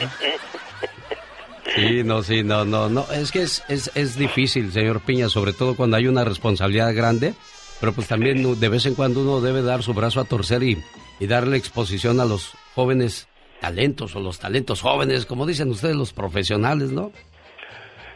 Sí, no, sí, no, no, no. Es que es, es, es difícil, señor Piña, sobre todo cuando hay una responsabilidad grande. Pero pues también de vez en cuando uno debe dar su brazo a torcer y, y darle exposición a los jóvenes talentos o los talentos jóvenes, como dicen ustedes, los profesionales, ¿no?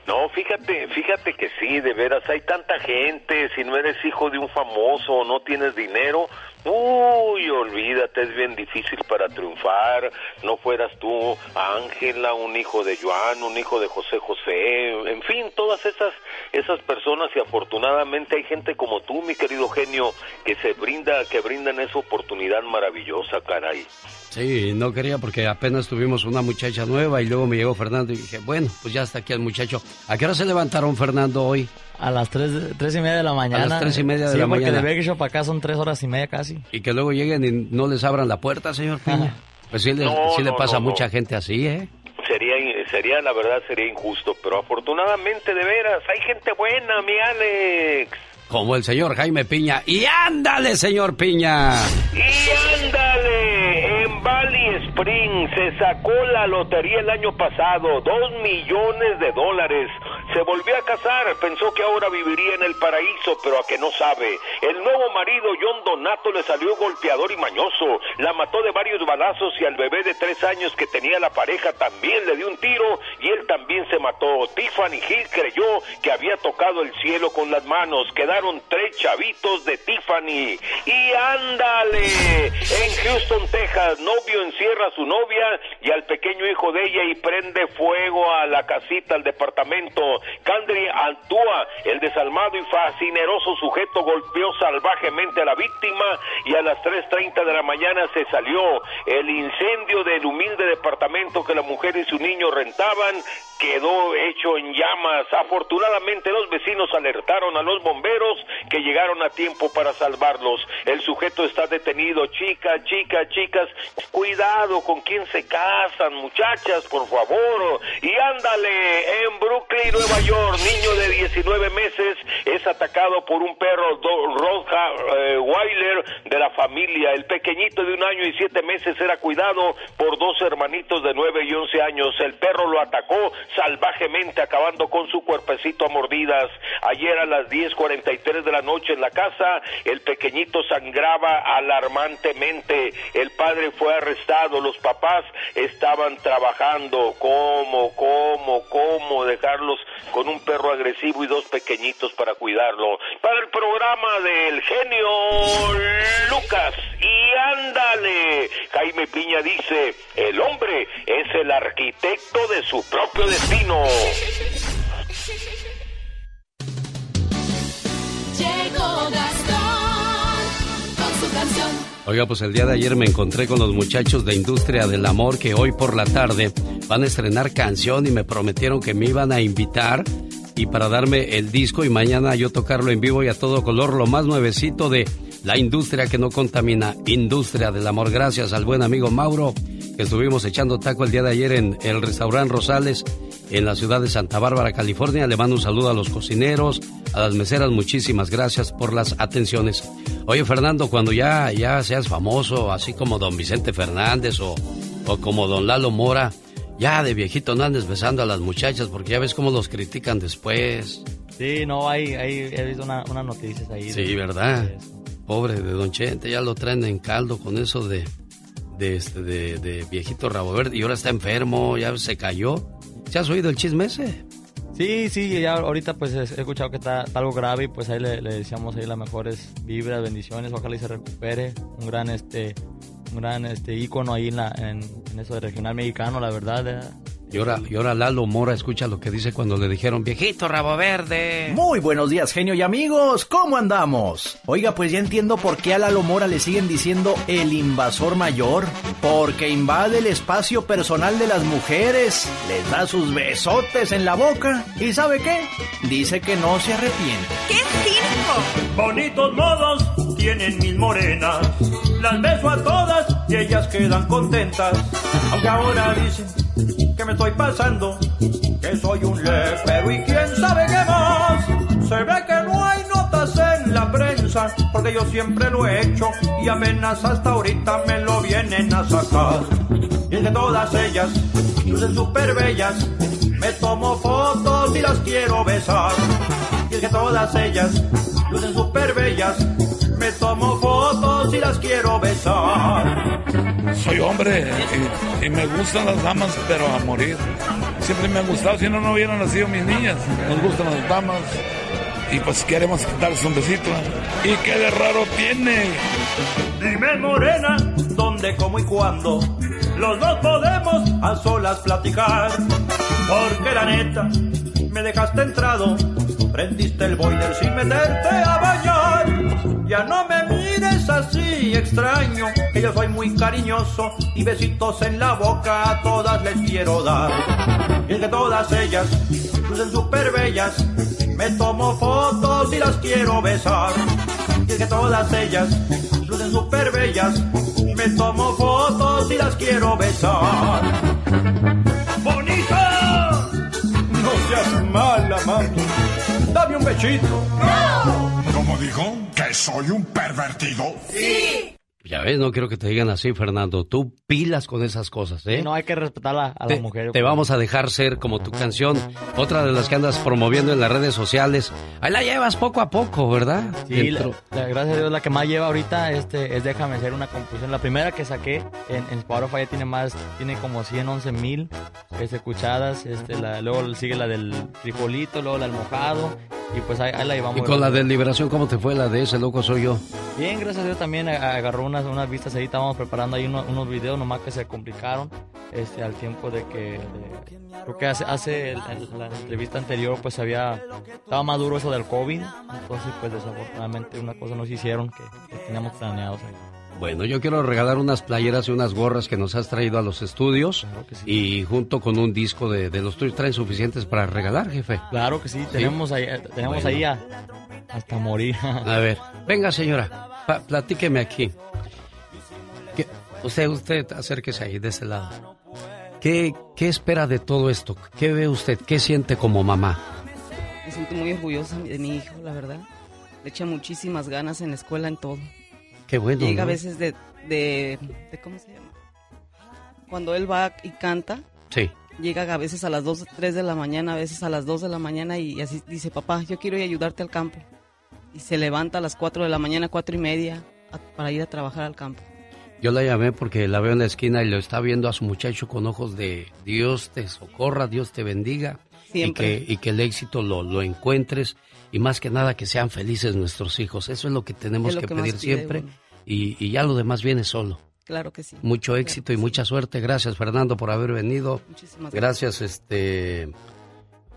No, fíjate, fíjate que sí, de veras, hay tanta gente, si no eres hijo de un famoso o no tienes dinero, uy, olvídate, es bien difícil para triunfar, no fueras tú Ángela, un hijo de Joan, un hijo de José José, en fin, todas esas, esas personas y afortunadamente hay gente como tú, mi querido genio, que se brinda, que brindan esa oportunidad maravillosa, caray. Sí, no quería porque apenas tuvimos una muchacha nueva y luego me llegó Fernando y dije, bueno, pues ya está aquí el muchacho. ¿A qué hora se levantaron Fernando hoy? A las tres, tres y media de la mañana. las tres y media de Sí, la porque mañana. de Bakershow para acá son tres horas y media casi. Y que luego lleguen y no les abran la puerta, señor Piña. Pues sí, le, No, sí le no, pasa a mucha no. gente así, ¿eh? Sería, sería, la verdad, sería injusto, pero afortunadamente, de veras, hay gente buena, mi Alex. Como el señor Jaime Piña. ¡Y ándale, señor Piña! Y ándale, en Valley Spring se sacó la lotería el año pasado, dos millones de dólares. Se volvió a casar, pensó que ahora viviría en el paraíso, pero a que no sabe. El nuevo marido, John Donato, le salió golpeador y mañoso. La mató de varios balazos y al bebé de tres años que tenía la pareja también le dio un tiro y él también se mató. Tiffany Hill creyó que había tocado el cielo con las manos. Tres chavitos de Tiffany. Y ándale, en Houston, Texas, novio encierra a su novia y al pequeño hijo de ella y prende fuego a la casita, al departamento. Candri Antúa, el desalmado y fascineroso sujeto golpeó salvajemente a la víctima y a las 3.30 de la mañana se salió. El incendio del humilde departamento que la mujer y su niño rentaban quedó hecho en llamas. Afortunadamente los vecinos alertaron a los bomberos que llegaron a tiempo para salvarlos. El sujeto está detenido. Chicas, chicas, chicas, cuidado con quién se casan, muchachas, por favor. Y ándale, en Brooklyn, Nueva York, niño de 19 meses es atacado por un perro Roja eh, Weiler de la familia. El pequeñito de un año y siete meses era cuidado por dos hermanitos de 9 y 11 años. El perro lo atacó salvajemente, acabando con su cuerpecito a mordidas. Ayer a las 10.43 de la noche en la casa, el pequeñito sangraba alarmantemente. El padre fue arrestado, los papás estaban trabajando. ¿Cómo, cómo, cómo dejarlos con un perro agresivo y dos pequeñitos para cuidarlo? Para el programa del genio Lucas. Y ándale, Jaime Piña dice, el hombre es el arquitecto de su propio destino. Llegó Gastón con su canción. Oiga, pues el día de ayer me encontré con los muchachos de Industria del Amor que hoy por la tarde van a estrenar canción y me prometieron que me iban a invitar y para darme el disco y mañana yo tocarlo en vivo y a todo color, lo más nuevecito de la industria que no contamina, Industria del Amor. Gracias al buen amigo Mauro que estuvimos echando taco el día de ayer en el restaurante Rosales en la ciudad de Santa Bárbara, California. Le mando un saludo a los cocineros, a las meseras, muchísimas gracias por las atenciones. Oye, Fernando, cuando ya, ya seas famoso, así como don Vicente Fernández o, o como don Lalo Mora, ya de viejito no andes besando a las muchachas porque ya ves cómo los critican después. Sí, no, hay, hay he visto una- unas noticias ahí. Sí, de- ¿verdad? de. Pobre de Don Chente, ya lo traen en caldo con eso de, de, este, de, de viejito rabo verde y ahora está enfermo, ya se cayó. ¿Se has oído el chisme ese? Sí, sí, ya ahorita pues he escuchado que está, está algo grave y pues ahí le, le deseamos ahí las mejores vibras, bendiciones, ojalá y se recupere. Un gran este gran este ícono ahí en, la, en, en eso de regional mexicano, la verdad. eh. Y ahora, y ahora Lalo Mora escucha lo que dice cuando le dijeron, viejito rabo verde. Muy buenos días, genio y amigos. ¿Cómo andamos? Oiga, pues ya entiendo por qué a Lalo Mora le siguen diciendo el invasor mayor. Porque invade el espacio personal de las mujeres, les da sus besotes en la boca. ¿Y sabe qué? Dice que no se arrepiente. ¡Qué circo! Bonitos modos tienen mis morenas. Las beso a todas y ellas quedan contentas. Aunque ahora dicen que me estoy pasando, que soy un lepero y quién sabe qué más. Se ve que no hay notas en la prensa, porque yo siempre lo he hecho y apenas hasta ahorita me lo vienen a sacar. Y es que todas ellas lucen súper bellas, me tomo fotos y las quiero besar. Y es que todas ellas lucen súper bellas, me tomo fotos y las quiero besar. Soy hombre y, y me gustan las damas, pero a morir. Siempre me han gustado, si no, no hubieran nacido mis niñas. Nos gustan las damas y pues queremos darles un besito. ¿Y qué de raro tiene? Dime morena, dónde, cómo y cuándo. Los dos podemos a solas platicar. Porque la neta, me dejaste entrado. Prendiste el boiler sin meterte a bañar. Ya no me mires así extraño, que yo soy muy cariñoso y besitos en la boca a todas les quiero dar. Y es que todas ellas lucen súper bellas, me tomo fotos y las quiero besar. Y es que todas ellas lucen súper bellas, me tomo fotos y las quiero besar. ¡Bonita! No seas mala, mami. Un bechito. ¿Cómo dijo? ¿Que soy un pervertido? Sí. Ya ves, no quiero que te digan así, Fernando. Tú pilas con esas cosas, ¿eh? No hay que respetar a, a la te, mujer. te vamos a dejar ser como tu canción, otra de las que andas promoviendo en las redes sociales. Ahí la llevas poco a poco, ¿verdad? Sí, la- gracias a Dios la que más lleva ahorita este, es Déjame hacer una composición. La primera que saqué en, en Spotify ya tiene más, tiene como 111 mil este, escuchadas. Este, la- luego sigue la del frijolito, luego la del mojado. Y pues ahí, ahí la llevamos. y con la de Liberación, ¿cómo te fue la de ese loco soy yo? Bien, gracias a Dios también agarró unas, unas vistas ahí. Estábamos preparando ahí uno- unos videos nomás que se complicaron. este, al tiempo de que, de- creo que hace, hace el- el- la entrevista anterior, pues había, estaba más duro eso del COVID, entonces pues desafortunadamente una cosa nos hicieron que, que teníamos planeados ahí. Bueno, yo quiero regalar unas playeras y unas gorras que nos has traído a los estudios y junto con un disco de, de los tuyos traen suficientes para regalar, jefe. Claro que sí, tenemos ahí, eh, tenemos Bueno. ahí a- hasta morir. A ver, venga señora, pa- platíqueme aquí. ¿Qué- usted, usted, acérquese ahí de ese lado. ¿Qué, ¿Qué espera de todo esto? ¿Qué ve usted? ¿Qué siente como mamá? Me siento muy orgullosa de mi hijo, la verdad. Le echa muchísimas ganas en la escuela, en todo. Qué bueno. Llega a veces de, de, de- ¿Cómo se llama? Cuando él va y canta, Sí. llega a veces a las 2, 3 de la mañana, a veces a las 2 de la mañana y así dice, papá, yo quiero ir a ayudarte al campo. Y se levanta a las 4 de la mañana, cuatro y media, a- para ir a trabajar al campo. Yo la llamé porque la veo en la esquina y lo está viendo a su muchacho con ojos de Dios te socorra, Dios te bendiga. Y Siempre. que, y que el éxito lo, lo encuentres y más que nada que sean felices nuestros hijos. Eso es lo que tenemos lo que, pedir siempre y, y ya lo demás viene solo. Claro que sí. Mucho éxito y mucha suerte. Gracias Fernando por haber venido. Muchísimas Gracias este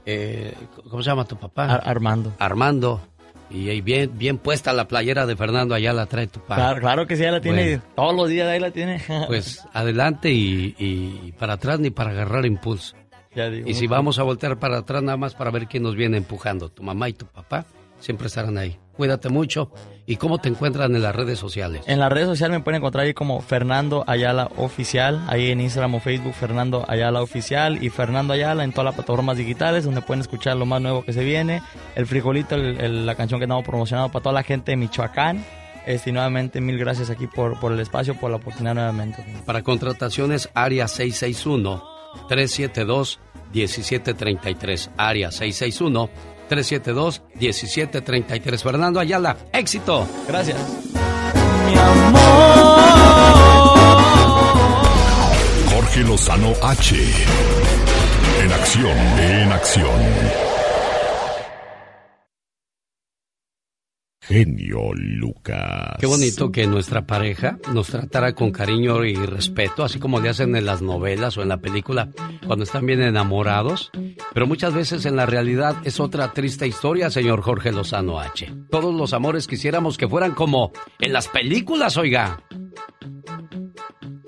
eh, ¿cómo se llama tu papá? Ar- Armando. Armando. Y bien bien puesta la playera de Fernando allá la trae tu papá. Claro, claro que sí, ya la tiene, Bueno. todos los días ahí la tiene. Pues adelante y, y para atrás ni para agarrar impulso. Ya digo, Y si vamos a voltear para atrás nada más para ver quién nos viene empujando, tu mamá y tu papá, siempre estarán ahí. Cuídate mucho. ¿Y cómo te encuentran en las redes sociales? En las redes sociales me pueden encontrar ahí como Fernando Ayala Oficial, ahí en Instagram o Facebook Fernando Ayala Oficial y Fernando Ayala en todas las plataformas digitales donde pueden escuchar lo más nuevo que se viene, el frijolito, el- el- la canción que estamos promocionando para toda la gente de Michoacán. Este, y nuevamente mil gracias aquí por, por el espacio, por la oportunidad nuevamente. Para contrataciones, área 661-372-1733. Área 661-372-1733. Fernando Ayala, éxito. Gracias. Jorge Lozano H. En acción, en acción. Genio Lucas. Qué bonito que nuestra pareja nos tratara con cariño y respeto, así como le hacen en las novelas o en la película cuando están bien enamorados. Pero muchas veces en la realidad es otra triste historia, señor Jorge Lozano H. Todos los amores quisiéramos que fueran como en las películas, oiga.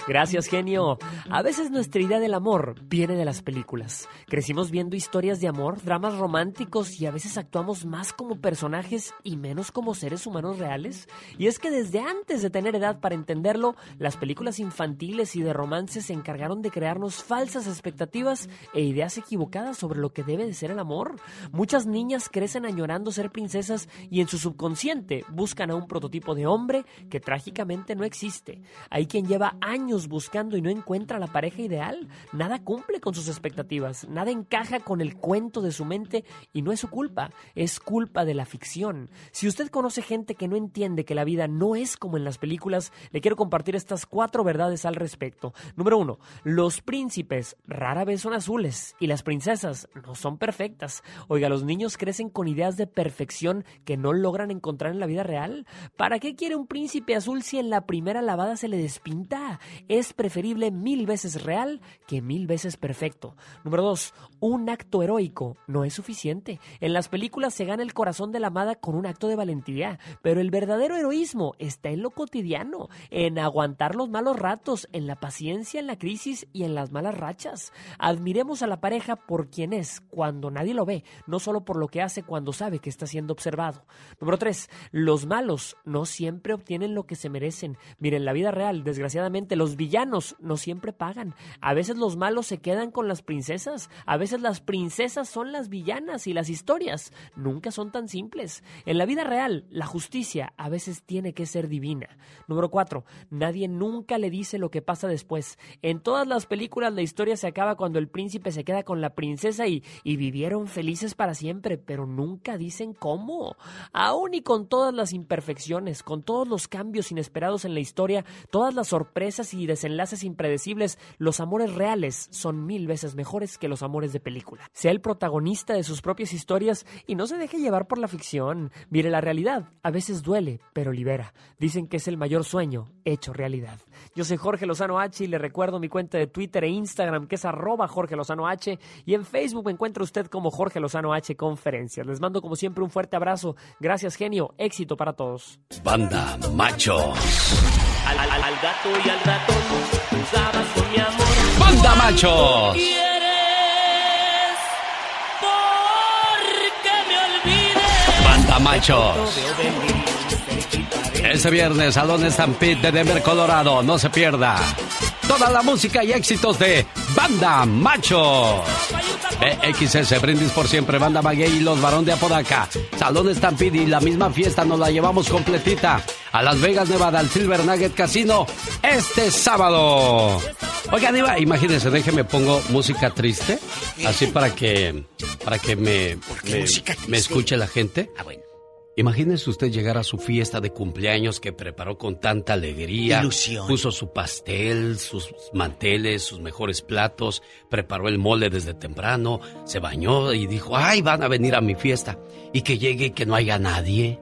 Gracias, genio. A veces nuestra idea del amor viene de las películas. Crecimos viendo historias de amor, dramas románticos y a veces actuamos más como personajes y menos como seres humanos reales. Y es que desde antes de tener edad para entenderlo, las películas infantiles y de romance se encargaron de crearnos falsas expectativas e ideas equivocadas sobre lo que debe de ser el amor. Muchas niñas crecen añorando ser princesas y en su subconsciente buscan a un prototipo de hombre que trágicamente no existe. Hay quien lleva años buscando y no encuentra la pareja ideal. Nada cumple con sus expectativas, nada encaja con el cuento de su mente y no es su culpa, es culpa de la ficción. Si usted conoce gente que no entiende que la vida no es como en las películas, le quiero compartir estas cuatro verdades al respecto. Número uno, los príncipes rara vez son azules y las princesas no son perfectas. Oiga, los niños crecen con ideas de perfección que no logran encontrar en la vida real. ¿Para qué quiere un príncipe azul si en la primera lavada se le despinta? Es preferible mil veces real que mil veces perfecto. Número dos, un acto heroico no es suficiente. En las películas se gana el corazón de la amada con un acto de valentía, pero el verdadero heroísmo está en lo cotidiano, en aguantar los malos ratos, en la paciencia, en la crisis y en las malas rachas. Admiremos a la pareja por quien es cuando nadie lo ve, no solo por lo que hace cuando sabe que está siendo observado. Número tres, los malos no siempre obtienen lo que se merecen. Miren, la vida real, desgraciadamente, los villanos no siempre pagan. A veces los malos se quedan con las princesas, a veces las princesas son las villanas y las historias nunca son tan simples. En la vida real, la justicia a veces tiene que ser divina. Número cuatro, nadie nunca le dice lo que pasa después. En todas las películas la historia se acaba cuando el príncipe se queda con la princesa y, y vivieron felices para siempre, pero nunca dicen cómo. Aún y con todas las imperfecciones, con todos los cambios inesperados en la historia, todas las sorpresas y desenlaces impredecibles, los amores reales son mil veces mejores que los amores de película. Sea el protagonista de sus propias historias y no se deje llevar por la ficción. Mire la realidad, a veces duele, pero libera. Dicen que es el mayor sueño hecho realidad. Yo soy Jorge Lozano H y le recuerdo mi cuenta de Twitter e Instagram que es arroba Jorge Lozano H y en Facebook me encuentra usted como Jorge Lozano H Conferencias. Les mando como siempre un fuerte abrazo. Gracias genio, éxito para todos. Banda Machos. Al, al- al gato y al ratón usabas con mi amor. Banda Machos. ¿Quieres? Porque me olvides. Banda Machos. Este viernes, Salón Stampede de Denver, Colorado. No se pierda. Toda la música y éxitos de Banda Machos. BXS, Brindis por siempre, Banda Maguey y los Barón de Apodaca. Salón Stampede y la misma fiesta nos la llevamos completita a Las Vegas, Nevada, al Silver Nugget Casino este sábado. Oigan, Iba, imagínense, déjeme pongo música triste, así para que, para que me, me, me escuche la gente. Ah, bueno. Imagínese usted llegar a su fiesta de cumpleaños que preparó con tanta alegría. Ilusión. Puso su pastel, sus manteles, sus mejores platos, preparó el mole desde temprano, se bañó y dijo, ay, van a venir a mi fiesta. Y que llegue y que no haya nadie.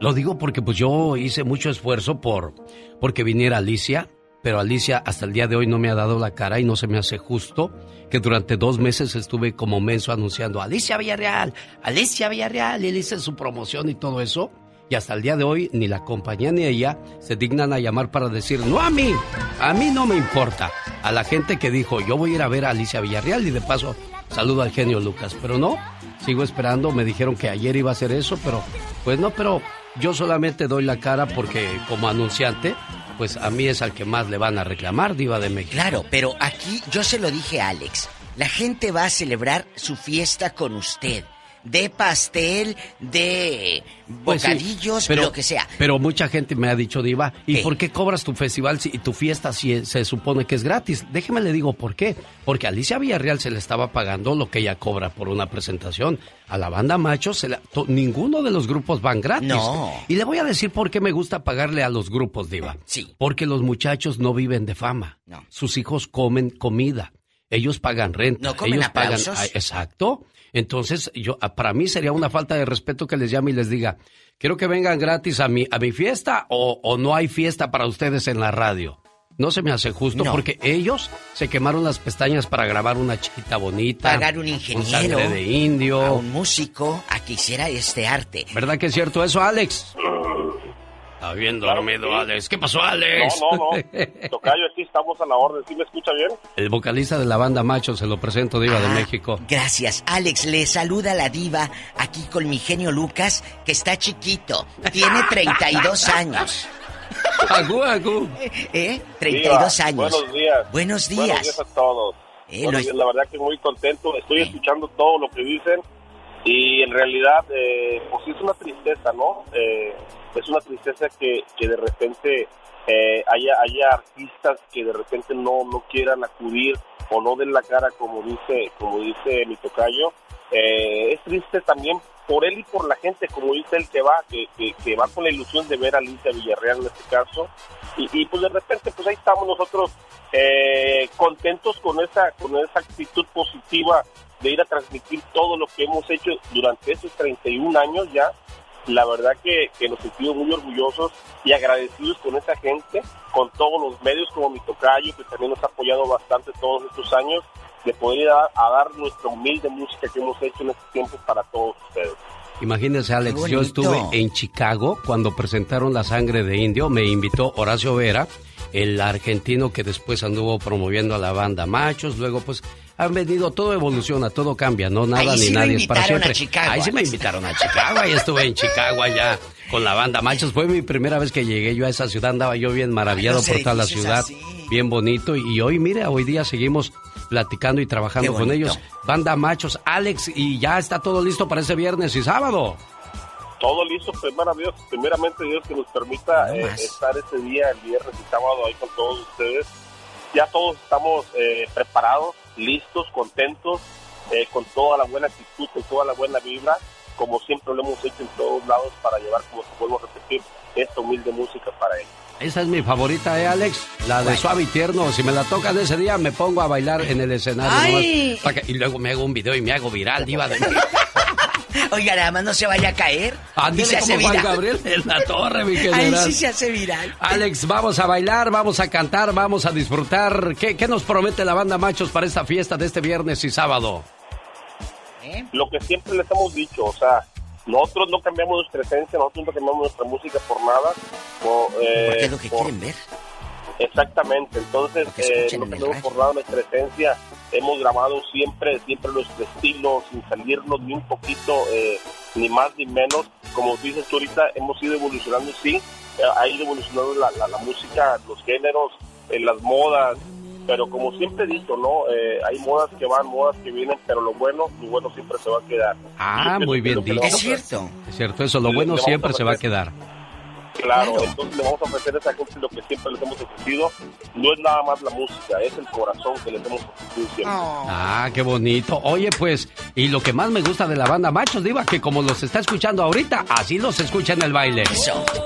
Lo digo porque pues yo hice mucho esfuerzo por porque viniera Alicia, pero Alicia hasta el día de hoy no me ha dado la cara y no se me hace justo que durante dos meses estuve como menso anunciando Alicia Villarreal, Alicia Villarreal, y le hice su promoción y todo eso. Y hasta el día de hoy ni la compañía ni ella se dignan a llamar para decir, no a mí, a mí no me importa. A la gente que dijo, yo voy a ir a ver a Alicia Villarreal y de paso saludo al genio Lucas. Pero no, sigo esperando, me dijeron que ayer iba a hacer eso, pero pues no, pero yo solamente doy la cara porque como anunciante, pues a mí es al que más le van a reclamar, diva de México. Claro, pero aquí yo se lo dije a Alex. La gente va a celebrar su fiesta con usted. De pastel, de Pues sí, bocadillos, pero- lo que sea. Pero mucha gente me ha dicho, Diva, ¿y ¿Qué? por qué cobras tu festival si, y tu fiesta si se supone que es gratis? Déjeme le digo por qué. Porque a Alicia Villarreal se le estaba pagando lo que ella cobra por una presentación. A la banda macho, se la- to- ninguno de los grupos van gratis. No. Y le voy a decir por qué me gusta pagarle a los grupos, Diva. Sí. Porque los muchachos no viven de fama. No. Sus hijos comen comida. Ellos pagan renta. No comen Ellos pagan. aplausos. Ah, Exacto. Entonces, yo, ah, para mí sería una falta de respeto que les llame y les diga, quiero que vengan gratis a mi, a mi fiesta o, o no hay fiesta para ustedes en la radio. No se me hace justo No. porque ellos se quemaron las pestañas para grabar una chiquita bonita. Pagar un ingeniero, sangre de indio. a un músico a que hiciera este arte. ¿Verdad que es cierto eso, Alex? Está bien dormido, Alex. ¿Qué pasó, Alex? No, no, no. Tocayo, aquí estamos a la orden. ¿Sí me escucha bien? El vocalista de la banda Macho, se lo presento, Diva de Ah, México. Gracias. Alex, le saluda la diva aquí con mi genio Lucas, que está chiquito. Tiene 32 años. Agú, agú. ¿Eh? 32 Diva, años. Buenos días. Buenos días. Buenos días a todos. Eh, lo- la verdad que muy contento. Estoy escuchando todo lo que dicen y en realidad, eh, pues sí es una tristeza, ¿no? Eh, es una tristeza que, que de repente eh, haya, haya artistas que de repente no, no quieran acudir o no den la cara como dice, como dice mi tocayo. Eh, es triste también por él y por la gente, como dice él, que va, que, que, va con la ilusión de ver a Alicia Villarreal en este caso. Y, y pues de repente, pues ahí estamos nosotros eh, contentos con esa, con esa actitud positiva de ir a transmitir todo lo que hemos hecho durante estos 31 años ya. La verdad que, que nos sentimos muy orgullosos y agradecidos con esa gente, con todos los medios como mi tocayo, que también nos ha apoyado bastante todos estos años, de poder ir a, a dar nuestra humilde música que hemos hecho en este tiempo para todos ustedes. Imagínense, Alex, yo estuve en Chicago cuando presentaron La Sangre de Indio. Me invitó Horacio Vera, el argentino que después anduvo promoviendo a la banda Machos. Luego, pues, han venido, todo evoluciona, todo cambia, no nada Ahí ni sí nadie es para a siempre. Chicago. Ahí sí me invitaron a Chicago, ahí estuve en Chicago allá con la banda Machos. Fue mi primera vez que llegué yo a esa ciudad, andaba yo bien maravillado por toda la ciudad, así. bien bonito. Y hoy, mire, hoy día seguimos platicando y trabajando con ellos. Banda Machos, Alex, y ya está todo listo para ese viernes y sábado. todo listo, primero Dios, primeramente Dios que nos permita eh, estar ese día, el viernes y sábado ahí con todos ustedes. Ya todos estamos eh, preparados, listos, contentos, eh, con toda la buena actitud, con toda la buena vibra. como siempre lo hemos hecho en todos lados para llevar, como te vuelvo a repetir, esta humilde música para ellos. Esa es mi favorita, ¿eh, Alex? La de Suave y Tierno. Si me la tocan ese día, me pongo a bailar en el escenario. ¡Ay! nomás que- y luego me hago un video y me hago viral, diva de Oiga, nada más no se vaya a caer. Ándele se hace como Juan viral. Gabriel en la torre, mi Ahí general. sí se hace viral. Alex, vamos a bailar, vamos a cantar, vamos a disfrutar. ¿Qué, qué nos promete la banda Machos para esta fiesta de este viernes y sábado? Lo que siempre les hemos dicho, o sea, nosotros no cambiamos nuestra esencia, nosotros no cambiamos nuestra música por nada. o, eh, Porque es lo que por- quieren ver. Exactamente, entonces eh, no cambiamos por nada nuestra esencia. Hemos grabado siempre, siempre nuestro estilo, sin salirnos ni un poquito, eh, ni más ni menos. Como dices tú ahorita, hemos ido evolucionando, sí, ha ido evolucionando la, la- la música, los géneros, eh, las modas, pero como siempre he dicho, ¿no? Eh, hay modas que van, modas que vienen, pero lo bueno, lo bueno siempre se va a quedar. Ah, muy bien dicho. dicho. Es cierto, eso, lo bueno siempre se va a quedar. Claro, entonces le vamos a ofrecer a esa gente lo que siempre les hemos ofrecido. No es nada más la música, es el corazón que les hemos ofrecido siempre. Ah, qué bonito. Oye, pues, y lo que más me gusta de la banda Machos, Diva, que como los está escuchando ahorita, así los escucha en el baile.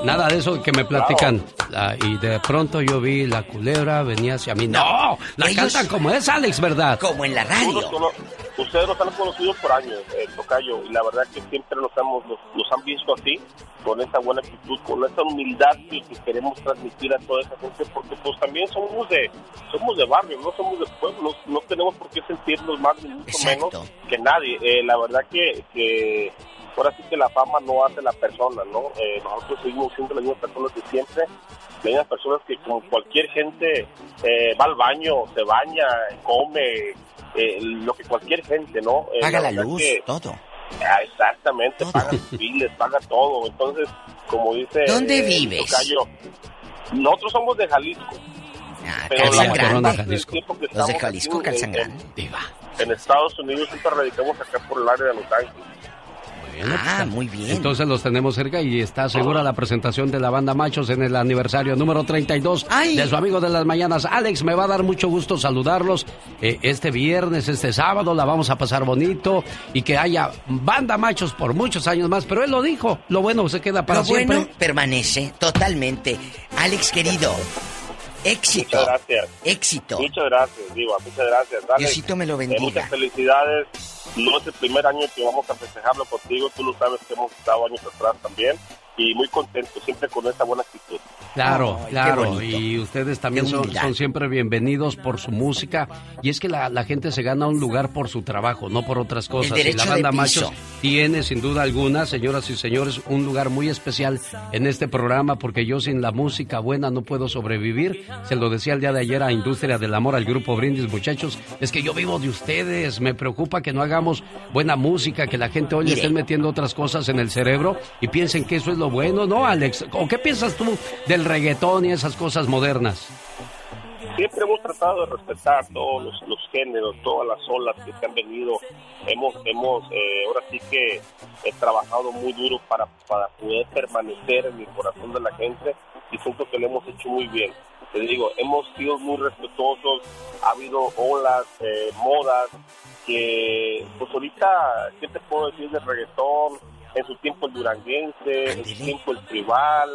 Nada de eso que me platican. Ah, y de pronto yo vi la culebra, venía hacia mí. ¡No! La ellos- cantan como es, Alex, ¿verdad? Como en la cono- Ustedes nos han conocido por años, eh, Tocayo, y la verdad que siempre nos, hemos, nos, nos han visto así, con esa buena actitud, con esa humildad que, que queremos transmitir a toda esa gente, porque pues también somos de somos de barrio, no somos de pueblo, no, no tenemos por qué sentirnos más ni mucho menos que nadie. Eh, la verdad que, que ahora sí que la fama no hace la persona, ¿no? Eh, nosotros seguimos siendo las mismas personas de siempre, las mismas personas que como cualquier gente eh, va al baño, se baña, come, eh, lo que cualquier gente, ¿no? Eh, Paga la luz, que- todo. Ah, exactamente, paga sus biles, paga todo. Entonces, como dice... ¿Dónde eh, vives? Tocayo, nosotros somos de Jalisco. pero Calzan Grande. que Los de Jalisco aquí, calzan en- grande. En Estados Unidos siempre radicamos acá por el área de Los Ángeles. Ah, muy bien. Entonces los tenemos cerca y está segura la presentación de la banda Machos en el aniversario número 32 de su amigo de las mañanas. Alex, me va a dar mucho gusto saludarlos eh, este viernes, este sábado, la vamos a pasar bonito y que haya banda Machos por muchos años más, pero él lo dijo, lo bueno se queda para Lo siempre. bueno permanece totalmente. Alex, querido, éxito. Muchas gracias. Éxito. Muchas gracias, Diva, muchas gracias. Dale. Diosito me lo Eh, bendiga. muchas felicidades. No es el primer año que vamos a festejarlo contigo, tú lo sabes que hemos estado años atrás también. Y muy contento, siempre con esa buena actitud. Claro, Ay, claro. Y ustedes también son, son siempre bienvenidos por su música. Y es que la, la gente se gana un lugar por su trabajo, no por otras cosas. y la de banda piso. Machos tiene, sin duda alguna, señoras y señores, un lugar muy especial en este programa porque yo sin la música buena no puedo sobrevivir. Se lo decía el día de ayer a Industria del Amor, al grupo Brindis, muchachos. Es que yo vivo de ustedes. Me preocupa que no hagamos buena música, que la gente hoy estén metiendo otras cosas en el cerebro y piensen que eso es lo bueno, ¿no, Alex? ¿O qué piensas tú del reggaetón y esas cosas modernas? Siempre hemos tratado de respetar todos los, géneros, todas las olas que se han venido. Hemos, hemos eh, ahora sí que he trabajado muy duro para, para poder permanecer en el corazón de la gente y siento que lo hemos hecho muy bien. Te digo, hemos sido muy respetuosos, ha habido olas, eh, modas, que pues ahorita, ¿qué te puedo decir del reggaetón? En su tiempo el duranguense, en su tiempo el tribal,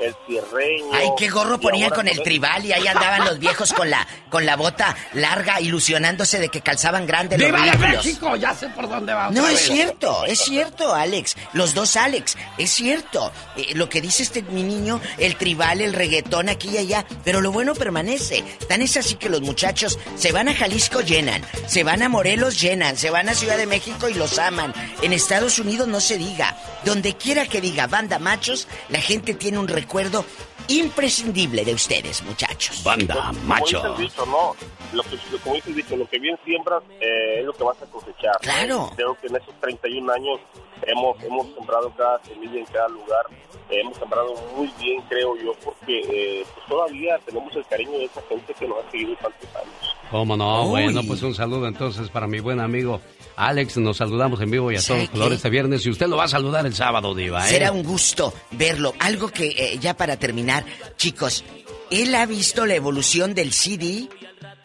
el cierreño. Ay, qué gorro ponían con el tribal y ahí andaban los viejos con la con la bota larga ilusionándose de que calzaban grande los ¡Viva de. México! Ya sé por dónde va. No es cierto, es cierto, Alex. Los dos Alex, es cierto. Eh, lo que dice este mi niño, el tribal, el reggaetón aquí y allá, pero lo bueno permanece. Tan es así que los muchachos se van a Jalisco llenan, se van a Morelos llenan, se van a Ciudad de México y los aman. En Estados Unidos no se diga. Donde quiera que diga banda machos, la gente tiene un recuerdo imprescindible de ustedes, muchachos. Banda Como dice el dicho, ¿no? Lo que, como dice el dicho, lo que bien siembras eh, es lo que vas a cosechar. Claro. Creo que en esos 31 años hemos, hemos sembrado cada semilla en cada lugar. Eh, hemos sembrado muy bien, creo yo, porque eh, pues todavía tenemos el cariño de esa gente que nos ha seguido tantos años. ¿Cómo no? Uy. Bueno, pues un saludo entonces para mi buen amigo Alex. Nos saludamos en vivo y a ¿Sabe todos colores este viernes. Y usted lo va a saludar el sábado, Diva, ¿eh? Será un gusto verlo. Algo que, eh, ya para terminar, chicos, él ha visto la evolución del CD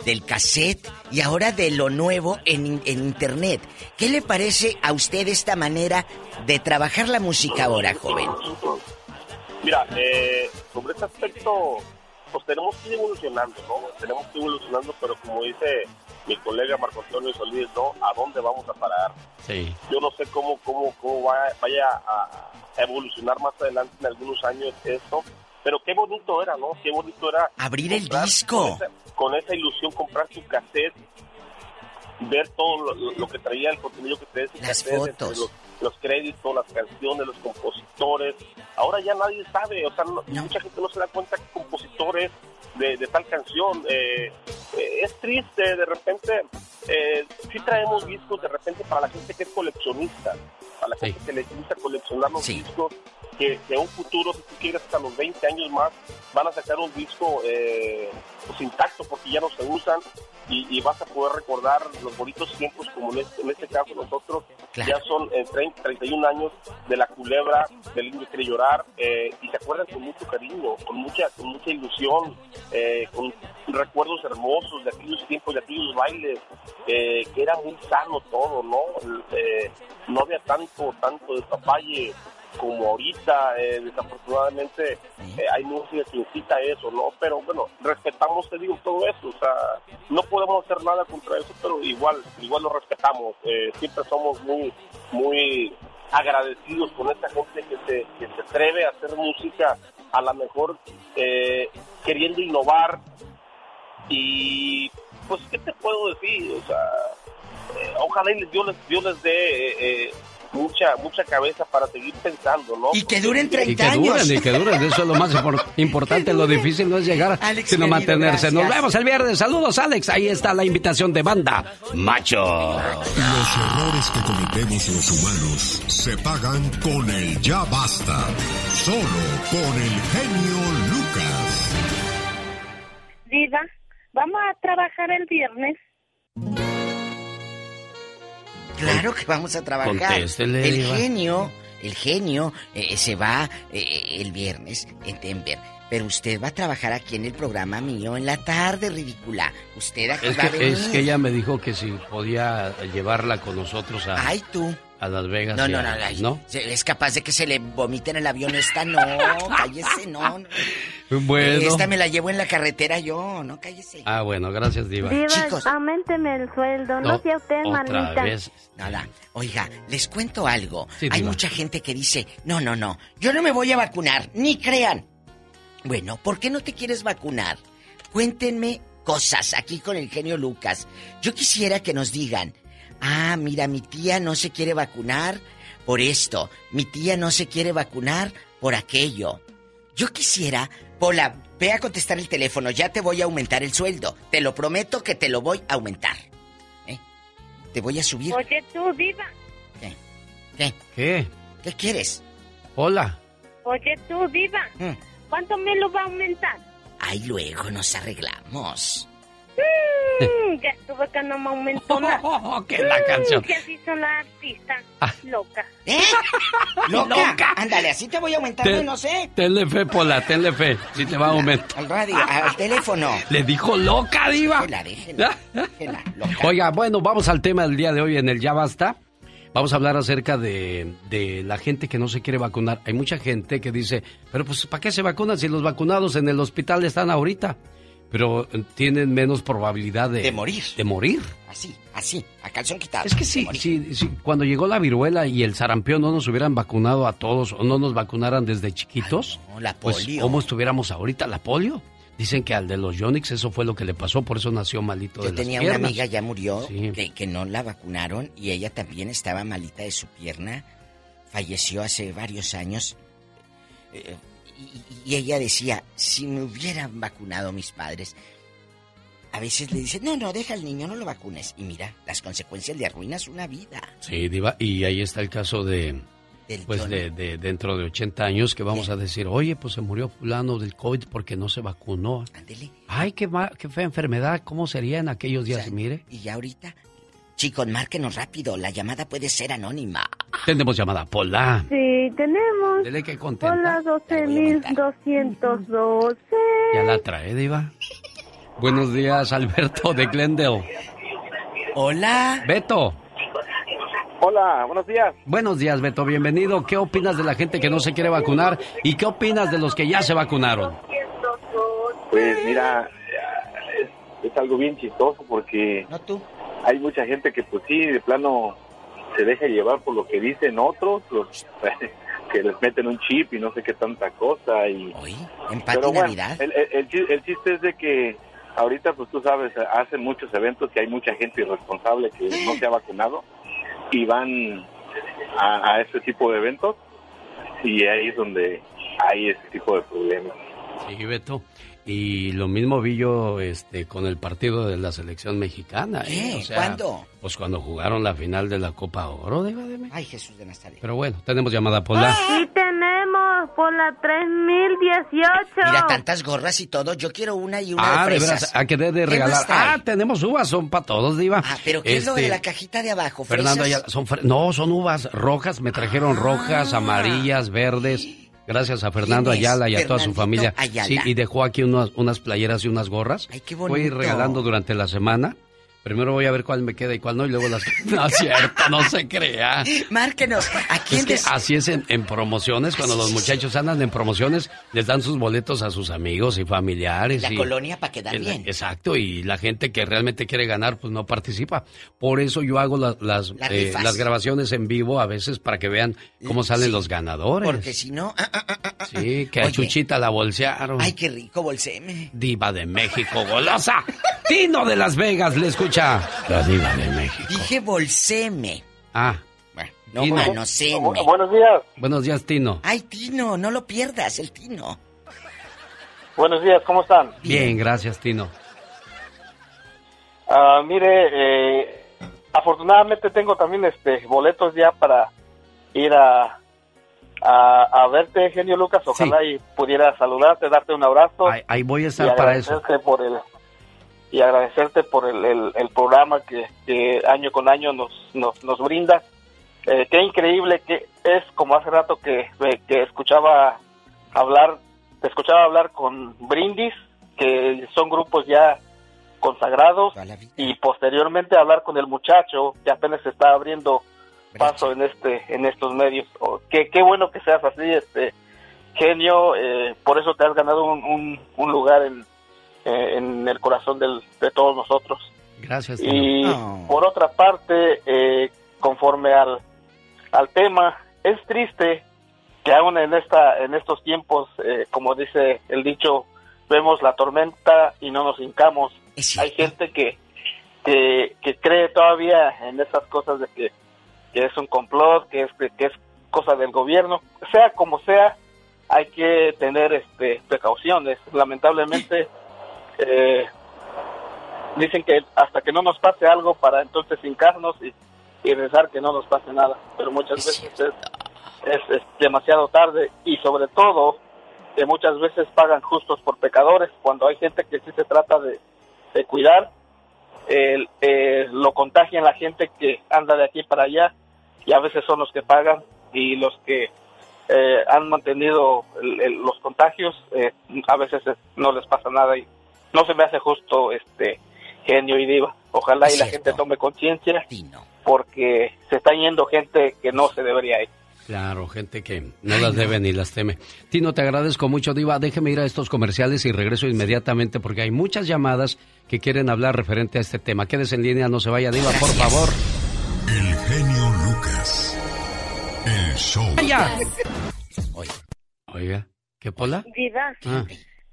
del cassette y ahora de lo nuevo en, en internet. ¿Qué le parece a usted esta manera de trabajar la música ahora, joven? Mira, eh, sobre este aspecto, pues tenemos que ir evolucionando, ¿no? Tenemos que ir evolucionando, pero como dice mi colega Marco Antonio Solís, ¿no? ¿A dónde vamos a parar? Sí. Yo no sé cómo, cómo, cómo va- vaya a evolucionar más adelante en algunos años esto, pero qué bonito era, ¿no? Qué bonito era Abrir el disco. Con esa, con esa ilusión, comprar tu cassette, ver todo lo, lo que traía el contenido que traía Las cassette, fotos. entre Los, los créditos, las canciones, los compositores. Ahora ya nadie sabe, o sea, no- mucha gente no se da cuenta que compositores de, de tal canción. eh, eh, es triste, de repente, eh, sí traemos discos de repente para la gente que es coleccionista, para la gente que le gusta coleccionar los discos, que, que en un futuro, si tú quieres, hasta los 20 años más, van a sacar un disco eh, pues, intacto porque ya no se usan y, y vas a poder recordar los bonitos tiempos como en este, en este caso nosotros. Ya son eh, 30, 31 años de la culebra, del niño que quiere llorar eh, y se acuerdan con mucho cariño, con mucha, con mucha ilusión, eh, con recuerdos hermosos de aquellos tiempos, de aquellos bailes, eh, que era muy sano todo, ¿no? Eh, no había tanto, tanto despapalle como ahorita, eh, desafortunadamente eh, hay música que incita eso, ¿no? Pero bueno, respetamos, te digo, todo eso, o sea, no podemos hacer nada contra eso, pero igual, igual lo respetamos, siempre somos muy, muy agradecidos con esta gente que se, que se atreve a hacer música, a lo mejor eh, queriendo innovar y pues, ¿qué te puedo decir? O sea, eh, ojalá Dios les, Dios les dé eh, eh, mucha mucha cabeza para seguir pensando, ¿no? Y que duren Y que duren, y que duren, eso es lo más impor- importante, lo difícil no es llegar, Alex, sino querido, mantenerse. Nos vemos el viernes, saludos Alex, ahí está la invitación de banda, macho. Los errores que cometemos los humanos se pagan con el ya basta. Solo con el genio Lucas. Diva, vamos a trabajar el viernes. Claro que vamos a trabajar. El genio, el genio eh, se va eh, el viernes en Denver. Pero usted va a trabajar aquí en el programa mío en la tarde, ridícula. Usted aquí Es va a que, venir. es que ella me dijo que si podía llevarla con nosotros a, Ay, tú. A Las Vegas. No, y no, a- no, ¿no? Es capaz de que se le vomite en el avión esta, no, cállese, no. no. Bueno. Esta me la llevo en la carretera yo, no, cállese. Ah, bueno, gracias, Diva. Chicos. aumenteme el sueldo, No, sea usted otra vez. Nada. Oiga, les cuento algo. Sí, Hay diva. mucha gente que dice, no, no, no, yo no me voy a vacunar, ni crean. Bueno, ¿por qué no te quieres vacunar? Cuéntenme cosas aquí con el genio Lucas. Yo quisiera que nos digan, ah, mira, mi tía no se quiere vacunar por esto, mi tía no se quiere vacunar por aquello. Yo quisiera, Pola, ve a contestar el teléfono, ya te voy a aumentar el sueldo. Te lo prometo que te lo voy a aumentar. ¿Eh? Te voy a subir. Oye, tú, Diva. ¿Qué? ¿Qué? ¿Qué quieres? Hola. Oye, tú, Diva. Mm. ¿Cuánto me lo va a aumentar? Ay, luego nos arreglamos. Mm, ya estuve que no me aumentó nada. ¿Qué es la canción? Que así son las artistas. Loca. ¿Eh? ¡Loca! Ándale, así te voy a aumentar, Te- no sé. Tenle fe, Pola, tenle fe. Si te va a aumentar. Al radio, al teléfono. Le dijo loca, Diva. Déjela, déjela, déjela, loca. Oiga, bueno, vamos al tema del día de hoy en el Ya Basta. Vamos a hablar acerca de, de la gente que no se quiere vacunar. Hay mucha gente que dice, pero pues ¿para qué se vacunan si los vacunados en el hospital están ahorita? Pero eh, tienen menos probabilidad de... De morir. De morir. Así, así, a calzón quitado. Es que sí, sí, sí, cuando llegó la viruela y el sarampión no nos hubieran vacunado a todos o no nos vacunaran desde chiquitos, no, la pues polio. ¿cómo estuviéramos ahorita? ¿La polio? Dicen que al de los Yonix eso fue lo que le pasó, por eso nació malito de Yo las tenía una amiga, ya murió, Sí. que, que no la vacunaron y ella también estaba malita de su pierna. Falleció hace varios años. Eh, y, y ella decía, si me hubieran vacunado mis padres, a veces le dicen, no, no, deja al niño, no lo vacunes. Y mira, las consecuencias le arruinas una vida. Sí, Diva, y ahí está el caso de, Del pues de, de dentro de 80 años que vamos a decir, oye, pues se murió fulano del COVID porque no se vacunó. Ay, qué, ma- qué fea enfermedad, ¿cómo sería en aquellos días? Mire, Y ya ahorita, chicos, márquenos rápido, la llamada puede ser anónima. tenemos llamada Pola. Sí, tenemos. Dile que contenta. Hola, 12.212. Ya la trae, Diva. Buenos días, Alberto de Glendale. Hola. Beto. Hola, buenos días. Buenos días, Beto. Bienvenido. ¿Qué opinas de la gente que no se quiere vacunar y qué opinas de los que ya se vacunaron? Pues mira, es, es algo bien chistoso porque hay mucha gente que pues sí, de plano se deja llevar por lo que dicen otros, los, que les meten un chip y no sé qué tanta cosa. y en Pero bueno, Navidad. el, el- el chiste es de que ahorita pues tú sabes, hacen muchos eventos y hay mucha gente irresponsable que no se ha vacunado y van a, a este tipo de eventos y ahí es donde hay ese tipo de problemas. Sí, Beto. Y lo mismo vi yo este, con el partido de la selección mexicana. ¿eh? ¿Qué? O sea, ¿Cuándo? Pues cuando jugaron la final de la Copa Oro, Diva de México. Ay, Jesús de Nazaret. Pero bueno, tenemos llamada Pola. Sí tenemos por la 3018. Mira, tantas gorras y todo. Yo quiero una y una Ah, de fresas. veras, a que debe de ¿Qué regalar. Ah, tenemos uvas, son para todos, Diva. Ah, pero ¿qué es lo de Este, la cajita de abajo? Fernando son fre- no, son uvas rojas, me trajeron rojas, amarillas, verdes. Gracias a Fernando. Ayala y a toda su familia. Ayala. Sí, y dejó aquí unas, unas playeras y unas gorras. qué Voy a ir bonito. regalando durante la semana. Primero voy a ver cuál me queda y cuál no, y luego las... No es cierto, no se crea. Márquenos. ¿A quién Es que des- así es en, en promociones, cuando los muchachos andan en promociones, les dan sus boletos a sus amigos y familiares. La y- colonia para quedar el- bien. Exacto, y la gente que realmente quiere ganar, pues no participa. Por eso yo hago la- las, Las eh, las grabaciones en vivo a veces para que vean cómo salen los ganadores. Porque si no... ah, ah, ah, Sí, que a. Chuchita la bolsearon. Ay, qué rico, bolseme. Diva de México, golosa. Tino de Las Vegas, le escucha. La diva de México. Dije bolseme. Ah. No Tino. manoseme. Buenos días. Buenos días, Tino. Ay, Tino, no lo pierdas, el Tino. Buenos días, ¿cómo están? Bien, gracias, Tino. Ah, mire, eh, afortunadamente tengo también este boletos ya para ir a, a, a verte, genio Lucas. Ojalá y pudiera saludarte, darte un abrazo. Ahí, ahí voy a estar para eso. por el y agradecerte por el, el, el programa que, que año con año nos nos, nos brinda. Eh, qué increíble que es, como hace rato que, eh, que escuchaba hablar, te escuchaba hablar con Brindis, que son grupos ya consagrados, y posteriormente hablar con el muchacho que apenas se está abriendo paso en este en estos medios. Oh, qué, qué bueno que seas así, este genio, eh, por eso te has ganado un, un, un lugar en, eh, en el corazón del- de todos nosotros. Gracias, Y por otra parte, eh, conforme al, al tema, es triste que aún en esta en estos tiempos, eh, como dice el dicho, vemos la tormenta y no nos hincamos. Hay gente que, que que cree todavía en esas cosas de que, que es un complot, que es que es cosa del gobierno, sea como sea, hay que tener este precauciones. Lamentablemente eh, dicen que hasta que no nos pase algo para entonces hincarnos y, y rezar que no nos pase nada. Pero muchas veces es, es- es demasiado tarde y sobre todo que muchas veces pagan justos por pecadores cuando hay gente que sí se trata de, de cuidar. eh, lo contagian la gente que anda de aquí para allá y a veces son los que pagan y los que eh, han mantenido el- el- los contagios eh, a veces no les pasa nada y no se me hace justo este genio y diva ojalá y la gente tome conciencia porque se está yendo gente que no se debería ir Claro, gente que no las debe ni las teme. Tino, te agradezco mucho, Diva. Déjeme ir a estos comerciales y regreso inmediatamente porque hay muchas llamadas que quieren hablar referente a este tema. Quédese en línea, no se vaya, Diva, por favor. El genio Lucas. El show. ¡Vaya! Oiga, ¿qué pola? Diva, Ah,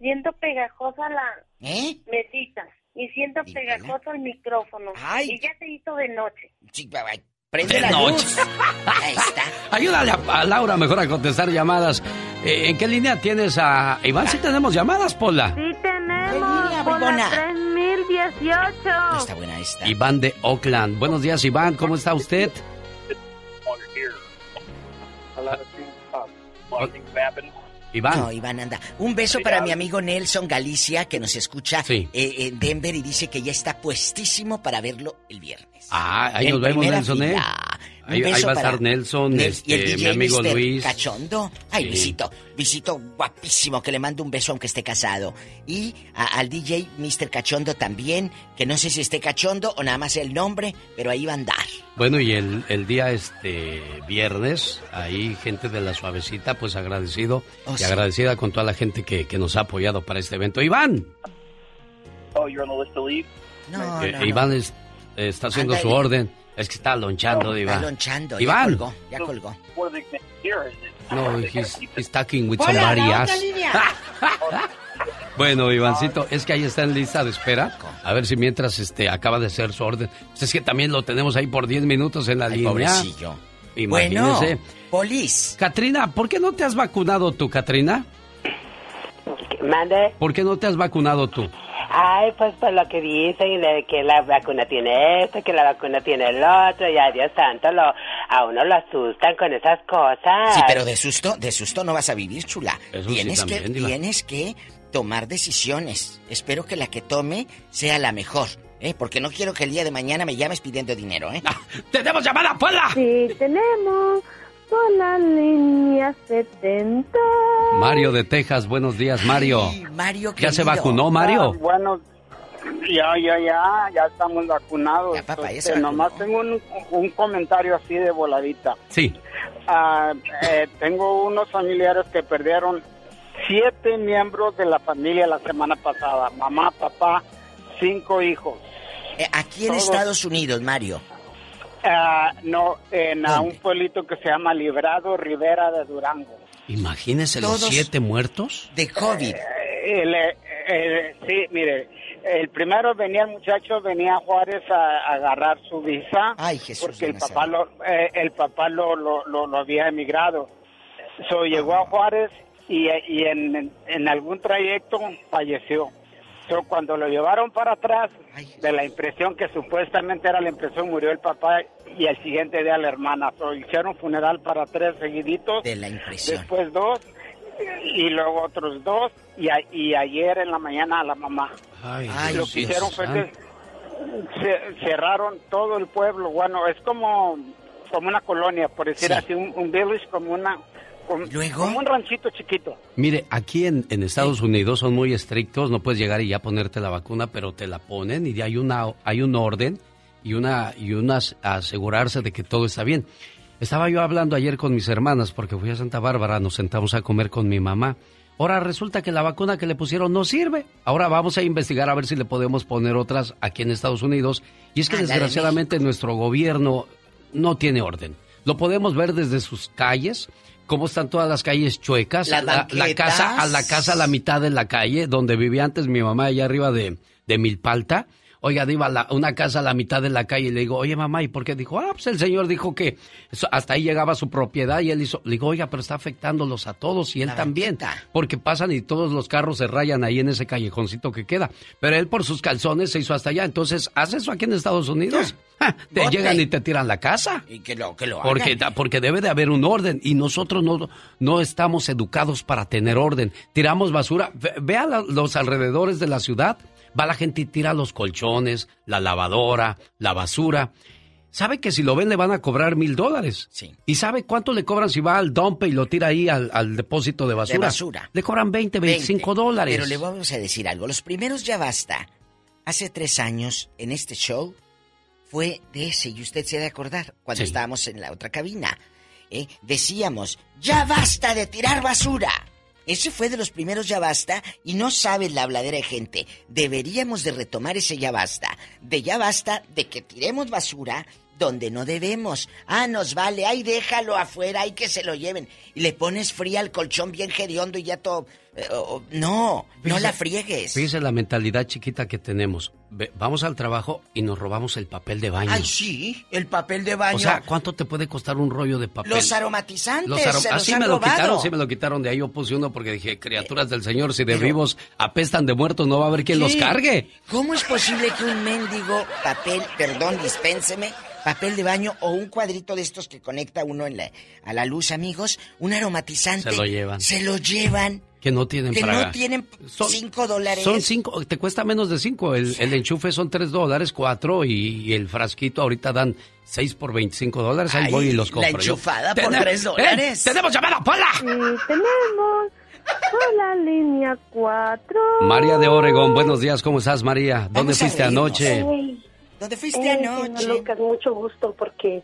siento pegajosa la ¿Eh? mesita y siento pegajoso el micrófono. Y ya se hizo de noche. Prende De la noche. luz. Ahí está. Ayúdale a, a Laura mejor a contestar llamadas. Eh, ¿En qué línea tienes a Iván? Sí tenemos llamadas, Pola. Sí tenemos por la 3018. No está buena esta. Iván de Oakland. Buenos días, Iván. ¿Cómo está usted? Iván. No, Iván anda. Un beso para mi amigo Nelson Galicia, que nos escucha eh, en Denver y dice que ya está puestísimo para verlo el viernes. Ah, ahí En nos vemos, Nelson, ¿eh? Ahí, va a estar Nelson, Nel- este, y el DJ mi amigo. Luis. Cachondo. Ay, Sí. Luisito, Luisito guapísimo, que le mando un beso aunque esté casado. Y a- al DJ Mr. Cachondo también, que no sé si esté cachondo o nada más el nombre, pero ahí va a andar. Bueno, y el, el día este viernes, ahí gente de la suavecita, pues agradecido Oh, y sí. agradecida con toda la gente que, que nos ha apoyado para este evento. Iván, Oh, you're on the list to leave? No, eh, no, no. Iván es- está haciendo su orden. Es que está lonchando, Iván. Está lonchando, ya Iván. colgó, ya colgó. Is it- No, he's, he's talking with Hola, somebody else. Bueno, Ivancito, es que ahí está en lista de espera. A ver si mientras este acaba de hacer su orden. Pues es que también lo tenemos ahí por 10 minutos en la Ay, línea. pobrecillo. Imagínese. Bueno, Polis. Catrina, ¿por qué no te has vacunado tú, Catrina? Mande. ¿Por qué no te has vacunado tú? Ay, pues por lo que dicen de que la vacuna tiene esto, que la vacuna tiene el otro, y a Dios santo, lo, a uno lo asustan con esas cosas. Sí, pero de susto, de susto no vas a vivir, chula. Eso sí tienes que, tienes que tomar decisiones. Espero que la que tome sea la mejor, ¿eh? Porque no quiero que el día de mañana me llames pidiendo dinero, ¿eh? ¡Tenemos llamada, Pola! Sí, tenemos por la línea 70. Mario de Texas, buenos días, Mario. Mario, ¿Ya se vacunó, Mario? Ah, bueno, ya, ya, ya, ya estamos vacunados. papá, ya Este, se nomás tengo un, un comentario así de voladita. Sí. Ah, eh, tengo unos familiares que perdieron siete miembros de la familia la semana pasada. Mamá, papá, cinco hijos. Eh, aquí en Todos- Estados Unidos, Mario. Ah, no, en ah, un pueblito que se llama Librado Rivera de Durango. Imagínese los siete muertos. De COVID. Eh, el, eh, eh, sí, mire, el primero venía el muchacho, venía a Juárez a, a agarrar su visa, porque el papá lo, eh, el papá lo, lo, lo, lo había emigrado. So, llegó a Juárez y, y en, en algún trayecto falleció. So, cuando lo llevaron para atrás, de la impresión que supuestamente era la impresión, murió el papá y el siguiente día la hermana. So, hicieron funeral para tres seguiditos. De la impresión. Después dos y luego otros dos y, a- y ayer en la mañana a la mamá. Ay, lo Dios que hicieron fue que cerraron todo el pueblo. Bueno, es como, como una colonia, por decir Sí. así, un, un village como una... Como, como un ranchito chiquito. Mire, aquí en, en Estados Unidos son muy estrictos, no puedes llegar y ya ponerte la vacuna, pero te la ponen y hay una hay un orden y una y unas asegurarse de que todo está bien. Estaba yo hablando ayer con mis hermanas porque fui a Santa Bárbara, nos sentamos a comer con mi mamá. Ahora resulta que la vacuna que le pusieron no sirve. Ahora vamos a investigar a ver si le podemos poner otras aquí en Estados Unidos. Y es que desgraciadamente nuestro gobierno no tiene orden. Lo podemos ver desde sus calles, cómo están todas las calles chuecas, Las la, la casa a la casa a la mitad de la calle donde vivía antes mi mamá allá arriba de, de Milpalta. Oiga, iba a la- una casa a la mitad de la calle y le digo, oye mamá, ¿y por qué? Dijo, ah, pues el señor dijo que hasta ahí llegaba su propiedad y él hizo, le digo, oiga, pero está afectándolos a todos y él también, porque pasan y todos los carros se rayan ahí en ese callejoncito que queda. Pero él por sus calzones se hizo hasta allá. Entonces, ¿haz eso aquí en Estados Unidos? Ja, te Bote. llegan y te tiran la casa. Y que lo, que lo Porque, hagan. da- porque debe de haber un orden y nosotros no, no estamos educados para tener orden. Tiramos basura. Ve, ve a la- los alrededores de la ciudad. Va la gente y tira los colchones, la lavadora, la basura. Sabe que si lo ven le van a cobrar mil dólares. Sí. ¿Y sabe cuánto le cobran si va al dump y lo tira ahí al, al depósito de basura? De basura. Le cobran 20, 25 20. dólares. Pero le vamos a decir algo. Los primeros ya basta. Hace tres años, en este show, fue de ese, y usted se ha de acordar, cuando Sí. estábamos en la otra cabina. ¿eh? Decíamos, ya basta de tirar basura. Ese fue de los primeros ya basta y no sabe la habladera de gente. Deberíamos de retomar ese ya basta. De ya basta de que tiremos basura donde no debemos. Ah, nos vale, ay, déjalo afuera, hay que se lo lleven. Y le pones fría al colchón bien hediondo y ya todo... no, no la friegues. Fíjese la mentalidad chiquita que tenemos. Ve- vamos al trabajo y nos robamos el papel de baño. Ay, sí, el papel de baño. O sea, ¿cuánto te puede costar un rollo de papel? los aromatizantes Los arom- se Ah, los sí han me lo robado. quitaron, sí me lo quitaron de ahí. Yo puse uno porque dije, criaturas del Señor, si de Pero- vivos apestan de muertos, no va a haber quien los Sí. cargue. ¿Cómo es posible que un mendigo papel, perdón, dispénseme, papel de baño o un cuadrito de estos que conecta uno en la, a la luz, amigos, un aromatizante. Se lo llevan. Se lo llevan. Que no tienen que para... no tienen cinco dólares. Son cinco, te cuesta menos de cinco. El, el enchufe son tres dólares, cuatro, y, y el frasquito ahorita dan seis por 25 dólares. Ahí Ay, voy y los la compro. yo. enchufada por tres ¡Eh! dólares. ¡Tenemos llamada, Pola! Sí, tenemos. Hola, línea 4. María de Oregón, buenos días, ¿cómo estás, María? ¿Dónde Vamos fuiste anoche? ¿Dónde fuiste Eh, anoche? Lucas, mucho gusto porque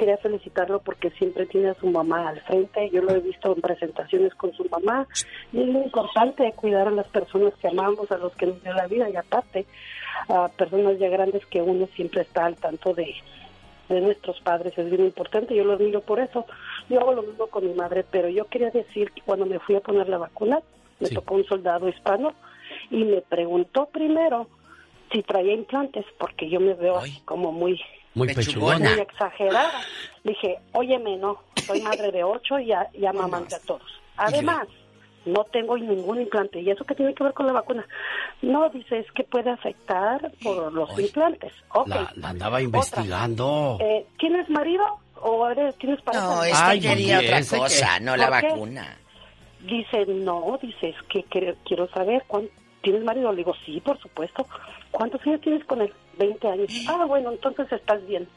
quería felicitarlo porque siempre tiene a su mamá al frente. Yo lo he visto en presentaciones con su mamá y es muy importante cuidar a las personas que amamos, a los que nos dio la vida y aparte a personas ya grandes que uno siempre está al tanto de, de nuestros padres. Es bien importante, yo lo admiro por eso. Yo hago lo mismo con mi madre, pero yo quería decir que cuando me fui a poner la vacuna, me tocó un soldado hispano y me preguntó primero si traía implantes, porque yo me veo así como muy Muy muy pechugona. exagerada. Dije, óyeme, no, soy madre de ocho y ya, ya mamante a todos. Además, no tengo ningún implante. ¿Y eso qué tiene que ver con la vacuna? No, dice, es que puede afectar por los implantes. Ok. La, la andaba investigando. Eh, ¿Tienes marido o eres, tienes pareja? No, quería oye, otra que- cosa, no la vacuna. Dice, no, dice, es que quiero, quiero saber, ¿cuán- ¿tienes marido? Le digo, sí, por supuesto. ¿Cuántos años tienes con él? 20 años. Ah, bueno, entonces estás bien.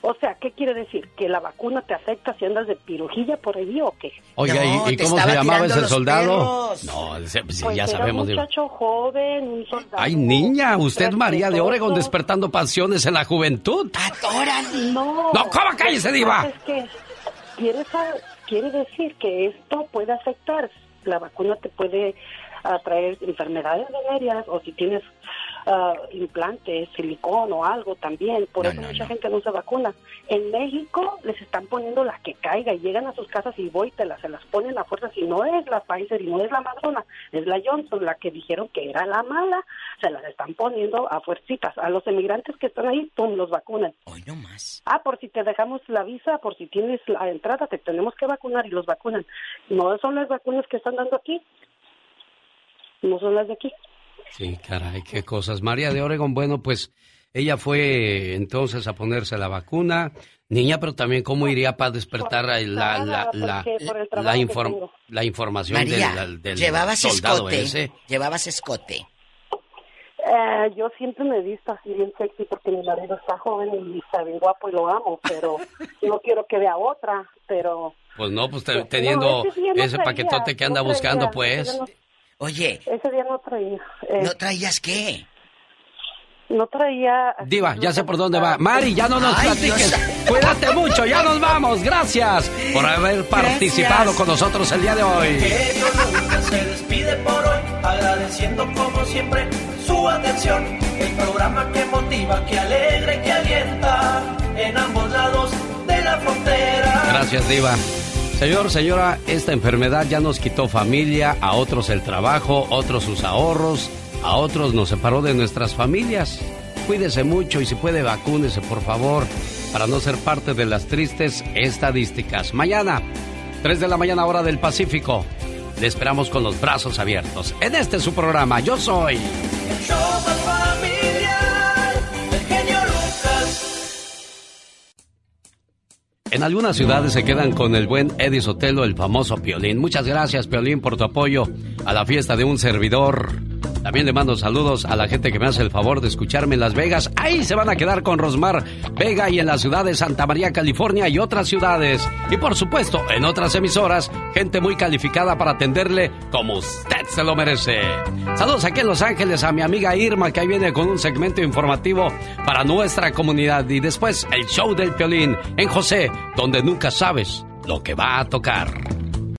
O sea, ¿qué quiere decir? ¿Que la vacuna te afecta si andas de pirujilla por ahí o qué? Oiga, ¿y- ¿y, cómo se llamaba ese soldado? perros. No, ese- pues, Pues ya era sabemos. un digo. muchacho joven, un soldado. Ay, niña, usted María de. Oregón despertando pasiones en la juventud. No. No, ¿cómo cállese, diva? Es que quiere, quiere decir que esto puede afectar. La vacuna te puede atraer enfermedades venéreas o si tienes ah, implantes, silicón o algo también. Por eso mucha gente no se vacuna. En México les están poniendo la que caiga y llegan a sus casas y voy, te las, se las ponen a fuerza. Si no es la Pfizer y no es la Madonna, es la Johnson, la que dijeron que era la mala, se las están poniendo a fuercitas. A los emigrantes que están ahí, pum, los vacunan. Hoy no más. Ah, por si te dejamos la visa, por si tienes la entrada, te tenemos que vacunar y los vacunan. No son las vacunas que están dando aquí. No son las de aquí. Sí, caray, qué cosas. María de Oregón, bueno, pues ella fue entonces a ponerse la vacuna. Niña, pero también cómo iría para despertar la, la, la, la, inform- información María, del, del llevabas soldado escote. ese. Llevabas escote. Eh, yo siempre me he visto así bien sexy porque mi marido está joven y está bien guapo y lo amo, pero no quiero que vea otra, pero... Pues no, pues te- No, teniendo ese paquetote que anda no buscando, pues. Oye, Ese día no traía. eh, ¿no traías qué? no traía... Diva, ya sé por dónde va. Mari, ya no nos Ay, platiques. Dios. Cuídate mucho, ya nos vamos. Gracias por haber participado con nosotros el día de hoy. Genio Lucas se despide por hoy, agradeciendo como siempre su atención. El programa que motiva, que alegra y que alienta en ambos lados de la frontera. Gracias, Diva. Señor, señora, esta enfermedad ya nos quitó familia, a otros el trabajo, otros sus ahorros, a otros nos separó de nuestras familias. Cuídese mucho y si puede vacúnese, por favor, para no ser parte de las tristes estadísticas. Mañana, 3 de la mañana hora del Pacífico, le esperamos con los brazos abiertos. En este su programa, yo soy... En algunas ciudades se quedan con el buen Eddie Sotelo, el famoso Piolín. Muchas gracias, Piolín, por tu apoyo a la fiesta de un servidor. También le mando saludos a la gente que me hace el favor de escucharme en Las Vegas. Ahí se van a quedar con Rosmar Vega y en la ciudad de Santa María, California y otras ciudades. Y por supuesto, en otras emisoras, gente muy calificada para atenderle como usted se lo merece. Saludos aquí en Los Ángeles a mi amiga Irma, que ahí viene con un segmento informativo para nuestra comunidad. Y después, el show del Piolín en José, donde nunca sabes lo que va a tocar.